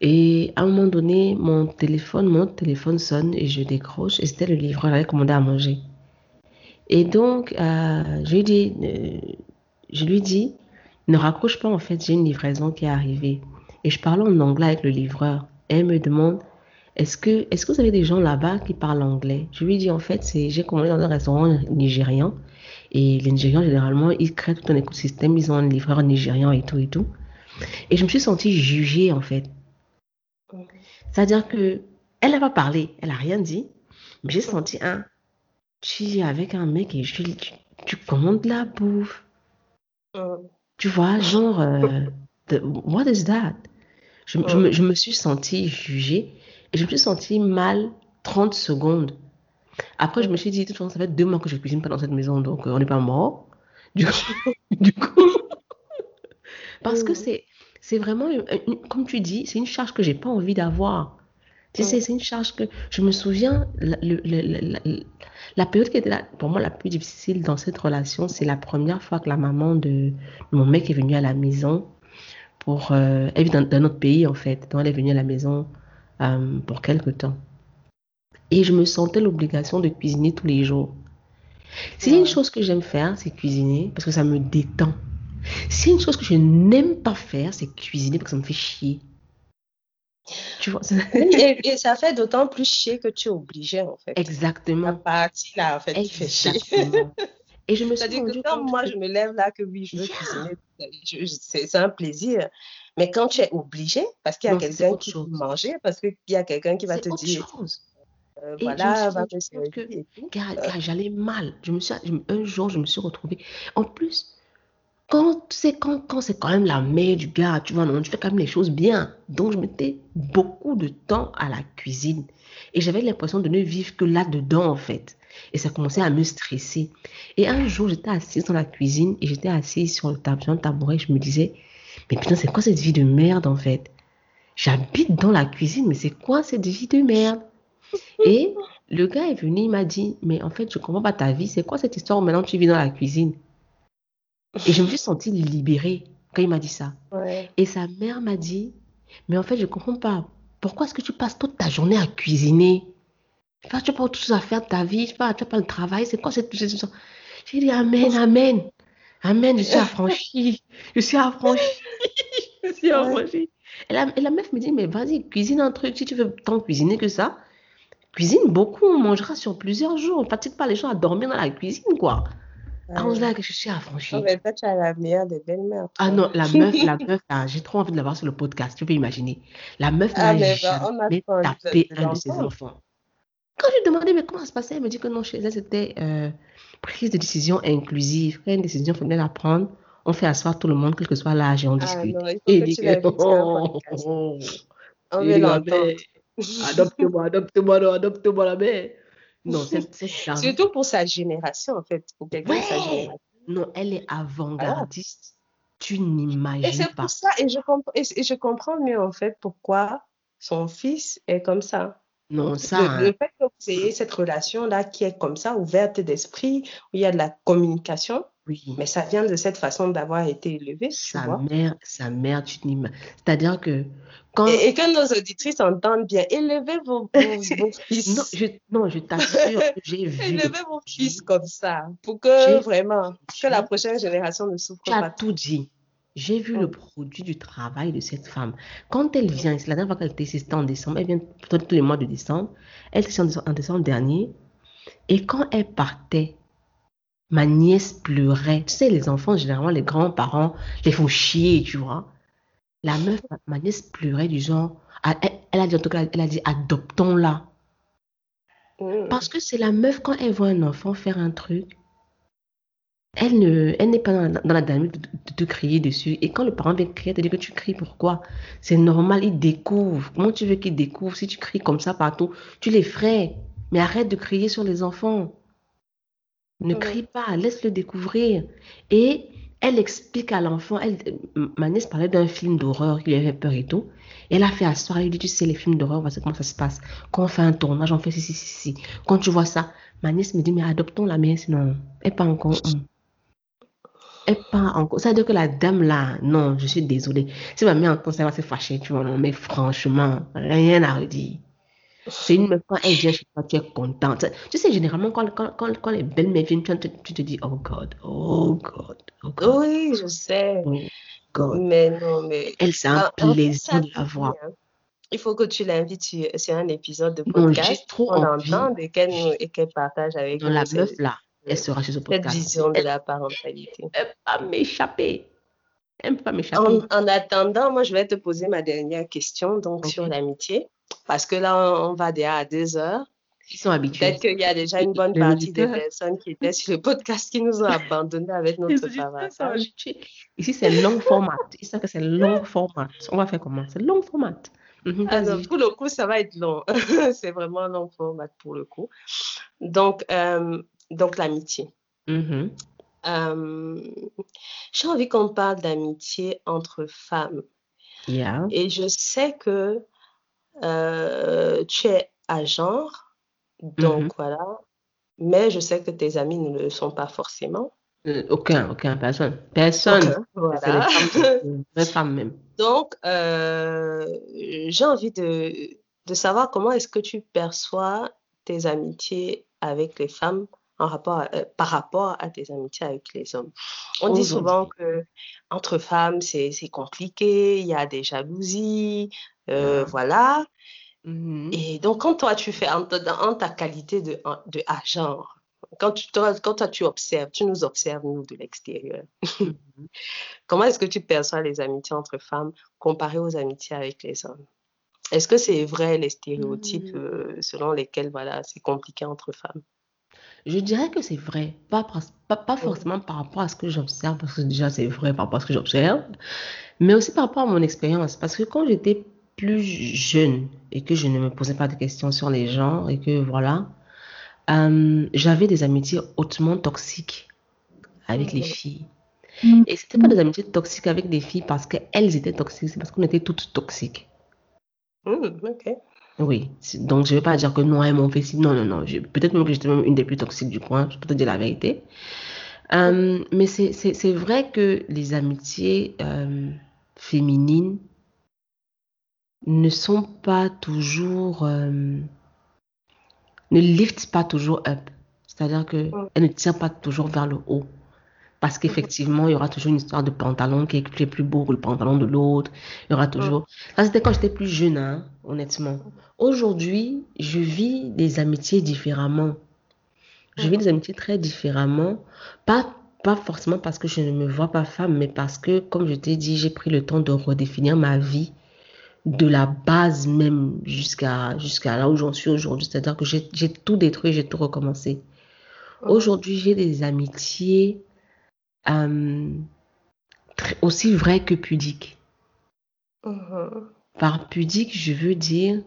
Et à un moment donné, mon téléphone, mon téléphone sonne et je décroche. Et c'était le livreur, j'avais commandé à manger. Et donc, euh, je lui dis, euh, je lui dis, ne raccroche pas en fait, j'ai une livraison qui est arrivée. Et je parlais en anglais avec le livreur. Et elle me demande, est-ce que, est-ce que vous avez des gens là-bas qui parlent anglais? Je lui dis, en fait, j'ai commandé dans un restaurant nigérian. Et les Nigérians, généralement, ils créent tout un écosystème, ils ont un livreur nigérian et tout et tout. Et je me suis sentie jugée, en fait. C'est-à-dire que elle n'a pas parlé, elle n'a rien dit, mais j'ai senti un. Tu es avec un mec et je, tu, tu commandes de la bouffe. Mhm. Tu vois, genre, euh, the- what is that? Je, je me, je me suis sentie jugée et je me suis sentie mal 30 secondes. Après, je me suis dit, de toute façon, ça fait deux mois que je cuisine pas dans cette maison, donc euh, on n'est pas mort. Du coup, du coup, parce que c'est, c'est vraiment, une- une- comme tu dis, c'est une charge que j'ai pas envie d'avoir. Tu sais, c'est une charge que je me souviens, la, le- le- la- la- la période qui était là, pour moi la plus difficile dans cette relation, c'est la première fois que la maman de, mon mec est venue à la maison pour, euh, elle vit dans, dans notre pays en fait, donc elle est venue à la maison euh, pour quelque temps. Et je me sentais l'obligation de cuisiner tous les jours. S'il y a une chose que j'aime faire, c'est cuisiner parce que ça me détend. A une chose que je n'aime pas faire, c'est cuisiner parce que ça me fait chier. Tu vois, c'est- Et, et ça fait d'autant plus chier que tu es obligé, en fait. La exactement. partie là, en fait, qui fait chier. Exactement. Et je me suis rendu que quand moi, que- je me lève là, que oui, je veux cuisiner, c'est c'est un plaisir. Mais quand tu es obligé, parce qu'il y a c'est quelqu'un qui peut manger, parce qu'il y a quelqu'un qui va c'est te autre dire, chose. euh, Et voilà, va me que- car j'allais mal. Je me suis, je me- un jour, je me suis retrouvée. En plus, quand, sais, quand, c'est quand même la mère du gars, tu vois, non, tu fais quand même les choses bien. Donc, je mettais beaucoup de temps à la cuisine. Et j'avais l'impression de ne vivre que là-dedans, en fait. Et ça commençait à me stresser. Et un jour, j'étais assise dans la cuisine et j'étais assise sur le, tabouret. Je me disais, mais putain, c'est quoi cette vie de merde, en fait? J'habite dans la cuisine, mais c'est quoi cette vie de merde? Et le gars est venu, il m'a dit, mais en fait, je comprends pas ta vie. C'est quoi cette histoire où maintenant tu vis dans la cuisine? Et je me suis sentie libérée quand il m'a dit ça. Ouais. Et sa mère m'a dit, mais en fait, je comprends pas. Pourquoi est-ce que tu passes toute ta journée à cuisiner? Enfin, tu n'as pas autre chose à faire de ta vie, tu n'as pas le travail, c'est quoi cette... cette- J'ai dit, Amen, Amen. Amen, je suis affranchie. Je suis affranchie. Je suis Ouais. affranchie. Et la, et la meuf me dit, mais vas-y, cuisine un truc. Si tu veux tant cuisiner que ça, cuisine beaucoup, on mangera sur plusieurs jours. Ne fatigue pas les gens à dormir dans la cuisine, quoi. Ah, on se Ouais. dit que je suis affranchie. Non, mais toi, tu as la meilleure des belles-mères. Ah non, la meuf, la meuf, là, j'ai trop envie de la voir sur le podcast, tu peux imaginer. La meuf Ah, n'a bah, jamais de- tapé de un de ses l'entendre. enfants. Quand je lui ai demandé, mais comment ça se passait, elle me dit que non, chez elle, c'était euh, prise de décision inclusive. Une décision, il faut bien la prendre. On fait asseoir tout le monde, quel que soit l'âge, et on Ah discute. non, il Et dit que, oh, podcast. oh, On veut l'entendre. adopte-moi, adopte-moi, non, adopte-moi la mère. Non, Surtout pour sa génération, en fait. Pour quelqu'un de sa ouais, génération. non, elle est avant-gardiste. Tu Et n'imagines c'est pas. pour ça, et je, comp- et, et je comprends mieux, en fait, pourquoi son fils est comme ça. Non, ça, Le, hein. le fait que vous ayez cette relation-là qui est comme ça, ouverte d'esprit, où il y a de la communication, oui. mais ça vient de cette façon d'avoir été élevé, tu Sa vois. mère, sa mère, tu n'imagines. C'est-à-dire que quand. Et, et que nos auditrices entendent bien, élevez vos, vos, vos Non, fils. je, non, je t'assure j'ai vu le Élevez vos fils comme ça, pour que vraiment, que la prochaine génération ne souffre tu as pas. tout dit. J'ai vu le Mm. produit du travail de cette femme. Quand elle vient, c'est la dernière fois qu'elle était ici, c'était en décembre, elle vient tous les mois de décembre. Elle était ici en décembre, en décembre dernier. Et quand elle partait, ma nièce pleurait. Tu sais, les enfants, généralement, les grands-parents les font chier, tu vois. La meuf, ma, nièce pleurait du genre. Elle, elle a dit, en tout cas, elle a dit, adoptons-la. Mm. Parce que c'est la meuf, quand elle voit un enfant faire un truc, elle ne, elle n'est pas dans la, dans la dynamique de, de te crier dessus. Et quand le parent vient crier, elle te dit que tu cries pourquoi? C'est normal, il découvre. Comment tu veux qu'il découvre si tu cries comme ça partout? Tu les ferais. Mais arrête de crier sur les enfants. Ne Ouais. crie pas, laisse-le découvrir. Et elle explique à l'enfant, ma nièce parlait d'un film d'horreur qui lui avait peur et tout. Elle a fait asseoir, elle lui dit, tu sais, les films d'horreur, voici comment ça se passe. Quand on fait un tournage, on fait ci, ci, ci, ci. Quand tu vois ça, ma nièce me dit, mais adoptons la mère, sinon, elle pas encore. Elle pas encore. Ça veut dire que la dame là, non, je suis désolée. Si ma mère entend ça, va se fâcher, tu vois, non, mais franchement, rien à redire. C'est une meuf, quand elle vient chez toi, tu es contente. Tu sais, généralement, quand, quand, quand, quand les belles meufs viennent, tu te, tu te dis, oh God, oh God, oh God, Oui, je sais. oh God. Mais non, mais Elle, c'est un en, en fait, plaisir de la voir. Il faut que tu l'invites sur, sur un épisode de Non, podcast, trop qu'on envie. entende et qu'elle partage avec Non, nous la cette, meuf là, elle sera sur ce cette podcast. vision de Elle la parentalité. ne peut pas m'échapper. Elle ne peut pas m'échapper. en attendant, moi, je vais te poser ma dernière question donc sur l'amitié, parce que là, on, va déjà à deux heures. Ils sont habitués. Peut-être qu'il y a déjà une bonne partie des personnes qui étaient sur le podcast qui nous ont abandonnés avec notre habitués. Ici, c'est long format. Ils savent que c'est long format. On va faire comment? C'est long format. Mhm, Ah pour le coup, ça va être long. C'est vraiment long format pour le coup. Donc, euh, donc l'amitié. Mhm. Euh, j'ai envie qu'on parle d'amitié entre femmes. Yeah. Et je sais que euh, tu es à genre, donc Mhm. voilà. Mais je sais que tes amis ne le sont pas forcément. Euh, aucun, aucun, personne. Personne. Ok, C'est les voilà. les femmes même. Donc, euh, j'ai envie de, de savoir comment est-ce que tu perçois tes amitiés avec les femmes en rapport à- euh, par rapport à tes amitiés avec les hommes? On dit souvent que entre femmes, c'est compliqué, il y a des jalousies, euh, voilà. Mhm. Et donc, quand toi, tu fais en, ta- en ta qualité de, de agent, quand, tu, toi, quand toi, tu observes, tu nous observes, nous, de l'extérieur, Mhm. comment est-ce que tu perçois les amitiés entre femmes comparées aux amitiés avec les hommes? Est-ce que c'est vrai les stéréotypes euh, selon lesquels, voilà, c'est compliqué entre femmes? Je dirais que c'est vrai, pas, pas, pas forcément par rapport à ce que j'observe, parce que déjà c'est vrai par rapport à ce que j'observe, mais aussi par rapport à mon expérience. Parce que quand j'étais plus jeune et que je ne me posais pas de questions sur les gens et que voilà, euh, j'avais des amitiés hautement toxiques avec les filles. Et c'était pas des amitiés toxiques avec des filles parce qu'elles étaient toxiques, c'est parce qu'on était toutes toxiques. Ok. Oui, donc je vais pas dire que non, elles m'ont fait ci. Non, non, non. je- Peut-être même que j'étais même une des plus toxiques du coin, je peux te dire la vérité. Euh, mais c'est c'est- c'est vrai que les amitiés euh, féminines ne sont pas toujours, euh, ne liftent pas toujours up. C'est-à-dire que Mm. elles ne tirent pas toujours vers le haut. Parce qu'effectivement, il y aura toujours une histoire de pantalon qui est, qui est plus beau que le pantalon de l'autre. Il y aura toujours. Ça, c'était quand j'étais plus jeune, hein, honnêtement. Aujourd'hui, je vis des amitiés différemment. Je vis des amitiés très différemment. Pas, pas forcément parce que je ne me vois pas femme, mais parce que, comme je t'ai dit, j'ai pris le temps de redéfinir ma vie de la base même jusqu'à jusqu'à là où j'en suis aujourd'hui. C'est-à-dire que j'ai tout détruit, j'ai tout recommencé. Aujourd'hui, j'ai des amitiés euh, très- aussi vraies que pudiques. Mhm. Par pudique, je veux dire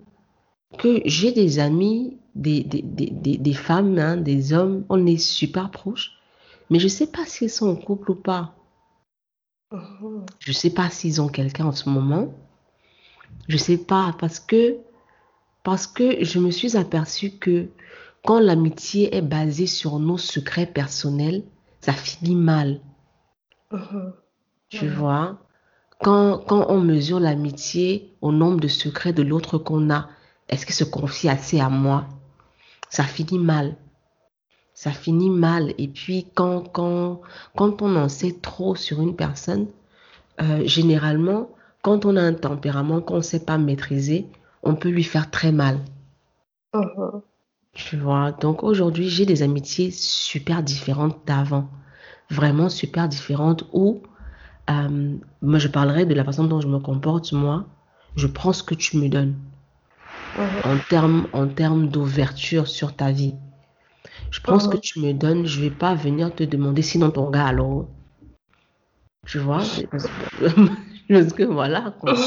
que j'ai des amis, des, des, des, des, femmes, hein, des hommes, on est super proches, mais je ne sais pas s'ils sont en couple ou pas. Mhm. Je ne sais pas s'ils ont quelqu'un en ce moment. Je ne sais pas parce que, parce que je me suis aperçue que quand l'amitié est basée sur nos secrets personnels, ça finit mal. Tu Mhm. vois, quand, quand on mesure l'amitié au nombre de secrets de l'autre qu'on a, est-ce qu'il se confie assez à moi? Ça finit mal. Ça finit mal. Et puis, quand, quand, quand on en sait trop sur une personne, euh, généralement, quand on a un tempérament qu'on ne sait pas maîtriser, on peut lui faire très mal. Mhm. Tu vois, donc aujourd'hui, j'ai des amitiés super différentes d'avant. Vraiment super différentes où euh, moi, je parlerai de la façon dont je me comporte, moi. Je prends ce que tu me donnes Mhm. en termes en termes d'ouverture sur ta vie. Je prends ce que Mhm. tu me donnes, je vais pas venir te demander sinon ton gars alors? Tu vois? Parce que, voilà, quoi.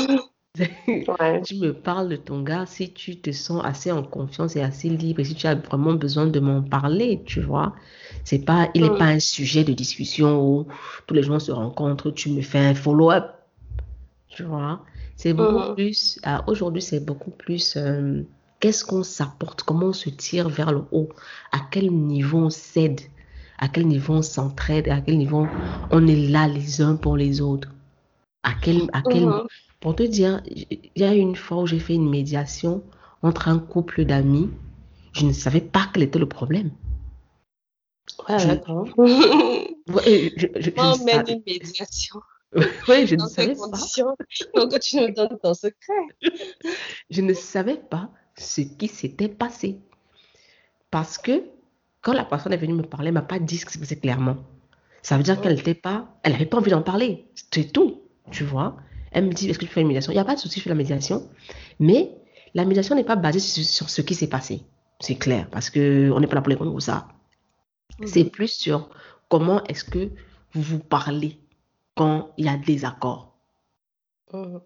Ouais. Tu me parles de ton gars si tu te sens assez en confiance et assez libre et si tu as vraiment besoin de m'en parler, tu vois. C'est pas, il n'est Mm. pas un sujet de discussion où tous les gens se rencontrent, tu me fais un follow-up, tu vois. C'est beaucoup Mhm. plus, ah, aujourd'hui, c'est beaucoup plus, euh, qu'est-ce qu'on s'apporte, comment on se tire vers le haut, à quel niveau on s'aide, à quel niveau on s'entraide, à quel niveau on est là les uns pour les autres. À quel, à quel, Mhm. pour te dire, il y a une fois où j'ai fait une médiation entre un couple d'amis, je ne savais pas quel était le problème. Ouais, Je- d'accord. Ouais, je, je- je Comment ne on mène une médiation ouais, je ne dans savais pas. Donc, tu nous donnes ton secret. Je ne savais pas ce qui s'était passé. Parce que quand la personne est venue me parler, elle m'a pas dit ce qui se passait clairement. Ça veut dire qu'elle n'était pas, elle n'avait pas envie d'en parler. C'est tout, tu vois. Elle me dit, est-ce que tu fais une médiation? Il n'y a pas de souci, je fais la médiation. Mais la médiation n'est pas basée sur, sur ce qui s'est passé. C'est clair, parce que on n'est pas là pour les pour ça. C'est plus sur comment est-ce que vous vous parlez quand il y a des accords. Mhm.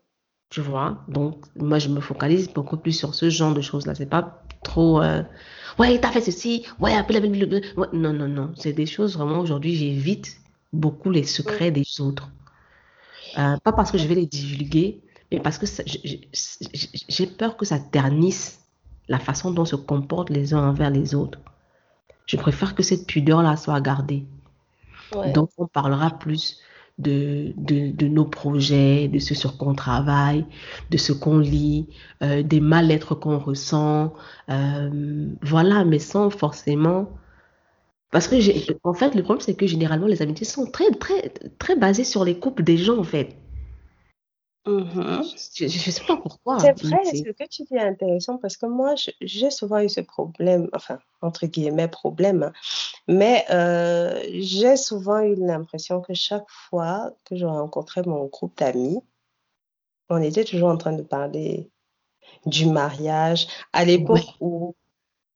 Tu vois? Donc, moi, je me focalise beaucoup plus sur ce genre de choses-là. C'est pas trop, euh, ouais, t'as fait ceci, ouais, blablabla. Ouais, non, non, non. C'est des choses vraiment, aujourd'hui, j'évite beaucoup les secrets des autres. Euh, pas parce que je vais les divulguer, mais parce que j'ai peur que ça ternisse la façon dont se comportent les uns envers les autres. Je préfère que cette pudeur-là soit gardée. Ouais. Donc, on parlera plus de, de, de nos projets, de ce sur quoi on travaille, de ce qu'on lit, euh, des mal-être qu'on ressent. euh, voilà, mais sans forcément. Parce que, en fait, le problème, c'est que généralement, les amitiés sont très, très, très basées sur les couples des gens, en fait. Mhm. Je ne sais pas pourquoi. C'est vrai, ce que tu dis est intéressant parce que moi, j'ai souvent eu ce problème, enfin, entre guillemets, problème, mais euh, j'ai souvent eu l'impression que chaque fois que je rencontrais mon groupe d'amis, on était toujours en train de parler du mariage. À l'époque où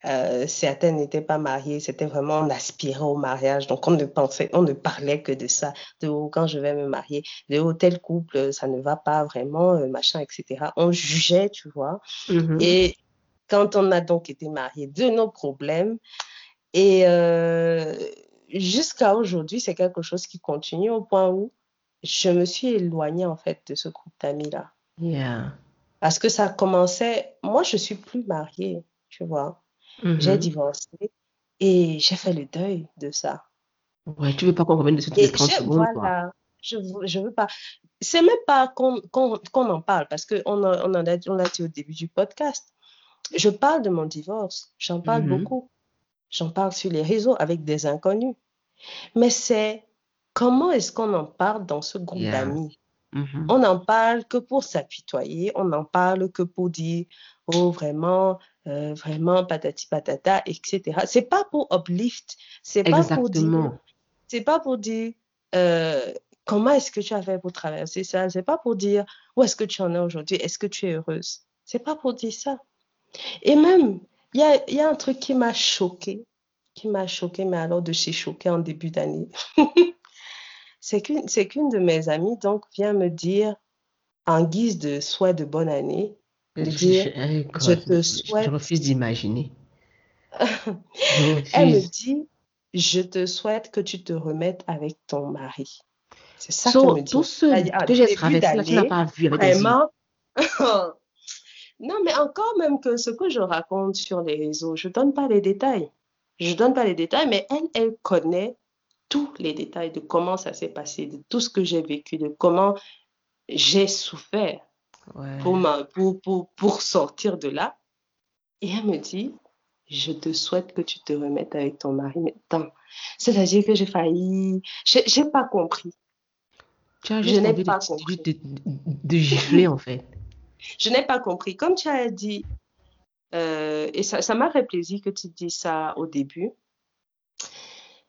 euh, certains n'étaient pas mariés, c'était vraiment, on aspirait au mariage, donc on ne pensait, on ne parlait que de ça, de oh, quand je vais me marier, de oh, tel couple, ça ne va pas vraiment, euh, machin, etc. On jugeait, tu vois. Mhm. Et quand on a donc été mariés, de nos problèmes, et euh, jusqu'à aujourd'hui, c'est quelque chose qui continue au point où je me suis éloignée en fait de ce groupe d'amis-là. Yeah. Parce que ça commençait, moi je suis plus mariée, tu vois. J'ai Mhm. divorcé et j'ai fait le deuil de ça. Ouais, tu veux pas qu'on revienne dessus toutes les 30 je, secondes, quoi. voilà, je, veux- je veux pas. C'est même pas qu'on qu'on, qu'on en parle parce qu'on on en a, on l'a dit au début du podcast. Je parle de mon divorce, j'en parle Mhm. beaucoup. J'en parle sur les réseaux avec des inconnus. Mais c'est comment est-ce qu'on en parle dans ce groupe Yeah. d'amis? Mhm. On n'en parle que pour s'apitoyer, on n'en parle que pour dire, oh vraiment, euh, vraiment, patati patata, etc. C'est pas pour uplift, c'est pas pour dire, c'est pas pour dire, euh, comment est-ce que tu as fait pour traverser ça, c'est pas pour dire, où est-ce que tu en es aujourd'hui, est-ce que tu es heureuse. C'est pas pour dire ça. Et même, il y a, y a un truc qui m'a choqué, qui m'a choqué, mais alors de chez choqué en début d'année. C'est qu'une, qu'une de mes amies donc vient me dire, en guise de souhait de bonne année, Je, dire, je- eh, je te je souhaite, refuse d'imaginer. Je elle me dit, je te souhaite que tu te remettes avec ton mari. C'est ça So, me dit. tout ce en que j'ai traversé tu n'as pas vu avec vraiment? Non, mais encore même que ce que je raconte sur les réseaux, je donne pas les détails. Je donne pas les détails, mais elle, elle connaît tous les détails de comment ça s'est passé, de tout ce que j'ai vécu, de comment j'ai souffert pour, ma- pour, pour, pour sortir de là. Et elle me dit, je te souhaite que tu te remettes avec ton mari. Mais attends, c'est-à-dire que j'ai failli, j'ai pas compris. Tu as Je n'ai pas de, compris. de, de gifler, en fait. Je n'ai pas compris. Comme tu as dit, euh, et ça, ça m'a fait plaisir que tu dis ça au début,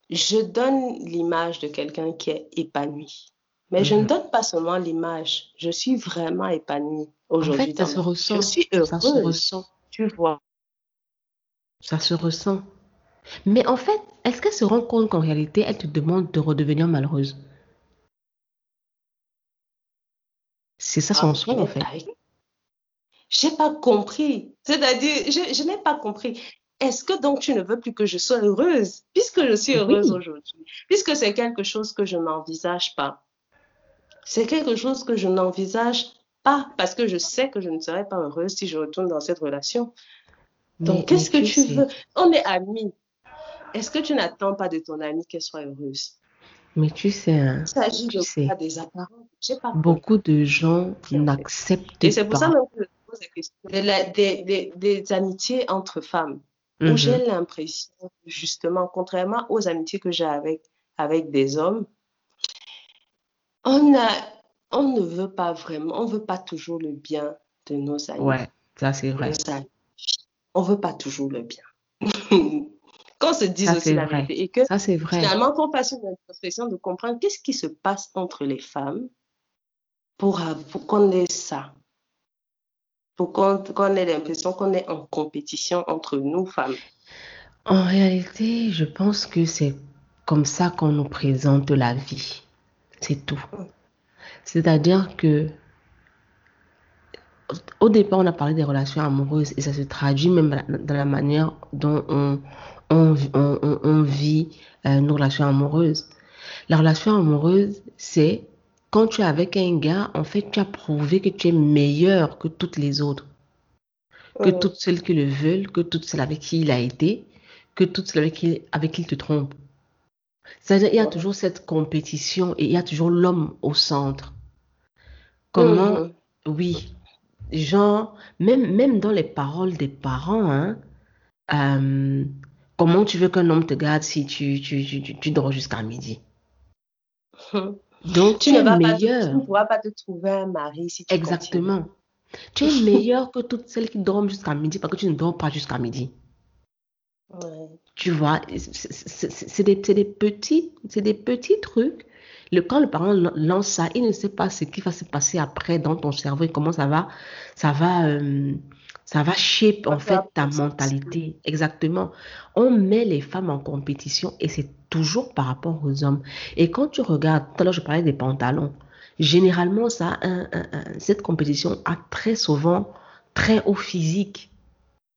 je donne l'image de quelqu'un qui est épanoui. Mais je ne Mhm. donne pas seulement l'image, je suis vraiment épanouie En aujourd'hui fait, ça se vie. Je ressent. suis Ça se heureuse, ressent. tu vois. Ça se ressent. Mais en fait, est-ce qu'elle se rend compte qu'en réalité, elle te demande de redevenir malheureuse? C'est ça son Ah, souhait, en fait. J'ai pas compris. C'est-à-dire, je, je n'ai pas compris. Est-ce que donc tu ne veux plus que je sois heureuse? Puisque je suis heureuse Oui. aujourd'hui, puisque c'est quelque chose que je n'envisage pas. C'est quelque chose que je n'envisage pas parce que je sais que je ne serai pas heureuse si je retourne dans cette relation. Donc, qu'est-ce que tu veux? On est amis. Est-ce que tu n'attends pas de ton amie qu'elle soit heureuse? mais tu sais, hein, Il tu de sais, des apparences? Pas beaucoup de gens n'acceptent Et c'est pour ça pas. même que je pose la question des, des- des amitiés entre femmes, où Mhm. j'ai l'impression, justement, contrairement aux amitiés que j'ai avec, avec des hommes, on a, on ne veut pas vraiment, on veut pas toujours le bien de nos amis, Ouais, ça c'est vrai. On veut pas toujours le bien. Qu'on se dise Ça aussi la vrai. vérité et que Ça c'est vrai. finalement qu'on fasse une introspection de comprendre qu'est-ce qui se passe entre les femmes pour, pour qu'on ait ça, pour qu'on qu'on ait l'impression qu'on est en compétition entre nous femmes. En réalité, je pense que c'est comme ça qu'on nous présente la vie. C'est tout. C'est-à-dire que au départ, on a parlé des relations amoureuses et ça se traduit même dans la manière dont on, on, on- on- on vit euh, nos relations amoureuses. La relation amoureuse, c'est quand tu es avec un gars, en fait, tu as prouvé que tu es meilleur que toutes les autres, que toutes celles qui le veulent, que toutes celles avec qui il a été, que toutes celles avec qui, avec qui il te trompe. C'est-à-dire, il y a toujours cette compétition et il y a toujours l'homme au centre. Comment, Mhm. oui, genre, même, même dans les paroles des parents, hein, euh, Comment tu veux qu'un homme te garde si tu, tu, tu, tu- tu dors jusqu'à midi? Donc, Tu ne es vas pas tu ne pourras pas te trouver un mari si tu continues. Exactement. Tu es meilleur que toutes celles qui dorment jusqu'à midi parce que tu ne dors pas jusqu'à midi. Tu vois, c'est des, des petits, c'est des petits trucs. Le, quand le parent lan- lance ça, il ne sait pas ce qui va se passer après dans ton cerveau et comment ça va, ça va, euh, ça va shape en fait ta mentalité. Exactement. On met les femmes en compétition et c'est toujours par rapport aux hommes. Et quand tu regardes, tout à l'heure je parlais des pantalons, généralement ça, cette compétition a très souvent très haut physique.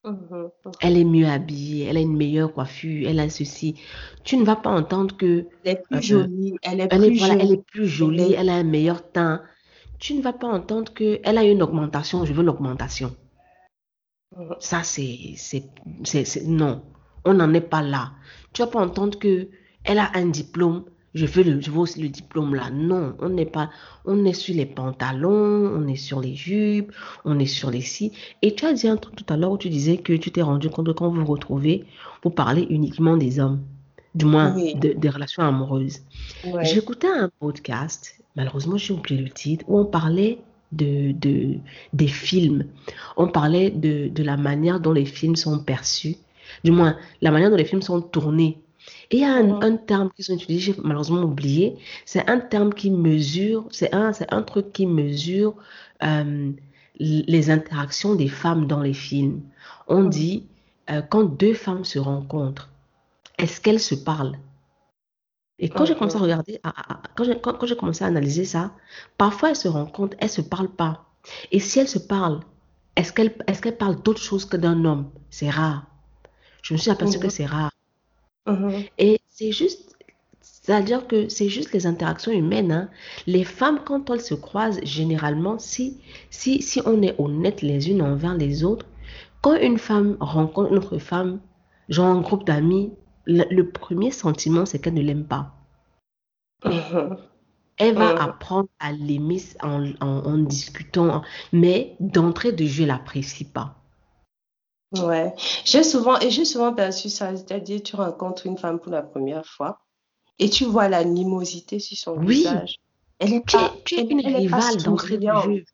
Mhm. Elle est mieux habillée, elle a une meilleure coiffure, elle a ceci. Tu ne vas pas entendre que Elle est plus Euh, jolie, elle est elle est, plus voilà, elle jolie. est plus jolie, elle a un meilleur teint. Tu ne vas pas entendre que elle a une augmentation, je veux l'augmentation. Mhm. Ça, c'est, c'est, c'est, c'est- non, on n'en est pas là. Tu vas pas entendre que elle a un diplôme, je veux le, je veux aussi le diplôme là. Non, on n'est pas, on est sur les pantalons, on est sur les jupes, on est sur les si. Et tu as dit un truc tout à l'heure où tu disais que tu t'es rendu compte que quand vous vous retrouvez, vous parlez uniquement des hommes, du moins Oui. de- des relations amoureuses. Ouais. J'écoutais un podcast, malheureusement j'ai oublié le titre, où on parlait de, de- des films. On parlait de, de la manière dont les films sont perçus, du moins la manière dont les films sont tournés. Et il y a un, un terme qu'ils ont utilisé, j'ai malheureusement oublié, c'est un terme qui mesure, c'est un, un truc qui mesure euh, les interactions des femmes dans les films. On dit, euh, quand deux femmes se rencontrent, est-ce qu'elles se parlent? Et quand j'ai commencé à regarder, à- à- à- quand j'ai quand, quand j'ai commencé à analyser ça, parfois elles se rencontrent, elles se parlent pas. Et si elles se parlent, est-ce qu'elles qu'elles parlent d'autre chose que d'un homme? C'est rare. Je me suis aperçue que c'est rare. Mhm. Et c'est juste, c'est-à-dire que c'est juste les interactions humaines, hein. Les femmes, quand elles se croisent, généralement, si, si, si on est honnête les unes envers les autres, quand une femme rencontre une autre femme, genre un groupe d'amis, le, le premier sentiment, c'est qu'elle ne l'aime pas. Mhm. Elle va Mhm. apprendre à l'aimer en, en, en discutant, mais d'entrée de jeu, elle l'apprécie pas. Ouais. J'ai souvent, et j'ai souvent perçu ça, c'est-à-dire tu rencontres une femme pour la première fois et tu vois l'animosité sur son Oui. visage. Elle est Tu es, pas, tu es elle, une elle rivale d'entrée de souriante. jeu.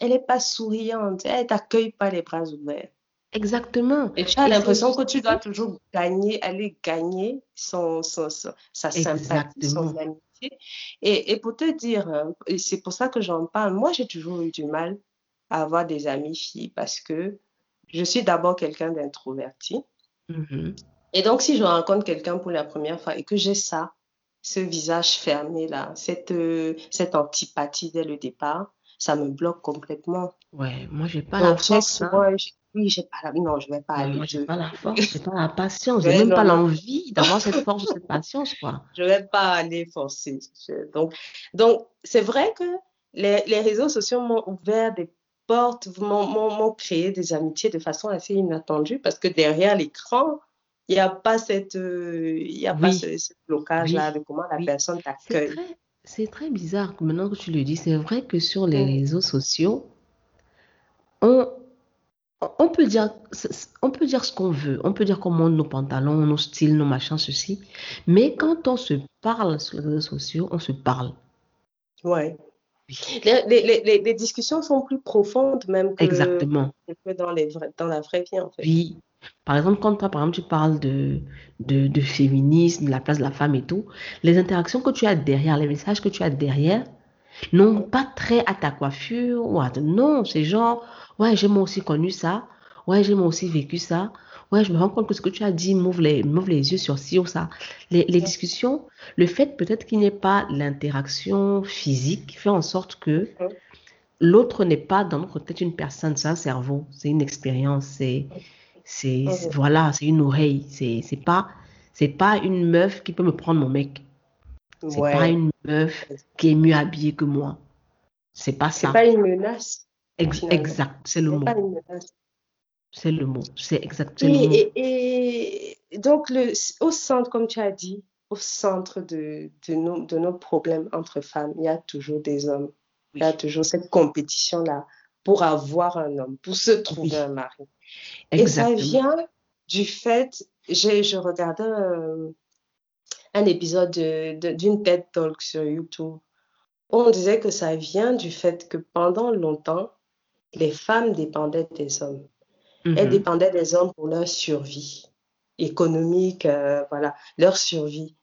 Elle est pas souriante. Elle t'accueille pas les bras ouverts. Exactement. Et tu as l'impression que tu dois toujours gagner, aller gagner son, son, son- sa sympathie, son amitié. Et, et pour te dire, hein, et c'est pour ça que j'en parle, moi j'ai toujours eu du mal à avoir des amies filles parce que je suis d'abord quelqu'un d'introverti. Mhm. Et donc, si je rencontre quelqu'un pour la première fois et que j'ai ça, ce visage fermé là, cette, euh, cette antipathie dès le départ, ça me bloque complètement. Ouais, moi, j'ai pas la Donc, force, hein. oui, j'ai pas la, non, je vais pas aller, moi, j'ai je, pas la force, j'ai pas la patience, j'ai même non, pas l'envie d'avoir cette force ou cette patience, quoi. je vais pas aller forcer. Je- donc, donc, c'est vrai que les, les réseaux sociaux m'ont ouvert des portes, m'ont, créé des amitiés de façon assez inattendue parce que derrière l'écran, il n'y a pas cette, euh, y a pas ce, ce blocage-là Oui. de comment la Oui. personne t'accueille. très, c'est très bizarre que maintenant que tu le dis. C'est vrai que sur les Mm. réseaux sociaux, on, on peut dire, on peut dire ce qu'on veut. On peut dire qu'on monte nos pantalons, nos styles, nos machins, ceci. Mais quand on se parle sur les réseaux sociaux, on se parle. Ouais. Les, les, les, les- les discussions sont plus profondes même que, Exactement. que dans, les vrais- dans la vraie vie, en fait. Oui. Par exemple, quand toi, par exemple, tu parles de, de, de féminisme, de la place de la femme et tout, les interactions que tu as derrière, les messages que tu as derrière, n'ont pas trait à ta coiffure ou à... Non, c'est genre, ouais, j'ai moi aussi connu ça, ouais, j'ai moi aussi vécu ça, ouais, je me rends compte que ce que tu as dit m'ouvre les, les yeux sur ci ou ça. Les, les discussions, le fait peut-être qu'il n'y ait pas l'interaction physique fait en sorte que l'autre n'est pas dans notre tête une personne, c'est un cerveau, c'est une expérience, c'est, c'est, c'est- voilà, c'est une oreille, c'est, c'est pas, c'est pas une meuf qui peut me prendre mon mec. C'est Ouais. pas une meuf qui est mieux habillée que moi. C'est pas C'est ça. pas une menace. Ex- finalement. exact, c'est le C'est mot. pas une menace. C'est le mot. C'est exact, c'est le mot. Et, et, et donc, le, au centre, comme tu as dit, au centre de, de, nos, de nos problèmes entre femmes, il y a toujours des hommes. Il y a toujours cette compétition-là pour avoir un homme, pour se trouver Oui. un mari. Et ça Exactement. vient du fait, je regardais euh, un épisode de- de- d'une TED Talk sur YouTube. où On disait que ça vient du fait que pendant longtemps, les femmes dépendaient des hommes. Elles Mhm. dépendaient des hommes pour leur survie économique, euh, voilà, leur survie.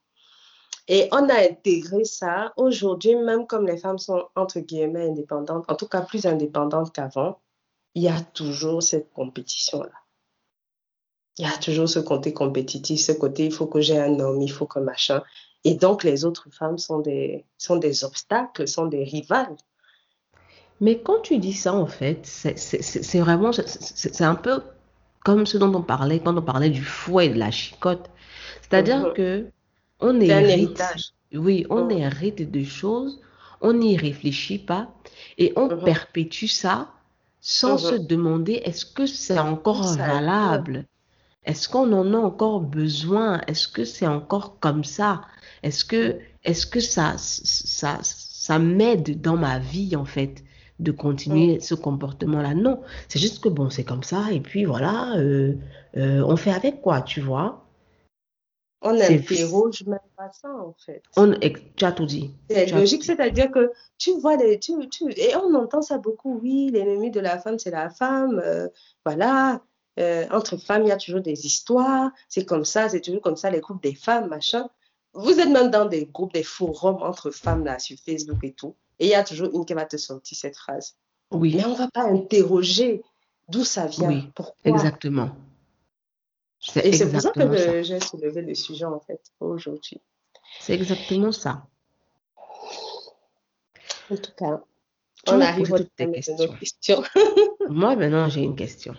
Et on a intégré ça. Aujourd'hui, même comme les femmes sont entre guillemets indépendantes, en tout cas plus indépendantes qu'avant, il y a toujours cette compétition-là. Il y a toujours ce côté compétitif, ce côté il faut que j'ai un homme, il faut que machin. Et donc les autres femmes sont des, sont des obstacles, sont des rivales. Mais quand tu dis ça, en fait, c'est vraiment, c'est un peu comme ce dont on parlait quand on parlait du fouet et de la chicotte. C'est-à-dire Mhm. que on hérite, oui, on Mhm. hérite de choses, on n'y réfléchit pas et on Mhm. perpétue ça sans se Mhm. demander est-ce que c'est encore Ça- valable? Est-ce qu'on en a encore besoin? Est-ce que c'est encore comme ça? Est-ce que, est-ce que ça, ça, ça m'aide dans ma vie, en fait, de continuer ce comportement-là? Non, c'est juste que bon, c'est comme ça, et puis voilà, euh, euh, on fait avec quoi, tu vois? On n'interroge même pas ça, en fait. On, tu as tout dit. C'est logique, c'est-à-dire que tu vois les, tu, tu, et on entend ça beaucoup, oui, l'ennemi de la femme, c'est la femme, euh, voilà, entre femmes, il y a toujours des histoires, c'est comme ça, c'est toujours comme ça, les groupes des femmes, machin. Vous êtes même dans des groupes, des forums entre femmes, là, sur Facebook et tout, et il y a toujours une qui va te sortir cette phrase. Oui, Mais on va pas interroger d'où ça vient, Oui, pourquoi. exactement. C'est Et c'est pour ça que j'ai soulevé le sujet, en fait, aujourd'hui. C'est exactement ça. En tout cas, Tu on arrive au toutes tes questions. questions. Moi, maintenant, j'ai une question.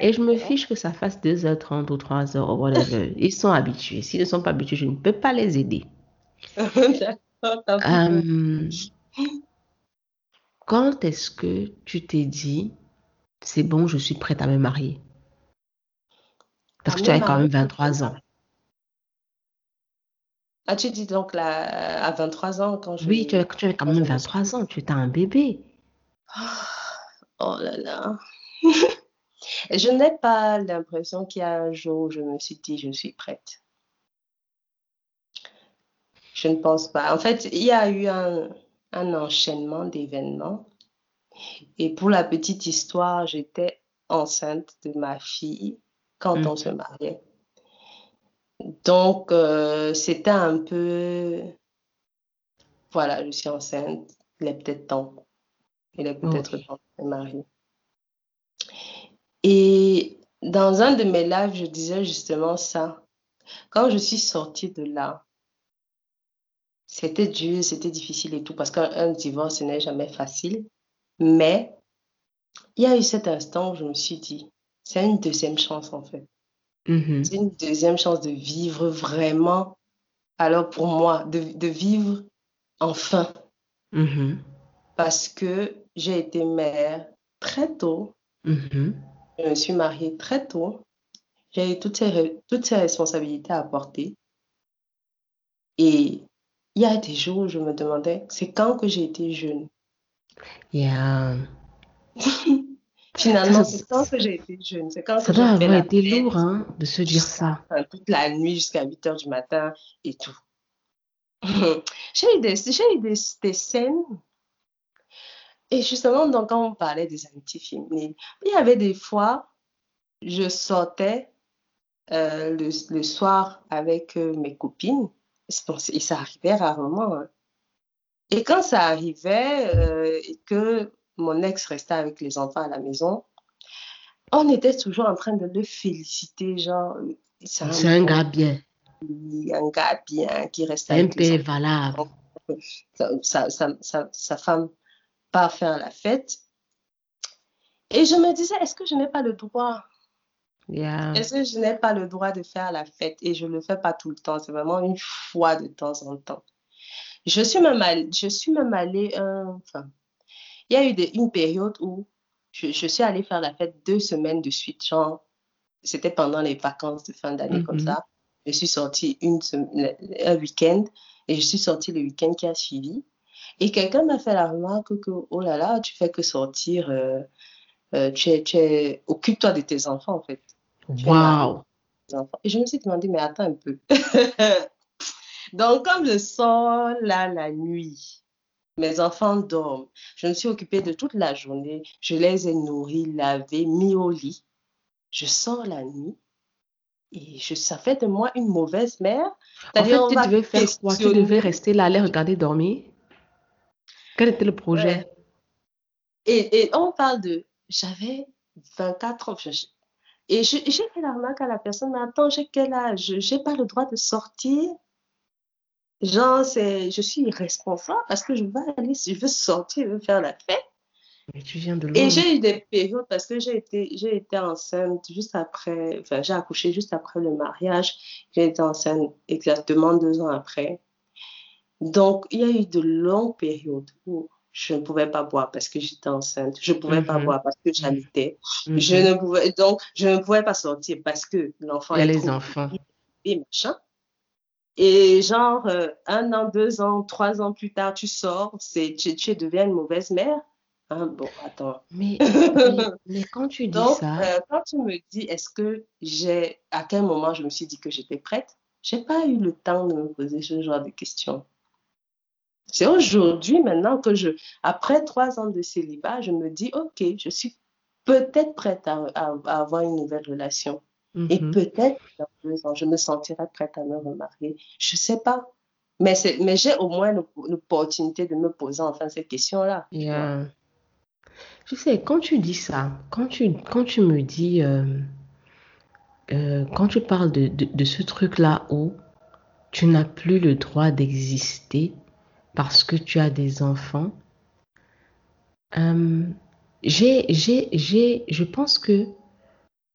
Et je me fiche que ça fasse 2h30 ou 3h ou whatever. Ils sont habitués. S'ils ne sont pas habitués, je ne peux pas les aider. Euh, quand est-ce que tu t'es dit, c'est bon, je suis prête à me marier? Parce À que tu avais quand même marier. 23 ans. Ah, tu dis donc là, à 23 ans, quand je... Oui, tu tu avais quand même 23 ans. Tu étais un bébé. Oh là là. Je n'ai pas l'impression qu'il y a un jour où je me suis dit, je suis prête. Je ne pense pas. En fait, il y a eu un, un enchaînement d'événements. Et pour la petite histoire, j'étais enceinte de ma fille quand Mm. on se mariait. Donc, euh, c'était un peu, voilà, je suis enceinte, il est peut-être temps. Il est peut-être temps de me marier. Et dans un de mes lives, je disais justement ça. Quand je suis sortie de là, c'était dur, c'était difficile et tout, parce qu'un un divorce ce n'est jamais facile. Mais il y a eu cet instant où je me suis dit, c'est une deuxième chance en fait. Mhm. C'est une deuxième chance de vivre vraiment. Alors pour moi, de, de vivre enfin. Mhm. Parce que j'ai été mère très tôt. Mhm. Je me suis mariée très tôt. J'ai eu toutes ces, toutes ces responsabilités à porter. Et il y a des jours où je me demandais, c'est quand que j'ai été jeune? Yeah. Finalement, c'est quand que j'ai été jeune? C'est quand Ça que doit avoir la été lourd, hein, de se dire ça. enfin, toute la nuit jusqu'à 8 heures du matin et tout. J'ai eu des, j'ai eu des, des scènes. Et justement, donc, quand on parlait des amitiés féminines, il y avait des fois, je sortais euh, le, le soir avec euh, mes copines. Et ça arrivait rarement. hein. Et quand ça arrivait euh, et que mon ex restait avec les enfants à la maison, on était toujours en train de le féliciter, genre, c'est un C'est un gars bien, un gars bien qui reste un avec les père enfants, valable. sa, sa, sa- sa femme part faire la fête. Et je me disais, est-ce que je n'ai pas le droit? Yeah. Est-ce que je n'ai pas le droit de faire la fête? Et je ne le fais pas tout le temps, c'est vraiment une fois de temps en temps. Je suis même allée, je suis même allée, euh, enfin, il y a eu une période où je, je suis allée faire la fête deux semaines de suite, genre, c'était pendant les vacances de fin d'année comme Mhm. ça. Je suis sortie une un week-end et je suis sortie le week-end qui a suivi. Et quelqu'un m'a fait la remarque que, oh là là, tu fais que sortir, euh, euh, tu es, tu es, occupe-toi de tes enfants en fait. Wow. Et je me suis demandé, mais attends un peu. Donc, comme je sors là la nuit, mes enfants dorment, je me suis occupée de toute la journée, je les ai nourris, lavés, mis au lit. Je sors la nuit et je, ça fait de moi une mauvaise mère. En fait, tu devais faire quoi? Tu devais rester là, aller regarder dormir? Quel était le projet? Et, et, on parle de, j'avais 24 ans, et j'ai fait la remarque à la personne, mais attends, j'ai quel âge? J'ai pas le droit de sortir. Genre, c'est, je suis irresponsable parce que je veux aller, je veux sortir, je veux faire la fête. Mais tu viens de loin. Et j'ai eu des périodes parce que j'ai été, j'ai été enceinte juste après, enfin, j'ai accouché juste après le mariage. J'ai été enceinte exactement deux ans après. Donc, il y a eu de longues périodes où je ne pouvais pas boire parce que j'étais enceinte. Je ne pouvais pas mhm. boire parce que j'habitais. Mhm. Je ne pouvais, donc, je ne pouvais pas sortir parce que l'enfant est les enfants. Et machin. Et genre, euh, un an, deux ans, trois ans plus tard, tu sors, c'est, tu, tu deviens une mauvaise mère. Hein, bon, attends. Mais, mais, quand tu dis Donc, ça. Euh, quand tu me dis, est-ce que j'ai. À quel moment je me suis dit que j'étais prête J'ai pas eu le temps de me poser ce genre de questions. C'est aujourd'hui, maintenant, que je. Après trois ans de célibat, je me dis, OK, je suis peut-être prête à, à, avoir une nouvelle relation. Et mhm. peut-être dans deux ans, je me sentirai prête à me remarier. Je sais pas. Mais, mais j'ai au moins l'opportunité de me poser enfin ces questions-là. Je sais, quand tu dis ça, quand tu, quand tu me dis, euh, euh, quand tu parles de, de, ce truc-là où tu n'as plus le droit d'exister parce que tu as des enfants, euh, j'ai, j'ai, j'ai, je pense que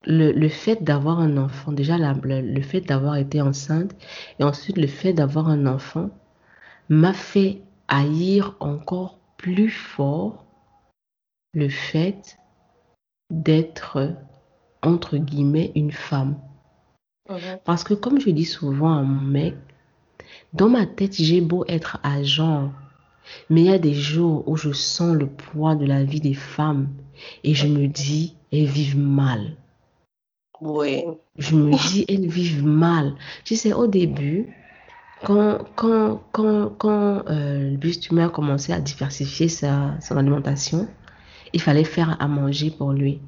le, le fait d'avoir un enfant, déjà le, le fait d'avoir été enceinte et ensuite le fait d'avoir un enfant m'a fait haïr encore plus fort le fait d'être, entre guillemets, une femme. Parce que comme je dis souvent à mon mec, dans ma tête, j'ai beau être agent, mais il y a des jours où je sens le poids de la vie des femmes et je me dis, elles vivent mal. Oui. Je me dis, elles vivent mal. Tu sais, au début, quand, quand, quand, quand euh, le bus a commencé à diversifier sa, son alimentation, il fallait faire à manger pour lui.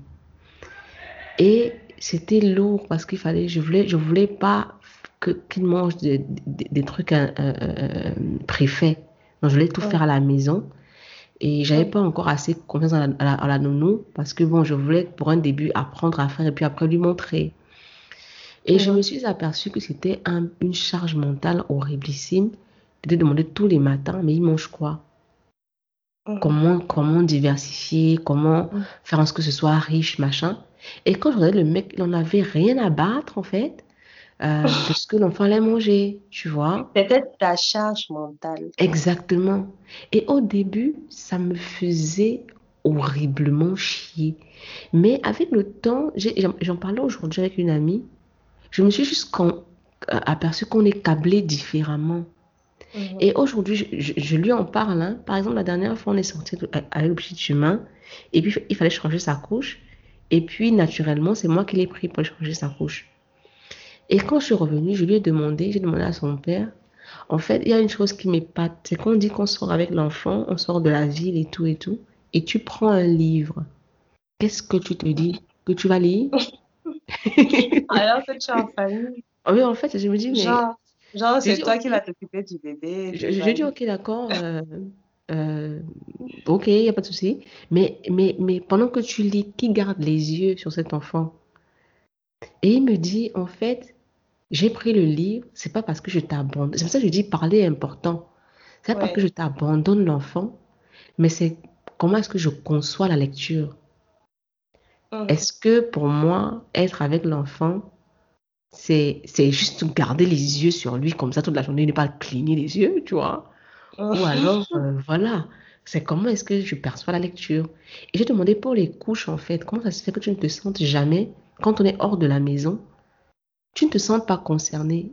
Et c'était lourd parce qu'il fallait, je voulais, je voulais pas que qu'il mange des, des, trucs euh, préfaits. Donc je voulais tout faire à la maison. Et j'avais pas encore assez confiance en la, à, la, nounou parce que bon, je voulais pour un début apprendre à faire et puis après lui montrer. Et je me suis aperçue que c'était un, une charge mentale horriblissime de demander tous les matins, mais il mange quoi? Mm. Comment, comment diversifier, comment mm. faire en sorte que ce soit riche, machin? Et quand je regardais le mec, il n'en avait rien à battre, en fait, euh, de ce que l'enfant allait manger, tu vois. C'était ta charge mentale. Exactement. Et au début, ça me faisait horriblement chier. Mais avec le temps, j'en parlais aujourd'hui avec une amie, je me suis juste euh, aperçu qu'on est câblé différemment. Mhm. Et aujourd'hui, je, lui en parle. Hein. Par exemple, la dernière fois, on est sorti avec le petit humain et puis il fallait changer sa couche. Et puis, naturellement, c'est moi qui l'ai pris pour changer sa couche. Et quand je suis revenue, je lui ai demandé, j'ai demandé à son père, en fait, il y a une chose qui m'épate, c'est qu'on dit qu'on sort avec l'enfant, on sort de la ville et tout et tout, et tu prends un livre. Qu'est-ce que tu te dis? Que tu vas lire? Alors que tu es en famille. Oui, en fait, je me dis, mais... Genre, c'est toi qui vas t'occuper du bébé. Je, je, dis, ok, d'accord. Euh, euh, ok, il n'y a pas de souci. Mais, mais, mais pendant que tu lis, qui garde les yeux sur cet enfant? Et il me dit, en fait, j'ai pris le livre, c'est pas parce que je t'abandonne. C'est pour ça que je dis parler est important. C'est pas parce que je t'abandonne l'enfant, mais c'est comment est-ce que je conçois la lecture? Mmh. Est-ce que pour moi, être avec l'enfant, c'est, c'est juste garder les yeux sur lui comme ça toute la journée, ne pas cligner les yeux, tu vois? Ou alors, euh, voilà, c'est comment est-ce que je perçois la lecture? Et j'ai demandé pour les couches, en fait, comment ça se fait que tu ne te sentes jamais, quand on est hors de la maison, tu ne te sens pas concerné.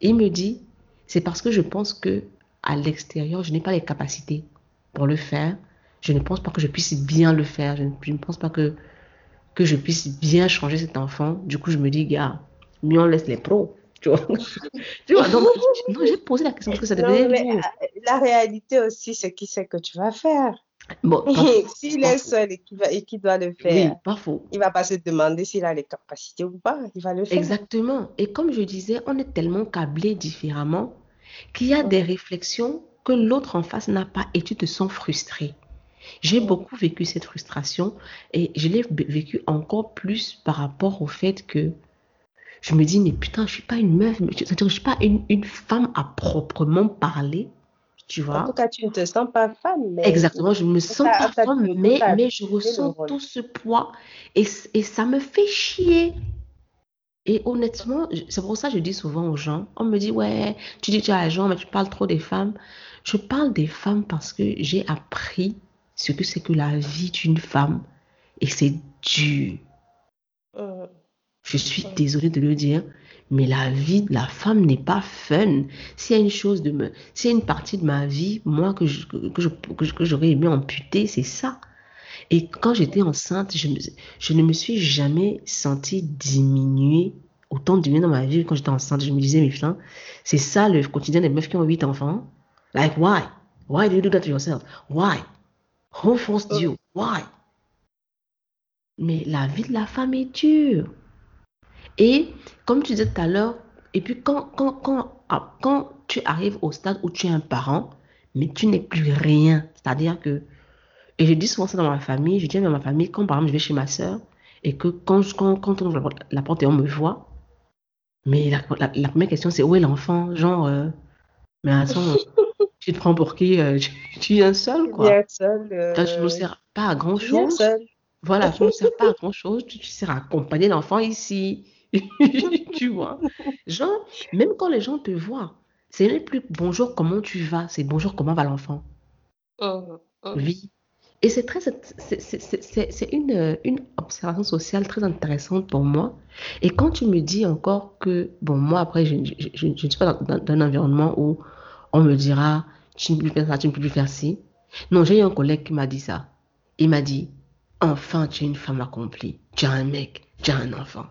Et il me dit, c'est parce que je pense que à l'extérieur, je n'ai pas les capacités pour le faire. Je ne pense pas que je puisse bien le faire. Je ne, je ne pense pas que, que je puisse bien changer cet enfant. Du coup, je me dis, gars, mieux on laisse les pros. Tu vois, tu vois? Donc, non, j'ai posé la question parce que ça Non, devait mais, euh, la réalité aussi, c'est qui c'est que tu vas faire. Bon, S'il est seul et qu'il doit le oui, faire, pas faux. il va pas se demander s'il a les capacités ou pas. Il va le faire. Exactement. Et comme je disais, on est tellement câblé différemment qu'il y a des réflexions que l'autre en face n'a pas et tu te sens frustré. J'ai beaucoup vécu cette frustration et je l'ai vécu encore plus par rapport au fait que je me dis, mais putain, je suis pas une meuf, mais je- je suis pas une, une femme à proprement parler, tu En vois. tout cas, tu ne te sens pas femme, mais Exactement, je me sens pas femme, mais, mais je ressens tout ce poids et, et ça me fait chier. Et honnêtement, c'est pour ça que je dis souvent aux gens, on me dit, ouais, tu dis tu es agent, mais tu parles trop des femmes. Je parle des femmes parce que j'ai appris ce que c'est que la vie d'une femme et c'est dur. Euh, Je suis désolée de le dire, mais la vie de la femme n'est pas fun. S'il y a une chose de me, s'il y a une partie de ma vie, moi, que je, que je, j'aurais aimé amputer, c'est ça. Et quand j'étais enceinte, je, me- je ne me suis jamais sentie diminuée, autant diminuée dans ma vie quand j'étais enceinte. Je me disais, mais putain, c'est ça le quotidien des meufs qui ont huit enfants. Like, why? Why do you do that to yourself? Why? Who forced you? Why? Mais la vie de la femme est dure. Et comme tu disais tout à l'heure, et puis quand, quand, quand, ah, quand tu arrives au stade où tu es un parent, mais tu n'es plus rien, c'est-à-dire que, et je dis souvent ça dans ma famille, je dis dans ma famille, quand par exemple je vais chez ma soeur, et que quand, quand, quand on ouvre la porte- et on me voit, mais la, la, la première question c'est où est l'enfant? Genre, euh, mais attends, tu te prends pour qui? euh, tu, tu viens seul, quoi. Bien seul. euh, Toi, tu ne sers pas à grand-chose. seul. Voilà, tu ne sers pas à grand-chose, tu, tu sers à accompagner l'enfant ici. tu vois? Genre, même quand les gens te voient, c'est même plus bonjour, comment tu vas, c'est bonjour, comment va l'enfant? Mhm, mhm. Oui. Et c'est très, c'est une, une observation sociale très intéressante pour moi. Et quand tu me dis encore que, bon, moi, après, je, je, je- je ne suis pas dans, dans- dans un environnement où on me dira, tu ne peux plus faire ça, tu ne peux plus faire ci. Non, j'ai eu un collègue qui m'a dit ça. Il m'a dit, enfin, tu es une femme accomplie. Tu as un mec, tu as un enfant.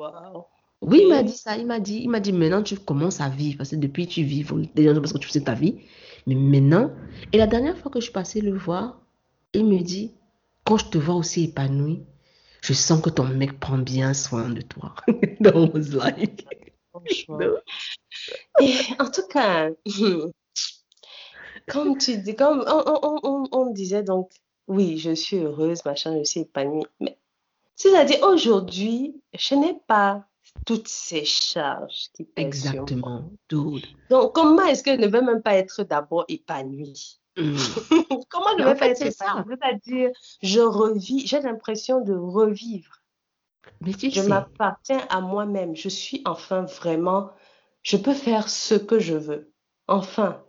Wow. Oui, il m'a dit ça. Il m'a dit, il m'a dit, maintenant, tu commences à vivre. Parce que depuis, tu vis déjà parce que tu faisais ta vie. Mais maintenant, et la dernière fois que je suis passée le voir, il me dit, quand je te vois aussi épanouie, je sens que ton mec prend bien soin de toi. That was like, Franchement. no. Et en tout cas, comme tu dis, comme on, on- on disait donc, oui, je suis heureuse, machin, je suis épanouie. Mais c'est-à-dire, aujourd'hui, je n'ai pas toutes ces charges qui pèsent sur moi. Exactement. Donc, comment est-ce que je ne vais même pas être d'abord épanouie? Mm. Comment je ne vais pas être épanouie? C'est-à-dire, je revis, j'ai l'impression de revivre. Mais tu Je m'appartiens à moi-même. Je suis enfin vraiment, je peux faire ce que je veux. Enfin.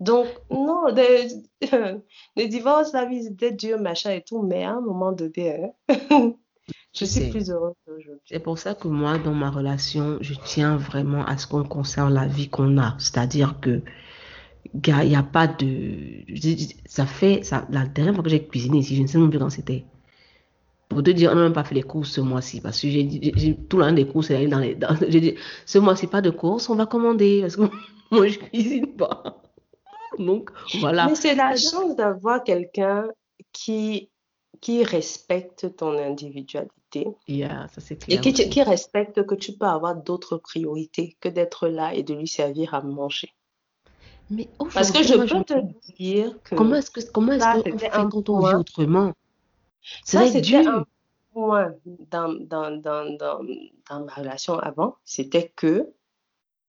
Donc, non, le, le divorce, la vie, c'était dur, machin et tout, mais à un moment donné, hein, je suis plus heureuse aujourd'hui. c'est pour ça que moi, dans ma relation, je tiens vraiment à ce qu'on conserve la vie qu'on a. C'est-à-dire que Il n'y a, pas de. Ça fait. Ça, la dernière fois que j'ai cuisiné ici, je ne sais même plus quand c'était. Pour te dire, on n'a même pas fait les courses ce mois-ci. Parce que j'ai tout l'an des courses, dans les. dans- j'ai dit, ce mois-ci, pas de courses, on va commander. Parce que moi, je cuisine pas. Donc, voilà. Mais c'est la chance d'avoir quelqu'un qui, qui respecte ton individualité Yeah, ça c'est et qui, respecte que tu peux avoir d'autres priorités que d'être là et de lui servir à manger. Mais Parce que je peux te dire que comment est-ce que, comment est-ce ça, c'était fait un quand on vit autrement? Ça, C'est dur. un point dans, dans, dans, dans, dans ma relation avant. C'était que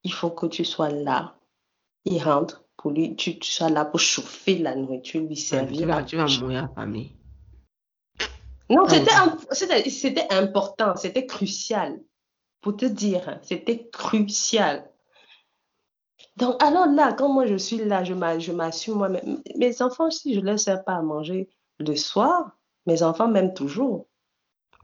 il faut que tu sois là. Il rentre pour lui, tu, tu sois là pour chauffer la nourriture, lui Ouais, Tu servir vas, tu vas mourir affamé. Non, Ah c'était c'était important, c'était crucial. Pour te dire, c'était crucial. Donc, alors là, quand moi je suis là, je m'assume moi-même. Mes enfants, si je ne leur sers pas à manger le soir, mes enfants m'aiment toujours.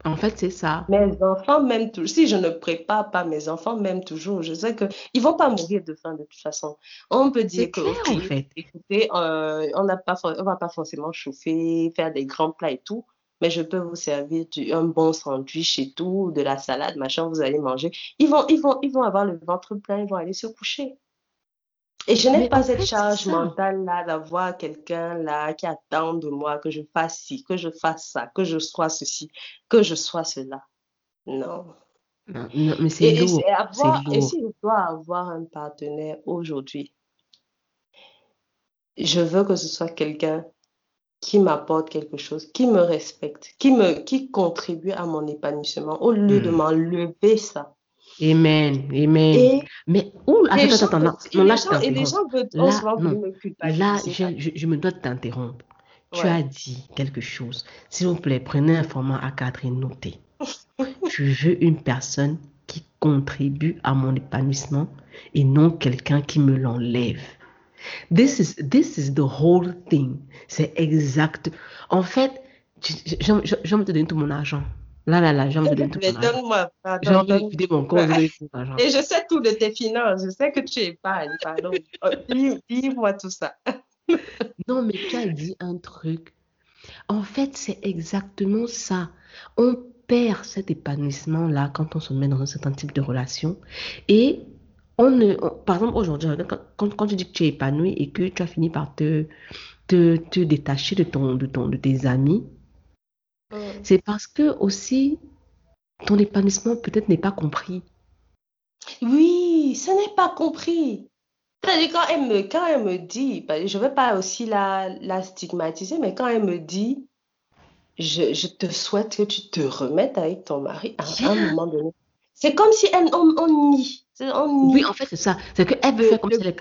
En fait, c'est ça. Mes enfants m'aiment toujours. Si je ne prépare pas, mes enfants m'aiment toujours. Je sais qu'ils ne vont pas mourir de faim de toute façon. On peut dire que, clair, OK, en fait. écoutez, euh, on on va pas forcément chauffer, faire des grands plats et tout, mais je peux vous servir du, un bon sandwich et tout, de la salade, machin, vous allez manger. Ils vont, ils vont, ils vont avoir le ventre plein, ils vont aller se coucher. Et je n'ai pas cette charge mentale là d'avoir quelqu'un là qui attend de moi que je fasse ci, que je fasse ça, que je sois ceci, que je sois cela. Non. Non, mais c'est lourd. Et, si je dois avoir un partenaire aujourd'hui, je veux que ce soit quelqu'un qui m'apporte quelque chose, qui me respecte, qui me qui contribue à mon épanouissement au lieu de hmm. m'enlever ça. Amen, amen. mais où attends, attends, attends, non, là, je et les gens veulent là, non, là je, je, me dois t'interrompre. Tu as dit quelque chose. S'il vous plaît, prenez un format à 4 et notez. je veux une personne qui contribue à mon épanouissement et non quelqu'un qui me l'enlève. This is, this is the whole thing. C'est exact. En fait, je vais me donner tout mon argent. Là, là, là, j'ai envie de tout mon argent. J'ai envie de vider mon compte. Et je sais tout de tes finances. Je sais que tu épargnes. Pardon. Oh, dis-moi tout ça. non, mais tu as dit un truc. En fait, c'est exactement ça. On perd cet épanouissement-là quand on se met dans un certain type de relation. Et on ne, par exemple, aujourd'hui, quand, quand, tu dis que tu es épanoui et que tu as fini par te, te, te détacher de, ton, de, ton, de tes amis, mm. c'est parce que aussi ton épanouissement peut-être n'est pas compris. Oui, ce n'est pas compris. Quand elle me, quand elle me dit, bah, je ne veux pas aussi la, la stigmatiser, mais quand elle me dit, je, je, te souhaite que tu te remettes avec ton mari à un moment donné. C'est comme si elle, on, on nie. Oui, en fait, c'est ça. C'est qu'elle veut faire comme si elle,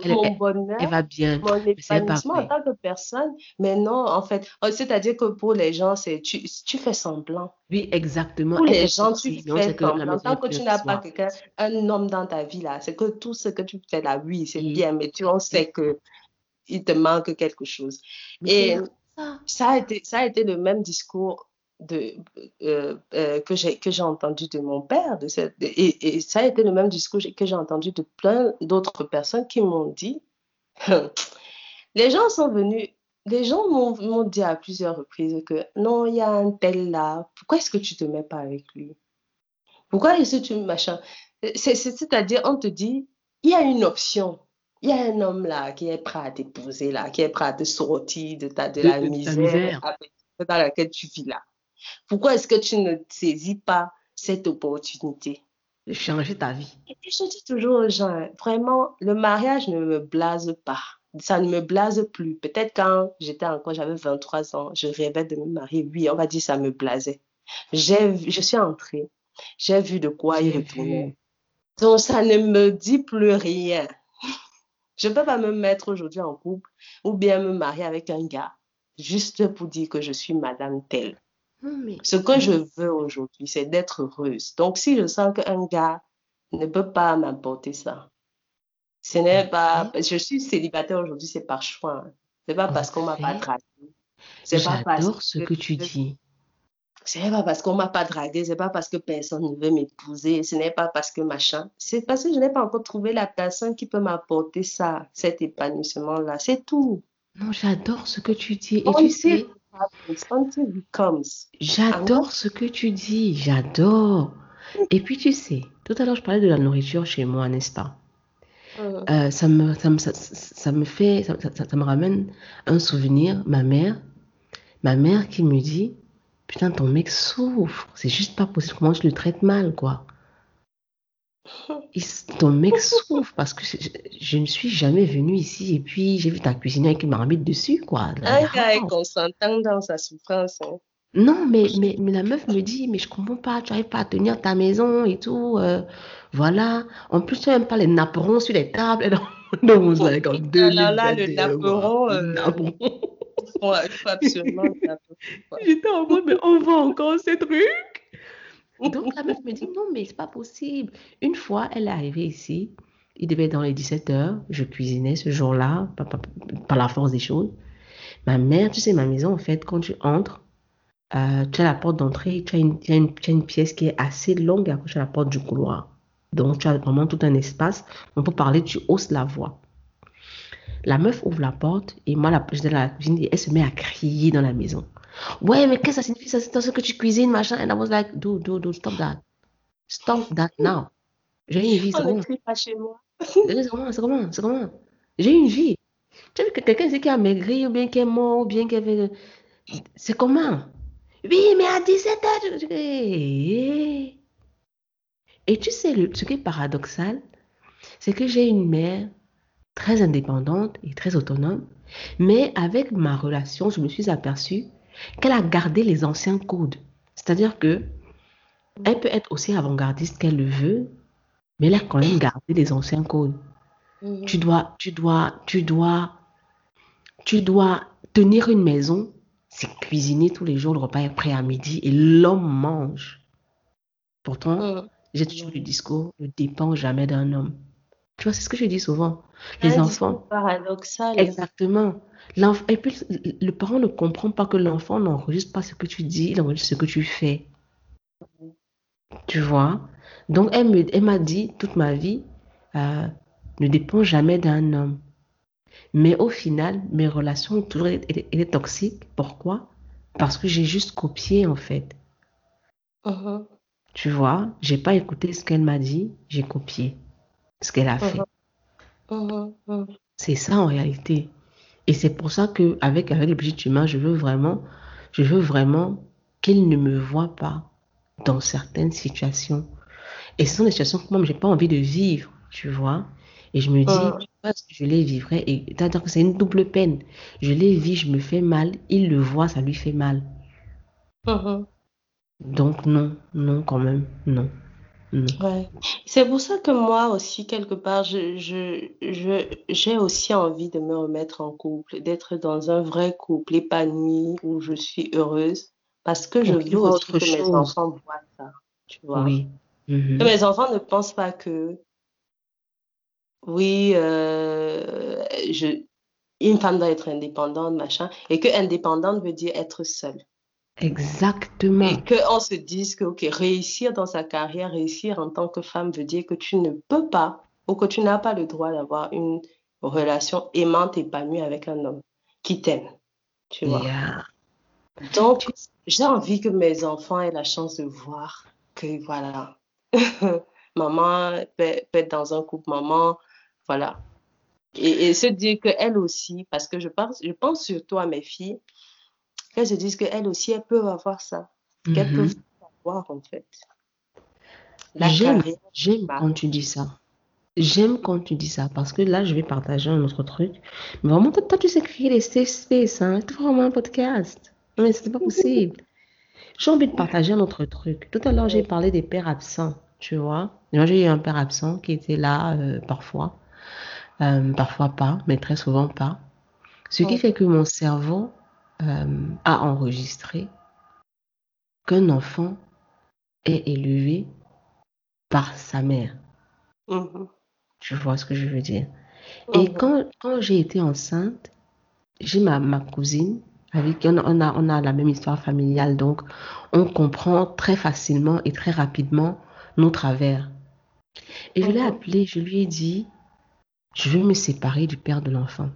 elle, va bien. Mon épanouissement en tant que personne. Mais non, en fait, oh, c'est-à-dire que pour les gens, c'est tu, tu fais semblant. Oui, exactement. Pour les gens, tu fais semblant. Tant que tu n'as pas quelqu'un, un homme dans ta vie, là, c'est que tout ce que tu fais là, oui, c'est bien, mais tu en sais que il te manque quelque chose. Et ça a, été, ça a été le même discours de, euh, euh, que j'ai entendu de mon père. De cette, et, et, ça a été le même discours que j'ai entendu de plein d'autres personnes qui m'ont dit, les gens sont venus, les gens m'ont dit à plusieurs reprises que non, il y a un tel là, pourquoi est-ce que tu te mets pas avec lui? Pourquoi est-ce que tu machin? C'est-à-dire, on te dit, il y a une option. Il y a un homme là qui est prêt à t'épouser là, qui est prêt à te sortir de, ta, de, la misère, dans laquelle tu vis là. Pourquoi est-ce que tu ne saisis pas cette opportunité de changer ta vie? Et je dis toujours aux gens, vraiment, le mariage ne me blase pas. Ça ne me blase plus. Peut-être quand j'étais encore, j'avais 23 ans, je rêvais de me marier. Oui, on va dire ça me blasait. Je suis entrée. J'ai vu de quoi y retourner. Donc, ça ne me dit plus rien. Je ne peux pas me mettre aujourd'hui en couple ou bien me marier avec un gars juste pour dire que je suis madame telle. Ce que je veux aujourd'hui, c'est d'être heureuse. Donc, si je sens qu'un gars ne peut pas m'apporter ça, ce n'est pas. Je suis célibataire aujourd'hui, c'est par choix. Ce n'est pas parce qu'on m'a pas dragué. J'adore ce que, tu dis. Ce n'est pas parce qu'on m'a pas dragué, ce n'est pas parce que personne ne veut m'épouser, ce n'est pas parce que machin. C'est parce que je n'ai pas encore trouvé la personne qui peut m'apporter ça, cet épanouissement-là. C'est tout. Non, j'adore ce que tu dis. Et tu sais, J'adore ce que tu dis, j'adore. Et puis tu sais, tout à l'heure je parlais de la nourriture chez moi, n'est-ce pas? Euh, ça, me, ça, me, ça, me fait, ça, ça, me ramène un souvenir, ma mère, ma mère qui me dit, putain ton mec souffre, c'est juste pas possible, comment je le traite mal quoi? Ton mec souffre parce que je, ne suis jamais venue ici et puis j'ai vu ta cuisiner avec une marmite dessus, quoi. Un gars est consentant dans sa souffrance. Hein. Non, mais, mais, mais, la meuf me dit, mais je comprends pas, tu n'arrives pas à tenir ta maison et tout. Euh, voilà. En plus, tu n'aimes pas les napperons sur les tables. Non, non, vous comme deux là, là, le napperon. Euh, absolument J'étais en mode, mais on voit encore ces trucs. Donc la meuf me dit non, mais c'est pas possible. Une fois, elle est arrivée ici, il devait être dans les 17 heures, je cuisinais ce jour-là, par, la force des choses. Ma mère, tu sais, ma maison, en fait, quand tu entres, euh, tu as la porte d'entrée, tu, as une, pièce qui est assez longue et après tu as la porte du couloir. Donc tu as vraiment tout un espace. On peut parler, tu hausses la voix. La meuf ouvre la porte et moi, la, j'étais dans la cuisine et elle se met à crier dans la maison. Ouais, mais qu'est-ce que ça signifie ça C'est ce que tu cuisines, machin? And I was like, dude, dude, dude, stop that. Stop that now. J'ai une vie, c'est moi. C'est comment, c'est comment, c'est comment? J'ai une vie. Tu as vu que quelqu'un qui a maigri ou bien qui est mort ou bien qui avait... C'est comment? Oui, mais à 17 ans, Hey. Et tu sais, ce qui est paradoxal, c'est que j'ai une mère très indépendante et très autonome, mais avec ma relation, je me suis aperçue qu'elle a gardé les anciens codes. C'est-à-dire que elle peut être aussi avant-gardiste qu'elle le veut, mais elle a quand même gardé les anciens codes. Mhm. Tu dois, tu dois, tu dois, tu dois tenir une maison, c'est cuisiner tous les jours, le repas est prêt à midi et l'homme mange. Pourtant, Mhm. j'ai toujours le discours, ne dépend jamais d'un homme. Tu vois, c'est ce que je dis souvent. Les Un enfants, paradoxal. exactement. Et puis, le parent ne comprend pas que l'enfant n'enregistre pas ce que tu dis, il enregistre ce que tu fais. Tu vois? Donc, elle m'a dit toute ma vie, euh, ne dépend jamais d'un homme. Mais au final, mes relations ont toujours été, toxiques. Pourquoi? Parce que j'ai juste copié, en fait. Mhm. Tu vois? J'ai pas écouté ce qu'elle m'a dit, j'ai copié ce qu'elle a fait. Mhm. Mhm. C'est ça en réalité. Et c'est pour ça que avec, avec le petit humain, je veux vraiment, je veux vraiment qu'il ne me voit pas dans certaines situations. Et ce sont des situations que moi, j'ai pas envie de vivre, tu vois. Et je me dis, Mhm. je les vivrais? Et c'est-à-dire que c'est une double peine. Je les vis, je me fais mal, il le voit, ça lui fait mal. Mhm. Donc non, non quand même, non. Ouais. C'est pour ça que moi aussi, quelque part, je, je, je, j'ai aussi envie de me remettre en couple, d'être dans un vrai couple épanoui où je suis heureuse, parce que je veux aussi que mes enfants voient ça, tu vois. Oui. Mhm. Que mes enfants ne pensent pas que, oui, euh, je, une femme doit être indépendante, machin, et que indépendante veut dire être seule. Exactement. Et qu'on se dise que, ok, réussir dans sa carrière, réussir en tant que femme veut dire que tu ne peux pas ou que tu n'as pas le droit d'avoir une relation aimante, épanouie avec un homme qui t'aime, tu vois. Yeah. Donc, j'ai envie que mes enfants aient la chance de voir que, voilà, maman peut, être dans un couple, maman, voilà. Et, et se dire qu'elles aussi, parce que je pense, je pense surtout à mes filles, qu'elles se disent qu'elles aussi, elles peuvent avoir ça, qu'elles Mhm. peuvent avoir en fait. J'aime, quand tu dis ça. J'aime quand tu dis ça parce que là, je vais partager un autre truc. Mais vraiment, toi, toi, tu sais créer des safe space, hein. C'est vraiment un podcast. Mais c'est pas possible. J'ai envie de partager un autre truc. Tout à l'heure, j'ai parlé des pères absents, tu vois. Moi, j'ai eu un père absent qui était là euh, parfois, Euh, parfois pas, mais très souvent pas. Ce qui fait que mon cerveau euh, a enregistré qu'un enfant est élevé par sa mère. Mhm. Tu vois ce que je veux dire? Et Mhm. quand, quand j'ai été enceinte, j'ai ma, ma cousine avec qui on a, on a, la même histoire familiale, donc on comprend très facilement et très rapidement nos travers. Et je l'ai Mhm. appelée, je lui ai dit, je veux me séparer du père de l'enfant.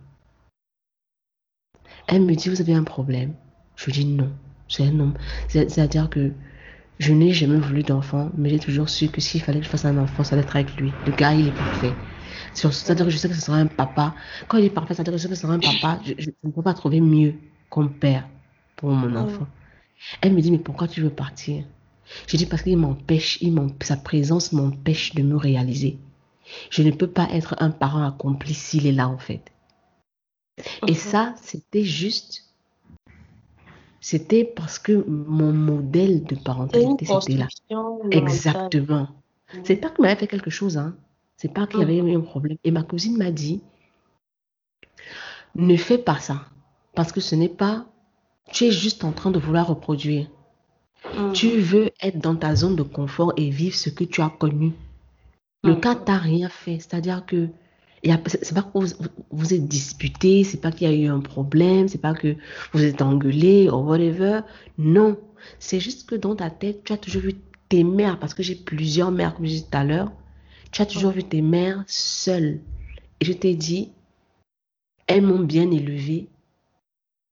Elle me dit, vous avez un problème? Je lui dis non, c'est un homme. C'est- C'est-à-dire que je n'ai jamais voulu d'enfant, mais j'ai toujours su que s'il fallait que je fasse un enfant, ça allait être avec lui. Le gars, il est parfait. C'est-à-dire que je sais que ce sera un papa. Quand il est parfait, c'est-à-dire que je sais que ce sera un papa. Je, je- je ne peux pas trouver mieux comme père pour mon enfant. Elle me dit, mais pourquoi tu veux partir? Je dis parce qu'il m'empêche, sa présence m'empêche de me réaliser. Je ne peux pas être un parent accompli s'il est là, en fait. Et ça, c'était juste, c'était parce que mon modèle de parentalité, c'était là. Exactement. C'est pas qu'il m'avait fait quelque chose, hein. C'est pas qu'il y avait eu un problème. Et ma cousine m'a dit, ne fais pas ça. Parce que ce n'est pas, tu es juste en train de vouloir reproduire. Mhm. Tu veux être dans ta zone de confort et vivre ce que tu as connu. Le Mhm. cas t'as rien fait. C'est-à-dire que c'est pas que vous, vous, êtes disputé, c'est pas qu'il y a eu un problème, c'est pas que vous êtes engueulé ou whatever. Non. C'est juste que dans ta tête, tu as toujours vu tes mères, parce que j'ai plusieurs mères, comme je disais tout à l'heure, tu as toujours vu tes mères seules. Et je t'ai dit, elles m'ont bien élevée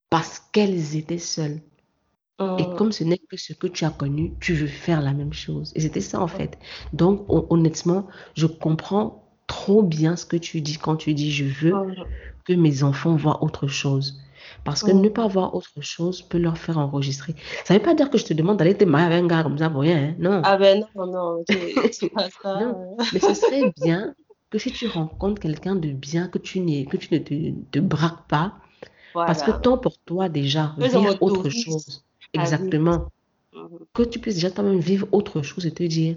parce qu'elles étaient seules. Et Mm. comme ce n'est que ce que tu as connu, tu veux faire la même chose. Et c'était ça en fait. Donc hon- honnêtement, je comprends trop bien ce que tu dis quand tu dis je veux que mes enfants voient autre chose. Parce que Mm. ne pas voir autre chose peut leur faire enregistrer. Ça ne veut pas dire que je te demande d'aller te marier avec un gars comme ça pour rien. hein. Non. Ah ben non, non, c'est c'est pas ça. Non. Mais ce serait bien que si tu rencontres quelqu'un de bien, que tu, que tu ne te, te braques pas, parce que tant pour toi déjà, vivre autre chose. vivre. Exactement. Mhm. Que tu puisses déjà toi-même vivre autre chose et te dire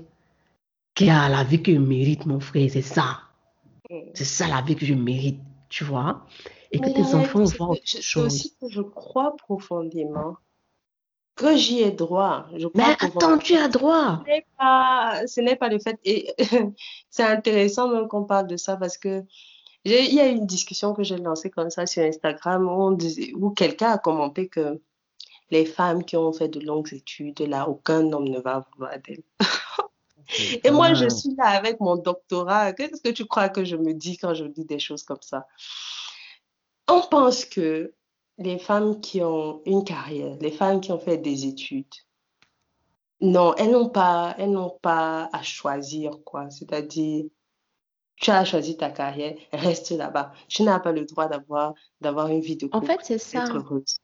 qu'il y a la vie que je mérite, mon frère, c'est ça. Mm. C'est ça la vie que je mérite, tu vois. Et que tes enfants voient autre chose. aussi que je crois profondément que j'y ai droit. Je Mais attends, tu as droit. Ce n'est pas, pas le fait. Et c'est intéressant même qu'on parle de ça parce que il y a eu une discussion que j'ai lancée comme ça sur Instagram où, on disait- où quelqu'un a commenté que les femmes qui ont fait de longues études, là, aucun homme ne va vouloir d'elles. Et moi, je suis là avec mon doctorat. Qu'est-ce que tu crois que je me dis quand je dis des choses comme ça? On pense que les femmes qui ont une carrière, les femmes qui ont fait des études, non, elles n'ont pas, elles n'ont pas à choisir, quoi. C'est-à-dire, tu as choisi ta carrière, reste là-bas. Tu n'as pas le droit d'avoir, d'avoir une vie de En couple, fait, c'est ça. d'être heureuse.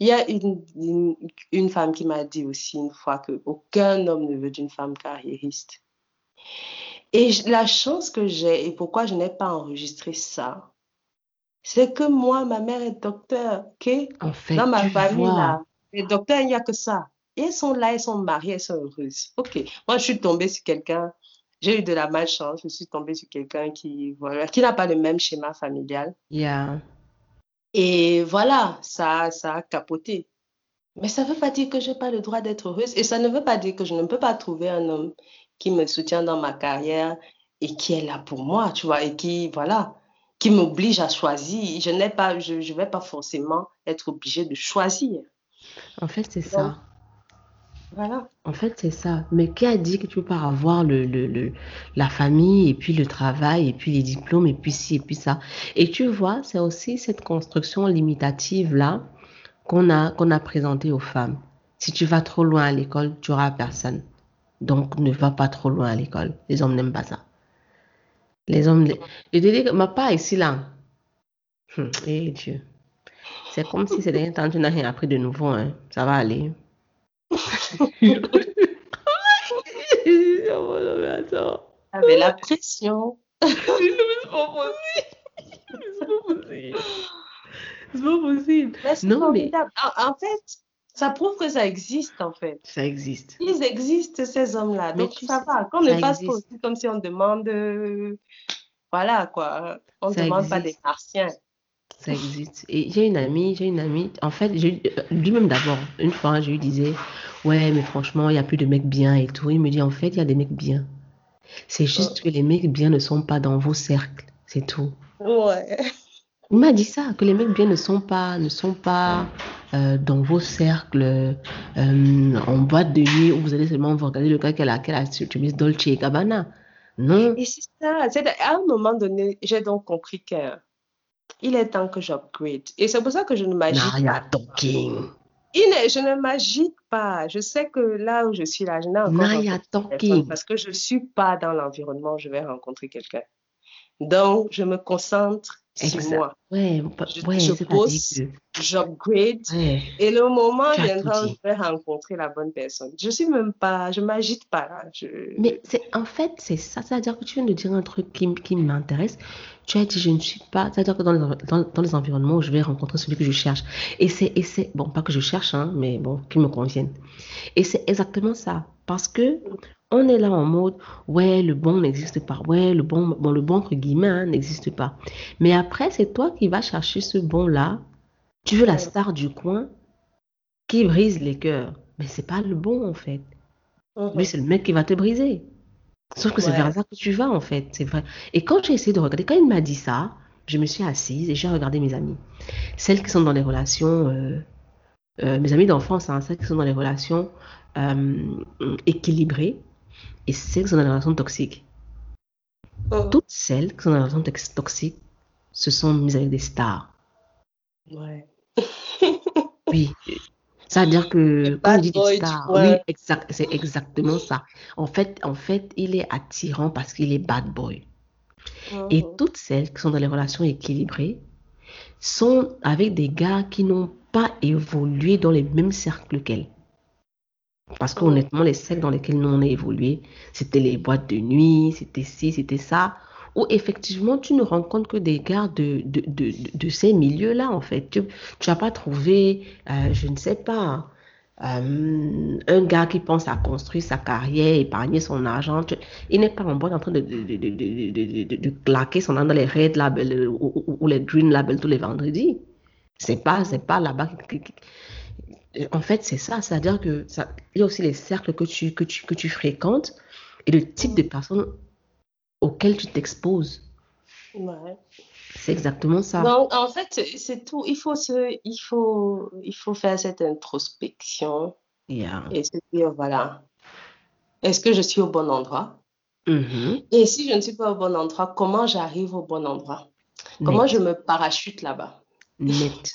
Il y a une, une, une femme qui m'a dit aussi une fois que aucun homme ne veut d'une femme carriériste. Et la chance que j'ai et pourquoi je n'ai pas enregistré ça, c'est que moi, ma mère est docteur, ok? En fait, Dans ma famille, là, les docteurs, il n'y a que ça. Et elles sont là, elles sont mariées, elles sont heureuses. Ok, moi, je suis tombée sur quelqu'un, j'ai eu de la malchance, je suis tombée sur quelqu'un qui, voilà, qui n'a pas le même schéma familial. Yeah. Et voilà, ça, ça a capoté. Mais ça ne veut pas dire que je n'ai pas le droit d'être heureuse. Et ça ne veut pas dire que je ne peux pas trouver un homme qui me soutient dans ma carrière et qui est là pour moi, tu vois, et qui, voilà, qui m'oblige à choisir. Je n'ai pas, je ne vais pas forcément être obligée de choisir. En fait, c'est ça. En fait, c'est ça. Mais qui a dit que tu peux pas avoir le, le, le- la famille et puis le travail et puis les diplômes et puis ci et puis ça? Et tu vois, c'est aussi cette construction limitative-là qu'on a, qu'on a présentée aux femmes. Si tu vas trop loin à l'école, tu auras personne. Donc, ne va pas trop loin à l'école. Les hommes n'aiment pas ça. Les hommes, je te dis que ma part ici, là, hum, eh Dieu. C'est comme si ces derniers temps, tu n'as rien appris de nouveau, hein. Ça va aller. Oh, non, mais attends. La pression. C'est pas possible. C'est pas possible. C'est pas possible. Mais c'est Non, mais. En, en fait, ça prouve que ça existe, en fait. ça existe. Ils existent, ces hommes-là. Donc, ça sais, va. Qu'on ne ça fasse pas aussi comme si on demande, euh, voilà, quoi. On ne demande pas des martiens. Ça existe. Et j'ai une amie, j'ai une amie, en fait, euh, lui-même d'abord, une fois, je lui disais, ouais, mais franchement, il n'y a plus de mecs bien et tout. Il me dit, en fait, il y a des mecs bien. C'est juste que les mecs bien ne sont pas dans vos cercles, c'est tout. Ouais. Il m'a dit ça, que les mecs bien ne sont pas, ne sont pas euh, dans vos cercles, euh, en boîte de nuit où vous allez seulement vous regarder le gars qu'elle a, qu'elle a sur Dolce et Gabbana. Non, Et c'est ça. À un moment donné, j'ai donc compris qu'il est temps que j'upgrade. Et c'est pour ça que je ne m'agite pas. talking. Il je ne m'agite pas. Je sais que là où je suis là, je n'ai encore talking. parce que je ne suis pas dans l'environnement où je vais rencontrer quelqu'un. Donc, je me concentre sur Exact. moi. Ouais, pas- Je, ouais, je j'upgrade. ouais, Et le moment viendra où je vais rencontrer la bonne personne. Je suis même pas, je m'agite pas là. Je... Mais c'est, en fait, c'est ça, c'est-à-dire que tu viens de dire un truc qui, qui m'intéresse. Tu as dit, je ne suis pas, c'est-à-dire que dans les, dans les environnements où je vais rencontrer celui que je cherche. Et c'est, et c'est, bon, pas que je cherche, hein, mais bon, qui me convienne. Et c'est exactement ça. Parce que on est là en mode, ouais, le bon n'existe pas. Ouais, le bon, bon, le bon, entre guillemets, hein, n'existe pas. Mais après, c'est toi qui vas chercher ce bon-là. Tu veux la star du coin qui brise les cœurs. Mais c'est pas le bon, en fait. Mhm. Lui, c'est le mec qui va te briser. Sauf que c'est vers ça que tu vas, en fait. C'est vrai. Et quand j'ai essayé de regarder, quand il m'a dit ça, je me suis assise et j'ai regardé mes amies. Celles qui sont dans les relations, euh, euh, mes amies d'enfance, hein, celles qui sont dans les relations euh, équilibrées et celles qui sont dans les relations toxiques. Mhm. Toutes celles qui sont dans les relations tox- toxiques, ce sont mes amies des stars. Ouais. Oui. C'est-à-dire que quand dit stars, coin. oui, exact, c'est exactement ça. En fait, en fait, il est attirant parce qu'il est bad boy. Et Mhm. toutes celles qui sont dans les relations équilibrées sont avec des gars qui n'ont pas évolué dans les mêmes cercles qu'elles. Parce Mhm. qu'honnêtement, les cercles dans lesquels nous on a évolué, c'était les boîtes de nuit, c'était ci, c'était ça, où effectivement tu ne rencontres que des gars de, de, de, ces milieux-là, en fait. Tu n'as pas trouvé, euh, je ne sais pas, euh, un gars qui pense à construire sa carrière, épargner son argent. Il n'est pas en boîte en train de, de, de, de, claquer son argent dans les red labels euh, ou, ou- les green labels tous les vendredis. C'est pas, pas là-bas. En fait, c'est ça. C'est-à-dire que ça, il y a aussi les cercles que tu, que tu, que tu fréquentes et le type de personnes auxquelles tu t'exposes. Ouais. C'est exactement ça. Donc, en fait, c'est- tout. Il faut se, il faut, il faut faire cette introspection Yeah. et se dire, voilà, est-ce que je suis au bon endroit? Mhm. Et si je ne suis pas au bon endroit, comment j'arrive au bon endroit? Comment Net. je me parachute là-bas? Net.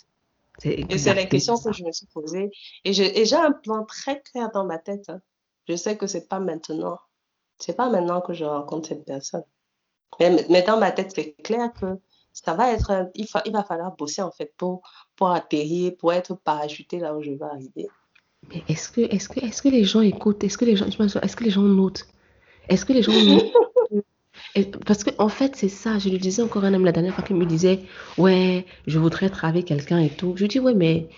C'est Et c'est la question que je me suis posée. Et j'ai un plan très clair dans ma tête. hein. Je sais que c'est pas maintenant. C'est pas maintenant que je rencontre cette personne. Mais, mais dans ma tête, c'est clair que ça va être un- il, fa- il va falloir bosser en fait pour, pour atterrir, pour être parachuté là où je vais arriver. Mais est-ce que, est-ce que, est-ce que les gens écoutent? Est-ce que les gens, est-ce que les gens notent? Est-ce que les gens notent? Et- Parce que, en fait, c'est ça. Je lui disais encore un homme la dernière fois qui me disait, ouais, je voudrais être avec quelqu'un et tout. Je lui dis, ouais, mais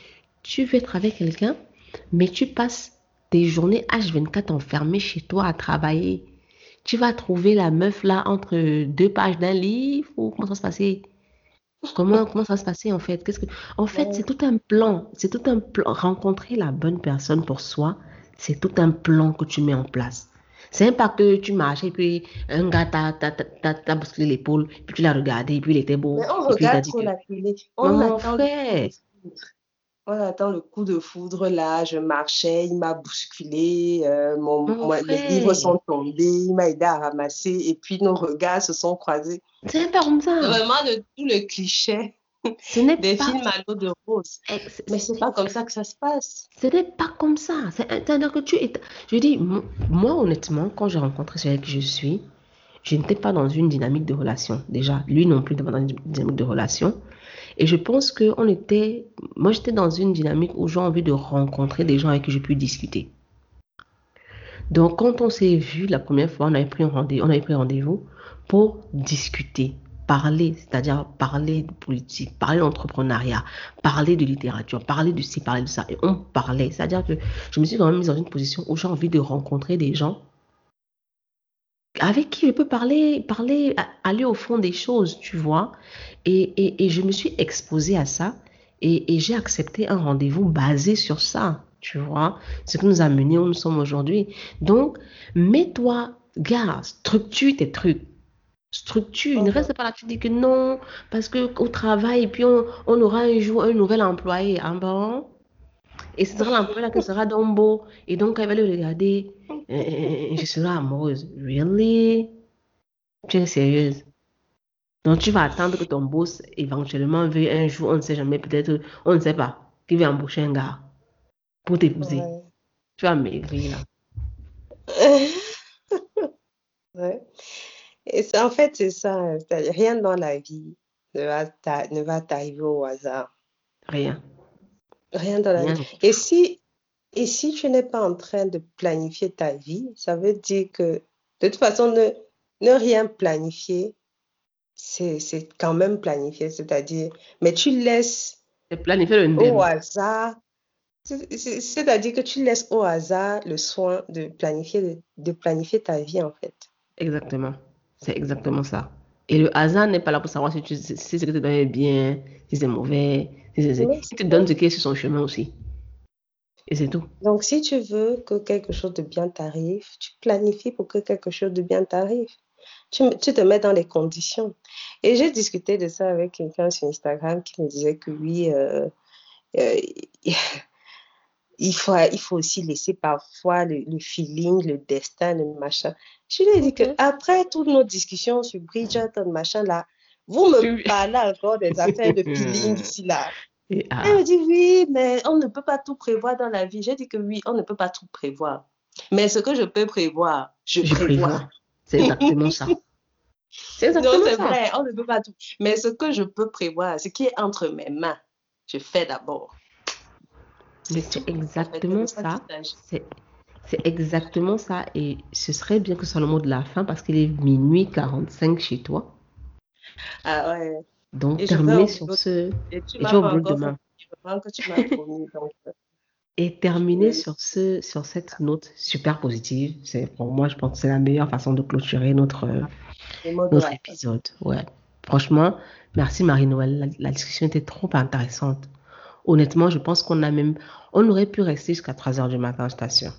tu veux être avec quelqu'un, mais tu passes tes journées H24 enfermées chez toi à travailler. Tu vas trouver la meuf là entre deux pages d'un livre ou comment ça va se passer? Comment, comment ça va se passer en fait? Qu'est-ce que... En fait, c'est tout un plan. C'est tout un plan. Rencontrer la bonne personne pour soi, c'est tout un plan que tu mets en place. C'est pas que tu marches et puis un gars t'a, t'a, t'a, t'a- bousculé l'épaule, puis tu l'as regardé, et puis il était beau. Mais on regarde trop la télé. On attend le coup frère, de foudre. On attend le coup de foudre là. Je marchais, il m'a bousculé, euh, mon, mon moi, les livres sont tombés, il m'a aidé à ramasser et puis nos regards se sont croisés. c'est pas comme ça. Vraiment le, tout le cliché Ce n'est des pas, films à l'eau de rose. eh, c'est- Mais c'est pas comme ça que ça se passe. Ce n'est pas comme ça. C'est- C'est-à-dire que tu es... Je dis, mo- moi, honnêtement, quand j'ai rencontré celui avec qui je suis, je n'étais pas dans une dynamique de relation. Déjà, lui non plus n'était pas dans une dynamique de relation. Et je pense que on était... Moi, j'étais dans une dynamique où j'ai envie de rencontrer des gens avec qui je puis discuter. Donc, quand on s'est vu la première fois, on avait pris un rendez- on avait pris rendez-vous pour discuter, parler, c'est-à-dire parler de politique, parler d'entrepreneuriat, parler de littérature, parler de ci, parler de ça. Et on parlait. C'est-à-dire que je me suis quand même mise dans une position où j'ai envie de rencontrer des gens avec qui je peux parler, parler, aller au fond des choses, tu vois. Et je me suis exposée à ça et, et j'ai accepté un rendez-vous basé sur ça, tu vois. Ce qui nous a menés où nous sommes aujourd'hui. Donc, mets-toi, gars, structure tes trucs. Structure, ne Mhm. reste pas là, tu dis que non, parce que au travail, puis on, on aura un jour un nouvel employé. Ah bon? Et ce sera l'employé là qui sera Dombo. Et donc, il va le regarder, euh, je serai amoureuse. Really? Tu es sérieuse? Donc, tu vas attendre que ton boss éventuellement veuille un jour, on ne sait jamais, peut-être, on ne sait pas, qu'il va embaucher un gars pour t'épouser. Ouais. Tu vas maigrir là. Ouais. Et ça, en fait, c'est ça. c'est-à-dire, Rien dans la vie ne va t'a- ne va t'arriver au hasard. Rien. Rien dans la Rien. vie. Et si, et si tu n'es pas en train de planifier ta vie, ça veut dire que de toute façon, ne, ne rien planifier, c'est, quand même planifier. C'est-à-dire, mais tu laisses C'est planifier le au hasard, c'est- c'est- c'est-à-dire que tu laisses au hasard le soin de planifier, de planifier ta vie, en fait. Exactement. C'est exactement ça. Et le hasard n'est pas là pour savoir si, tu, si ce que tu donnes est bien, si c'est mauvais, si c'est... Oui, Il te donne ce qui est sur son chemin aussi. Et c'est tout. Donc, si tu veux que quelque chose de bien t'arrive, tu planifies pour que quelque chose de bien t'arrive. Tu, tu te mets dans les conditions. Et j'ai discuté de ça avec quelqu'un sur Instagram qui me disait que oui, euh, euh, il faut, il faut aussi laisser parfois le, le feeling, le destin, le machin. Je lui ai dit que après toutes nos discussions sur Bridgerton, machin là, vous me parlez encore des affaires de feeling ici là. Et, ah, Elle me dit oui, mais on ne peut pas tout prévoir dans la vie. J'ai dit que oui, on ne peut pas tout prévoir. Mais ce que je peux prévoir, je, je prévois. prévois. C'est exactement ça. C'est Non, exactement c'est ça. vrai, on ne peut pas tout. Mais ce que je peux prévoir, ce qui est entre mes mains, je fais d'abord. Mais c'est exactement ça ça. C'est c'est exactement ça. Et ce serait bien que ce soit le mot de la fin parce qu'il est minuit 45 chez toi. Ah ouais. Donc, terminer sur ce. Et tu vas demain. que tu m'as promis. Donc, euh, Et terminer sur ce, sur cette note super positive. C'est pour moi, je pense que c'est la meilleure façon de clôturer notre, de notre épisode. Ouais. Franchement, merci Marie-Noël. La, la discussion était trop intéressante. Honnêtement, je pense qu'on a même, on aurait pu rester jusqu'à 3 heures du matin, je t'assure.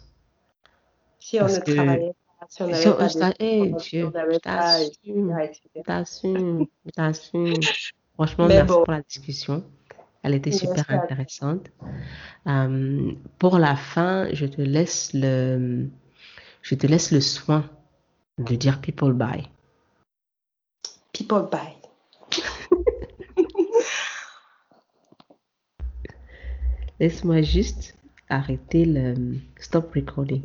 Si on Parce ne travaillait pas, si on n'avait pas eh, si pas, t'assume. etc., etc. Je t'assume, je t'assume. Franchement, Mais merci bon. pour la discussion. Elle était super intéressante. Euh, pour la fin, je te laisse le, je te laisse le soin de dire people bye. People buy. Laisse-moi juste arrêter le stop recording.